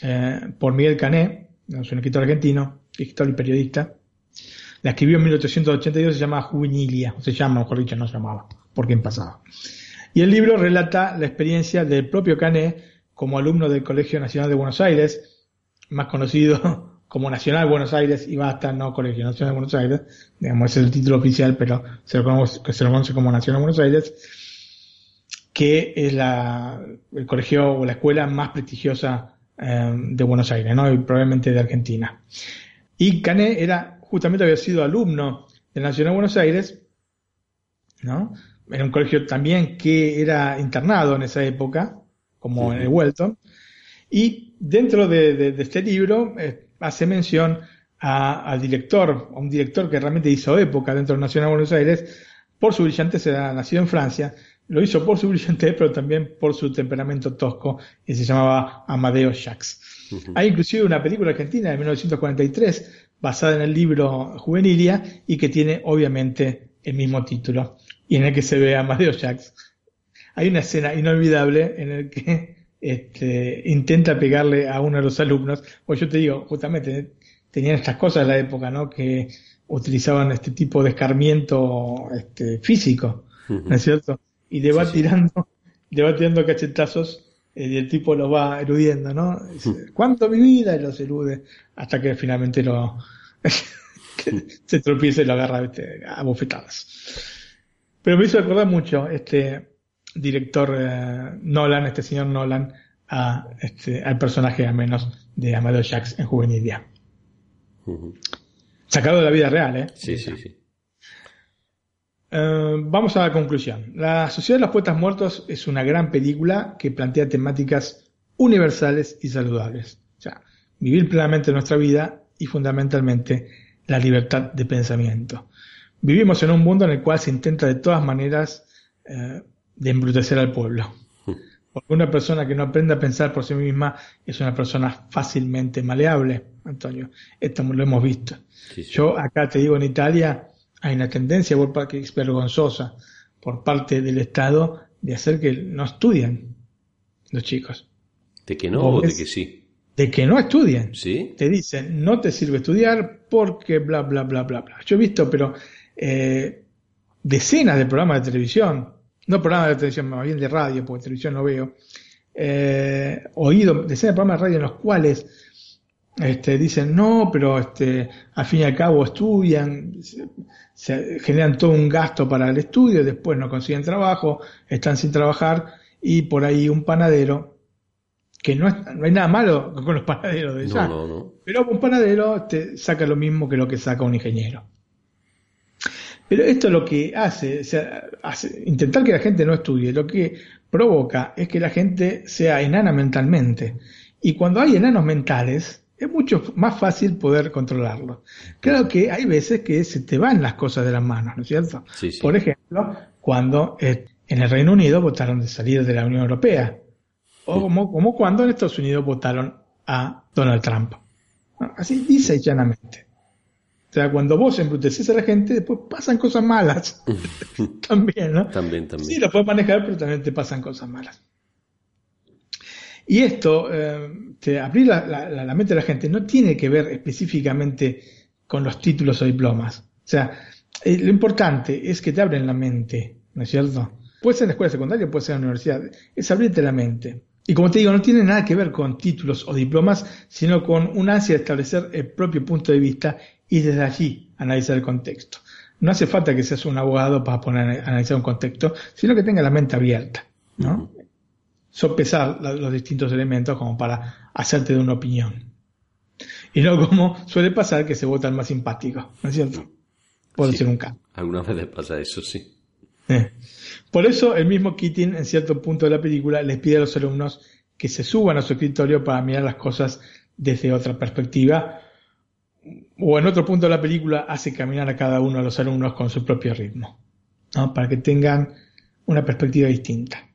eh, por Miguel Cané, un escritor argentino, escritor y periodista. La escribió en 1882, se llama Juvenilia, se llama, mejor dicho, no se llamaba, porque en pasado. Y el libro relata la experiencia del propio Cané como alumno del Colegio Nacional de Buenos Aires, más conocido [laughs] como Nacional Buenos Aires y basta, no Colegio Nacional de Buenos Aires, digamos, ese es el título oficial, pero se lo conoce, se lo conoce como Nacional Buenos Aires, que es la, el colegio o la escuela más prestigiosa eh, de Buenos Aires, ¿no? Y probablemente de Argentina. Y Cané era, justamente había sido alumno del Nacional Buenos Aires, ¿no? Era un colegio también que era internado en esa época, como en el Welton, y dentro de, de- de este libro eh, hace mención a- al director, a un director que realmente hizo época dentro del Nacional de Buenos Aires, por su brillantez, era nacido en Francia, lo hizo por su brillantez, [laughs] pero también por su temperamento tosco, y se llamaba Amadeo Jacques. Hay inclusive una película argentina de 1943, basada en el libro Juvenilia, y que tiene obviamente el mismo título, y en el que se ve a Amadeo Jacques hay una escena inolvidable en el que este, intenta pegarle a uno de los alumnos. Pues yo te digo, justamente tenían estas cosas en la época, ¿no? Que utilizaban este tipo de escarmiento este, físico, ¿no es cierto? Y le va tirando, [laughs] le va tirando cachetazos eh, y el tipo lo va eludiendo, ¿no? Dice, ¿Cuánto mi vida? Y los elude hasta que finalmente lo [laughs] se tropieza y lo agarra ¿viste? a bofetadas. Pero me hizo recordar mucho este director eh, Nolan, este señor Nolan, a, este, al personaje al menos de Amadeo Jacques en Juvenilia. Sacado de la vida real, ¿eh? Sí, sí, sí. Eh, vamos a la conclusión. La Sociedad de los Poetas Muertos es una gran película que plantea temáticas universales y saludables. O sea, vivir plenamente nuestra vida y fundamentalmente la libertad de pensamiento. Vivimos en un mundo en el cual se intenta de todas maneras eh, de embrutecer al pueblo. Porque una persona que no aprende a pensar por sí misma es una persona fácilmente maleable, Antonio. Esto lo hemos visto. Sí, sí. Yo acá te digo, en Italia hay una tendencia por parte que es vergonzosa por parte del Estado de hacer que no estudien los chicos, ¿De que no ¿Vos o de que sí? de que no estudien. ¿Sí? Te dicen, no te sirve estudiar porque bla, bla, bla, bla, bla. Yo he visto, pero eh, decenas de programas de televisión, no programas de televisión, más bien de radio, porque televisión no veo, eh, oído decenas de programas de radio en los cuales este, dicen, no, pero este, al fin y al cabo estudian, se, se generan todo un gasto para el estudio, después no consiguen trabajo, están sin trabajar, y por ahí un panadero, que no, es- no hay nada malo con los panaderos de ya, No, no, no. pero un panadero te saca lo mismo que lo que saca un ingeniero. Pero esto lo que hace, o sea, hace- intentar que la gente no estudie, lo que provoca es que la gente sea enana mentalmente. Y cuando hay enanos mentales, es mucho más fácil poder controlarlo. Claro que hay veces que se te van las cosas de las manos, ¿no es cierto? Sí, sí. Por ejemplo, cuando eh, en el Reino Unido votaron de salir de la Unión Europea. O como, como cuando en Estados Unidos votaron a Donald Trump. ¿no? Así dice llanamente. O sea, cuando vos embruteces a la gente, después pasan cosas malas. [laughs] también, ¿no? También, también. Sí, lo puedes manejar, pero también te pasan cosas malas. Y esto, eh, abrir la, la- mente de la gente, no tiene que ver específicamente con los títulos o diplomas. O sea, eh, lo importante es que te abren la mente, ¿no es cierto? Puede ser en la escuela secundaria, puede ser en la universidad, es abrirte la mente. Y como te digo, no tiene nada que ver con títulos o diplomas, sino con una ansia de establecer el propio punto de vista y desde allí analizar el contexto. No hace falta que seas un abogado para poner analizar un contexto, sino que tenga la mente abierta, ¿no? Sopesar los distintos elementos como para hacerte de una opinión. Y no como suele pasar que se vota el más simpático, ¿no es cierto? Por Sí. decir un caso. Algunas veces pasa eso, sí. Eh. Por eso el mismo Keating en cierto punto de la película les pide a los alumnos que se suban a su escritorio para mirar las cosas desde otra perspectiva o en otro punto de la película hace caminar a cada uno de los alumnos con su propio ritmo, ¿no? para que tengan una perspectiva distinta.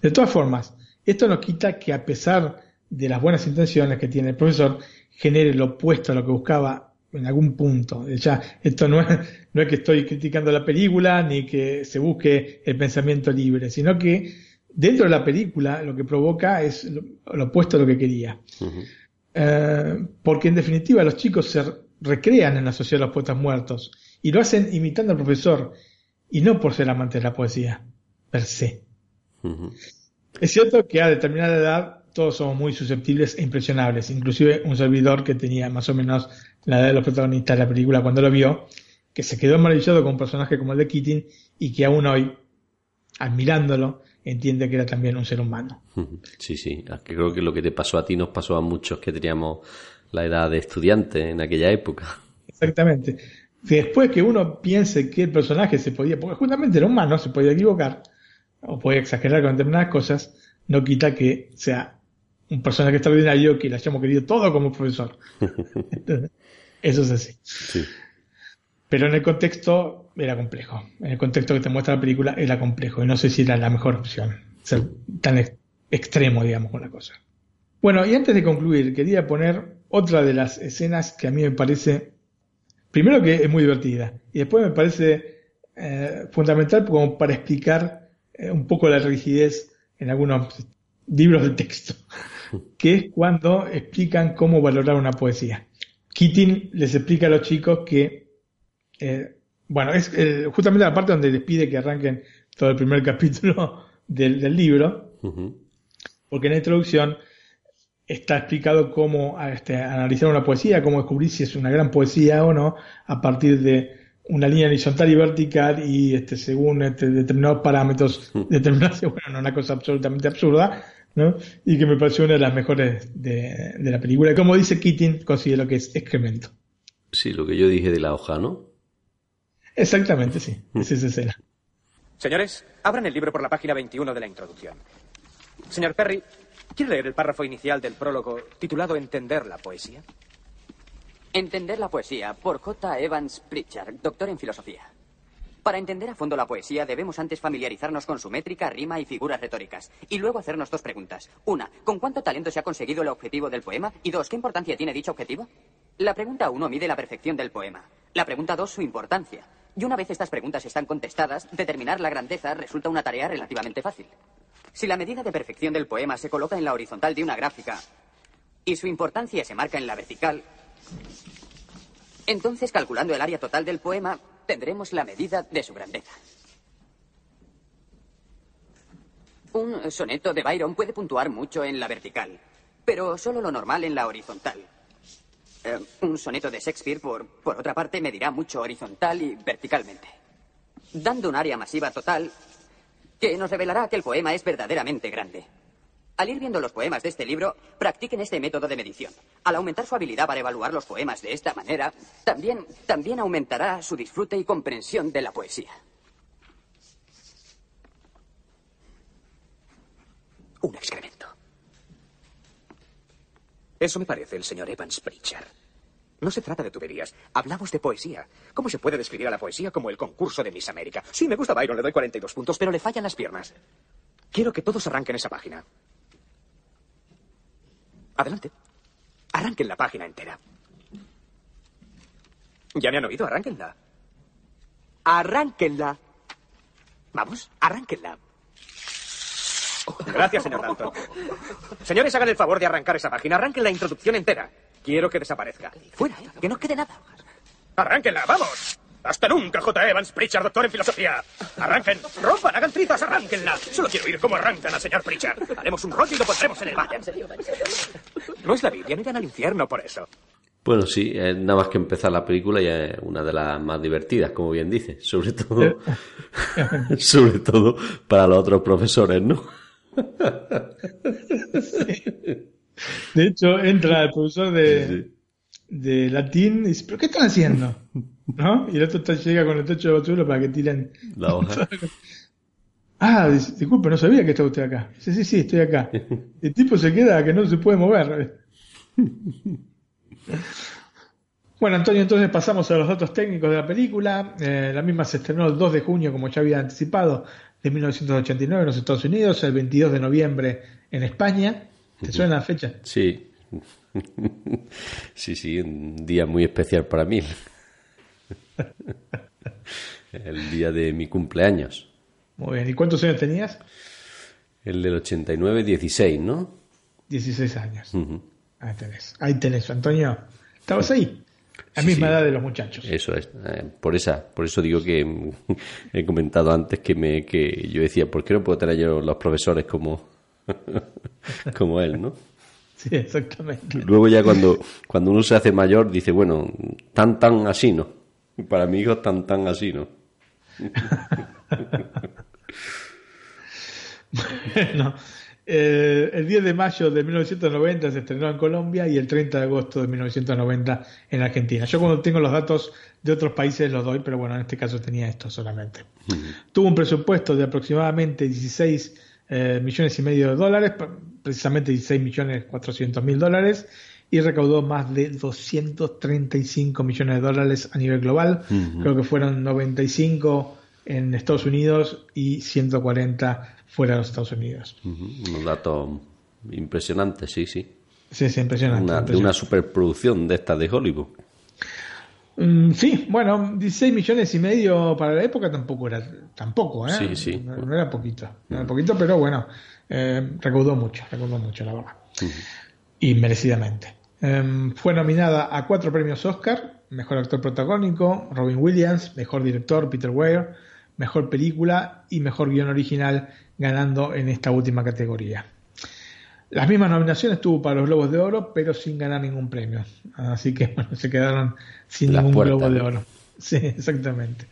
De todas formas, esto no quita que a pesar de las buenas intenciones que tiene el profesor, genere lo opuesto a lo que buscaba en algún punto. Ya, esto no es, no es que estoy criticando la película ni que se busque el pensamiento libre, sino que dentro de la película lo que provoca es lo, lo opuesto a lo que quería. Eh, porque en definitiva los chicos se recrean en la sociedad de los poetas muertos y lo hacen imitando al profesor y no por ser amantes de la poesía, per se. Es cierto que a determinada edad todos somos muy susceptibles e impresionables, inclusive un servidor que tenía más o menos la edad de los protagonistas de la película cuando lo vio, que se quedó maravillado con un personaje como el de Keating y que aún hoy, admirándolo, entiende que era también un ser humano. Sí, sí. Que creo que lo que te pasó a ti nos pasó a muchos que teníamos la edad de estudiante en aquella época. Exactamente. Después que uno piense que el personaje se podía, porque justamente era humano, se podía equivocar, o podía exagerar con determinadas cosas, no quita que sea un personaje extraordinario que le hayamos querido todo como profesor. [laughs] Eso es así. Sí. Pero en el contexto era complejo. En el contexto que te muestra la película era complejo. Y no sé si era la mejor opción. Ser tan ex- extremo, digamos, con la cosa. Bueno, y antes de concluir, quería poner otra de las escenas que a mí me parece, primero que es muy divertida, y después me parece eh, fundamental como para explicar eh, un poco la rigidez en algunos libros de texto, [laughs] que es cuando explican cómo valorar una poesía. Keating les explica a los chicos que eh, bueno, es eh, justamente la parte donde les pide que arranquen todo el primer [laughs] capítulo del, del libro, porque en la introducción está explicado cómo este, analizar una poesía, cómo descubrir si es una gran poesía o no, a partir de una línea horizontal y vertical y este, según este, determinados parámetros determinados, [laughs] bueno, no, una cosa absolutamente absurda, ¿no? Y que me pareció una de las mejores de, de la película. Como dice Keating, considero que es excremento. Sí, lo que yo dije de la hoja, ¿no? Exactamente, sí. Es esa escena. Señores, abran el libro por la página 21 de la introducción. Señor Perry, ¿quiere leer el párrafo inicial del prólogo titulado Entender la poesía? Entender la poesía por J. Evans Pritchard, doctor en filosofía. Para entender a fondo la poesía debemos antes familiarizarnos con su métrica, rima y figuras retóricas. Y luego hacernos dos preguntas. Una, ¿con cuánto talento se ha conseguido el objetivo del poema? Y dos, ¿qué importancia tiene dicho objetivo? La pregunta uno mide la perfección del poema. La pregunta dos, su importancia. Y una vez estas preguntas están contestadas, determinar la grandeza resulta una tarea relativamente fácil. Si la medida de perfección del poema se coloca en la horizontal de una gráfica y su importancia se marca en la vertical, entonces, calculando el área total del poema, tendremos la medida de su grandeza. Un soneto de Byron puede puntuar mucho en la vertical, pero solo lo normal en la horizontal. Eh, un soneto de Shakespeare, por, por otra parte, medirá mucho horizontal y verticalmente, dando un área masiva total que nos revelará que el poema es verdaderamente grande. Al ir viendo los poemas de este libro, practiquen este método de medición. Al aumentar su habilidad para evaluar los poemas de esta manera, también, también aumentará su disfrute y comprensión de la poesía. Un excremento. Eso me parece el señor Evans Pritchard. No se trata de tuberías. Hablamos de poesía. ¿Cómo se puede describir a la poesía como el concurso de Miss América? Sí, me gusta Byron, le doy 42 puntos, pero le fallan las piernas. Quiero que todos arranquen esa página. Adelante. Arranquen la página entera. Ya me han oído, arránquenla. Arránquenla. Vamos, arránquenla. Gracias, señor Dalton. Señores, hagan el favor de arrancar esa página. Arranquen la introducción entera. Quiero que desaparezca. Fuera, que no quede nada. Arránquenla, vamos. Hasta nunca, J. Evans, Pritchard, doctor en filosofía. Arranquen, rompan, hagan trizas, arránquenla. Solo quiero oír cómo arrancan al señor Pritchard. Haremos un rollo y lo pondremos en el mar. No es la Biblia, no irán al infierno por eso. Bueno, sí, eh, nada más que empezar la película ya es una de las más divertidas, como bien dice. Sobre todo, [laughs] sobre todo para los otros profesores, ¿no? De hecho, entra el profesor de, de latín y dice, ¿pero qué están haciendo? ¿No? Y el otro está- llega con el techo de basura para que tiren... La hoja. [laughs] Ah, dice, disculpe, no sabía que estaba usted acá. Sí, sí, sí, estoy acá. [laughs] El tipo se queda que no se puede mover. Bueno, Antonio, entonces pasamos a los datos técnicos de la película. Eh, la misma se estrenó el 2 de junio, como ya había anticipado, de 1989 en los Estados Unidos, el 22 de noviembre en España. ¿Te suena la fecha? Sí. [laughs] Sí, sí, un día muy especial para mí. [laughs] El día de mi cumpleaños. Muy bien. ¿Y cuántos años tenías? El del 89, 16, ¿no? 16 años. Ahí tenés. Ahí tenés, Antonio. ¿Estabas ahí? La Sí, misma sí. edad de los muchachos. Eso es. eh, por esa, por eso digo que [laughs] he comentado antes que me que yo decía, ¿por qué no puedo tener yo los profesores como [laughs] como él, ¿no? Sí, exactamente. Luego ya cuando cuando uno se hace mayor dice, bueno, tan tan así, ¿no? Para mi hijo tan tan así, ¿no? No. Eh, el 10 de mayo de 1990 se estrenó en Colombia y el 30 de agosto de 1990 en Argentina. Yo cuando tengo los datos de otros países los doy, pero bueno, en este caso tenía esto solamente. Tuvo un presupuesto de aproximadamente 16 eh, millones y medio de dólares, precisamente 16 millones 400 mil dólares, y recaudó más de 235 millones de dólares a nivel global. Creo que fueron 95 en Estados Unidos y 140 fuera de los Estados Unidos. Ujú, Unos datos impresionantes, sí, sí. Sí, es impresionante. Una- de impresionante. una superproducción de estas de Hollywood. Mm, sí, bueno, 16 millones y medio para la época tampoco era, tampoco, ¿eh? Sí, sí. No, no era poquito, no era poquito, pero bueno, eh, recaudó mucho, recaudó mucho, la verdad. Y merecidamente. Em, fue nominada a cuatro premios Oscar, Mejor Actor Protagónico, Robin Williams, Mejor Director, Peter Weir, Mejor Película y Mejor Guión Original, ganando en esta última categoría. Las mismas nominaciones tuvo para los Globos de Oro, pero sin ganar ningún premio. Así que [laughs] bueno, se quedaron sin ningún Globo de. Oro. [laughs] Sí, exactamente.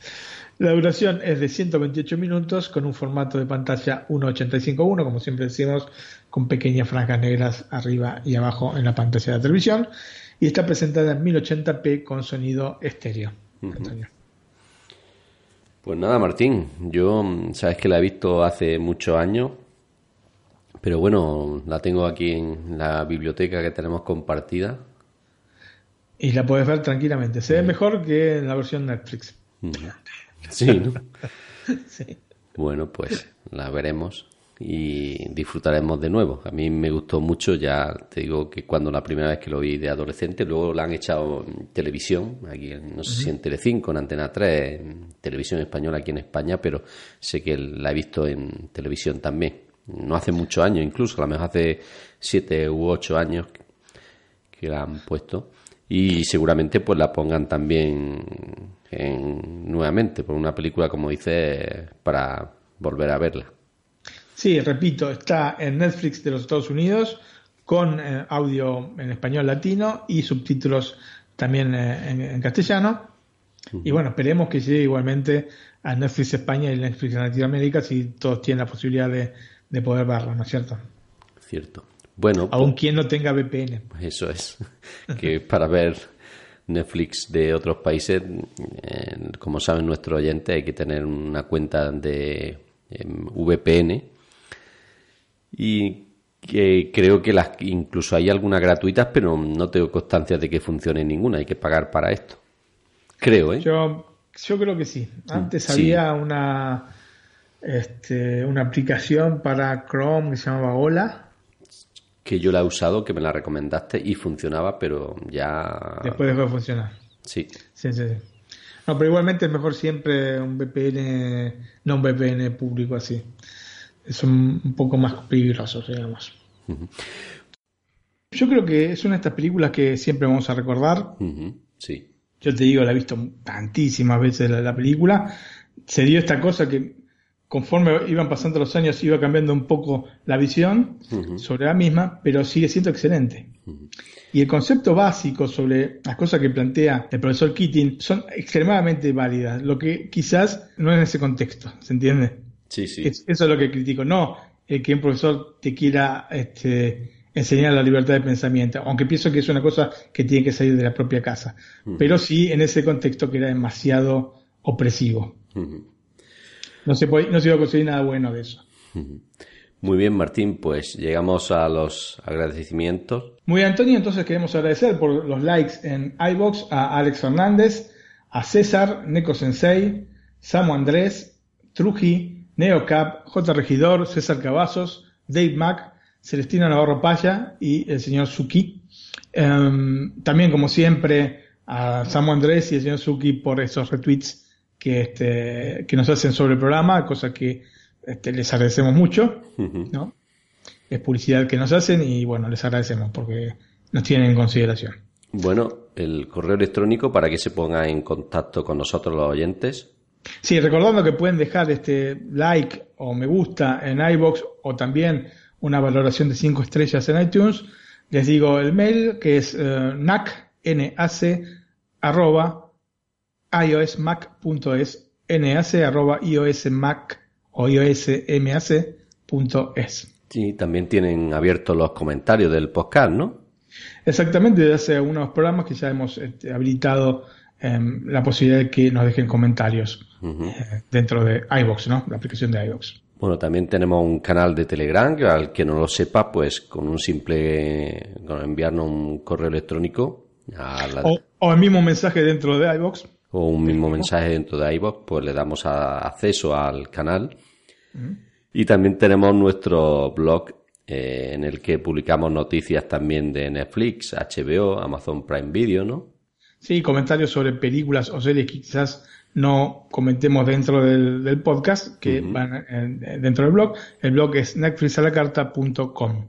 La duración es de 128 minutos con un formato de pantalla 1.85.1, como siempre decimos, con pequeñas franjas negras arriba y abajo en la pantalla de la televisión. Y está presentada en 1080p con sonido estéreo. Pues nada, Martín, yo mm, sabes que la he visto hace muchos años, pero bueno, la tengo aquí en la biblioteca que tenemos compartida. Y la puedes ver tranquilamente. Se ve mejor que en la versión Netflix. Sí, ¿no? [laughs] Sí. Bueno, pues la veremos y disfrutaremos de nuevo. A mí me gustó mucho, ya te digo que cuando la primera vez que lo vi de adolescente, luego la han echado en televisión, aquí en- no sé si en Telecinco, en Antena 3, en televisión española aquí en España, pero sé que la he visto en televisión también. No hace muchos años, incluso, a lo mejor hace siete u ocho años que la han puesto y seguramente pues la pongan también en- nuevamente por una película como dice para volver a verla Sí, repito, está en Netflix de los Estados Unidos con eh, audio en español latino y subtítulos también eh, en, en castellano. Y bueno, esperemos que llegue igualmente a Netflix España y Netflix Latinoamérica si todos tienen la posibilidad de, de poder verla, ¿no es cierto? cierto bueno Aún quien no tenga VPN. pues eso es [laughs] que para ver Netflix de otros países eh, como saben nuestros oyentes hay que tener una cuenta de em, VPN y que creo que las incluso hay algunas gratuitas pero no tengo constancia de que funcione ninguna hay que pagar para esto creo eh Yo, yo creo que sí. Antes sí. había una, este, una aplicación para Chrome que se llamaba Hola. Que yo la he usado, que me la recomendaste y funcionaba, pero ya... Después dejó de funcionar. Sí. Sí, sí, sí. No, pero igualmente es mejor siempre un VPN, no un VPN público así. Es un, poco más peligroso, digamos. Yo creo que es una de estas películas que siempre vamos a recordar. Sí. Yo te digo, la he visto tantísimas veces la, la película. Se dio esta cosa que conforme iban pasando los años iba cambiando un poco la visión sobre la misma, pero sigue siendo excelente. Y el concepto básico sobre las cosas que plantea el profesor Keating son extremadamente válidas, lo que quizás no es en ese contexto, ¿se entiende? Sí, sí. Es- eso es lo que critico, no el que un profesor te quiera este, enseñar la libertad de pensamiento, aunque pienso que es una cosa que tiene que salir de la propia casa, pero sí en ese contexto que era demasiado opresivo. No se, puede- no se iba a conseguir nada bueno de eso. Muy bien, Martín, pues llegamos a los agradecimientos. Muy bien, Antonio, entonces queremos agradecer por los likes en iBox a Alex Fernández, a César, Neko Sensei, Samu Andrés, Truji, Neocap, J. Regidor, César Cavazos, Dave Mac, Celestina Navarro Paya y el señor Suki. Em, también, como siempre, a Samu Andrés y el señor Suki por esos retweets que, este, que nos hacen sobre el programa, cosa que este, les agradecemos mucho. ¿no? Es publicidad que nos hacen y bueno, les agradecemos porque nos tienen en consideración. Bueno, el correo electrónico para que se ponga en contacto con nosotros los oyentes. Sí, recordando que pueden dejar este like o me gusta en iBox o también una valoración de 5 estrellas en iTunes. Les digo el mail que es nac, nac, arroba iosmac.es, nac arroba iosmac o iosmac.es. Sí, también tienen abiertos los comentarios del podcast, ¿no? Exactamente, desde hace unos programas que ya hemos este, habilitado em, la posibilidad de que nos dejen comentarios eh, dentro de iBox, ¿no? La aplicación de iBox. Bueno, también tenemos un canal de Telegram, que al que no lo sepa, pues con un simple, con enviarnos un correo electrónico a la- O, o el mismo mensaje dentro de iBox. O un mismo mensaje dentro de iVoox, pues le damos a- acceso al canal. Y también tenemos nuestro blog eh, en el que publicamos noticias también de Netflix, HBO, Amazon Prime Video, ¿no? Sí, comentarios sobre películas o series que quizás no comentemos dentro del, del podcast, que van en- dentro del blog. El blog es netflixalacarta.com.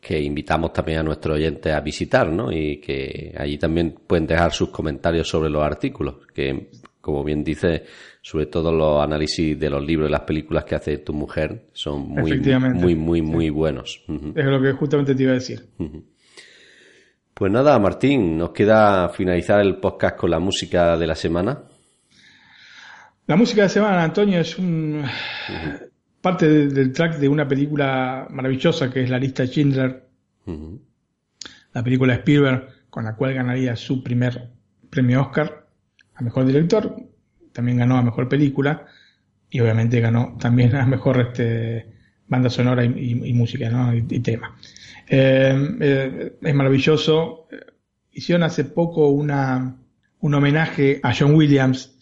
que invitamos también a nuestros oyentes a visitar, ¿no? Y que allí también pueden dejar sus comentarios sobre los artículos, que como bien dice, sobre todo los análisis de los libros y las películas que hace tu mujer son muy, muy, muy, muy buenos. Es lo que justamente te iba a decir. Pues nada, Martín, nos queda finalizar el podcast con la música de la semana. La música de semana, Antonio, es un parte de- del track de una película maravillosa que es La lista Schindler, la película de Spielberg con la cual ganaría su primer premio Oscar a mejor director, también ganó a mejor película y obviamente ganó también a mejor este, banda sonora y, y- y música ¿no? y, y tema. Eh, eh, es maravilloso. Hicieron hace poco una, un homenaje a John Williams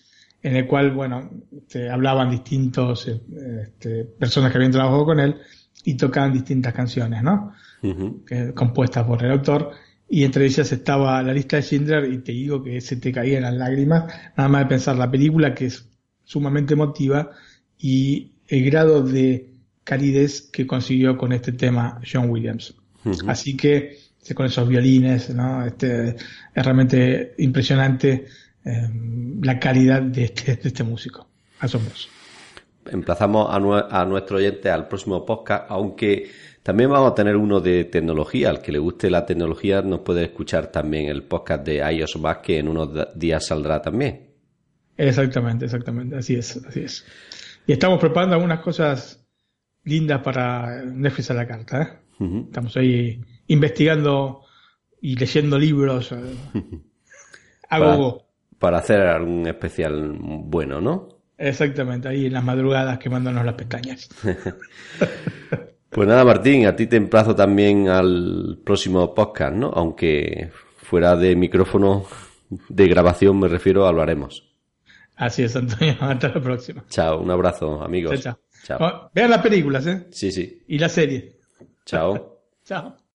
en el cual, bueno, este, hablaban distintos eh, este, personas que habían trabajado con él y tocaban distintas canciones, ¿no? Ujú. que- compuesta por el autor, y entre ellas estaba la lista de Schindler, y te digo que se te caían las lágrimas, nada más de pensar la película que es sumamente emotiva y el grado de calidez que consiguió con este tema John Williams. Así que este, con esos violines, ¿no? Este, es realmente impresionante eh, la calidad de este, de este músico. Asombroso. Emplazamos a, nue- a nuestro oyente al próximo podcast, aunque también vamos a tener uno de tecnología. Al que le guste la tecnología nos puede escuchar también el podcast de iOS Back, que en unos días saldrá también. Exactamente, exactamente, así es, así es. Y estamos preparando algunas cosas lindas para Netflix a la carta, ¿eh? Estamos ahí investigando y leyendo libros. [laughs] a Para, hacer algún especial bueno, ¿no? Exactamente, ahí en las madrugadas quemándonos las pestañas. [laughs] Pues nada, Martín, a ti te emplazo también al próximo podcast, ¿no? Aunque fuera de micrófono de grabación me refiero, hablaremos. Así es, Antonio. [laughs] Hasta la próxima. Chao, un abrazo, amigos. Chao, chao. Chao. Vean las películas, ¿eh? Sí, sí. Y la serie. Chao. [laughs] Chao.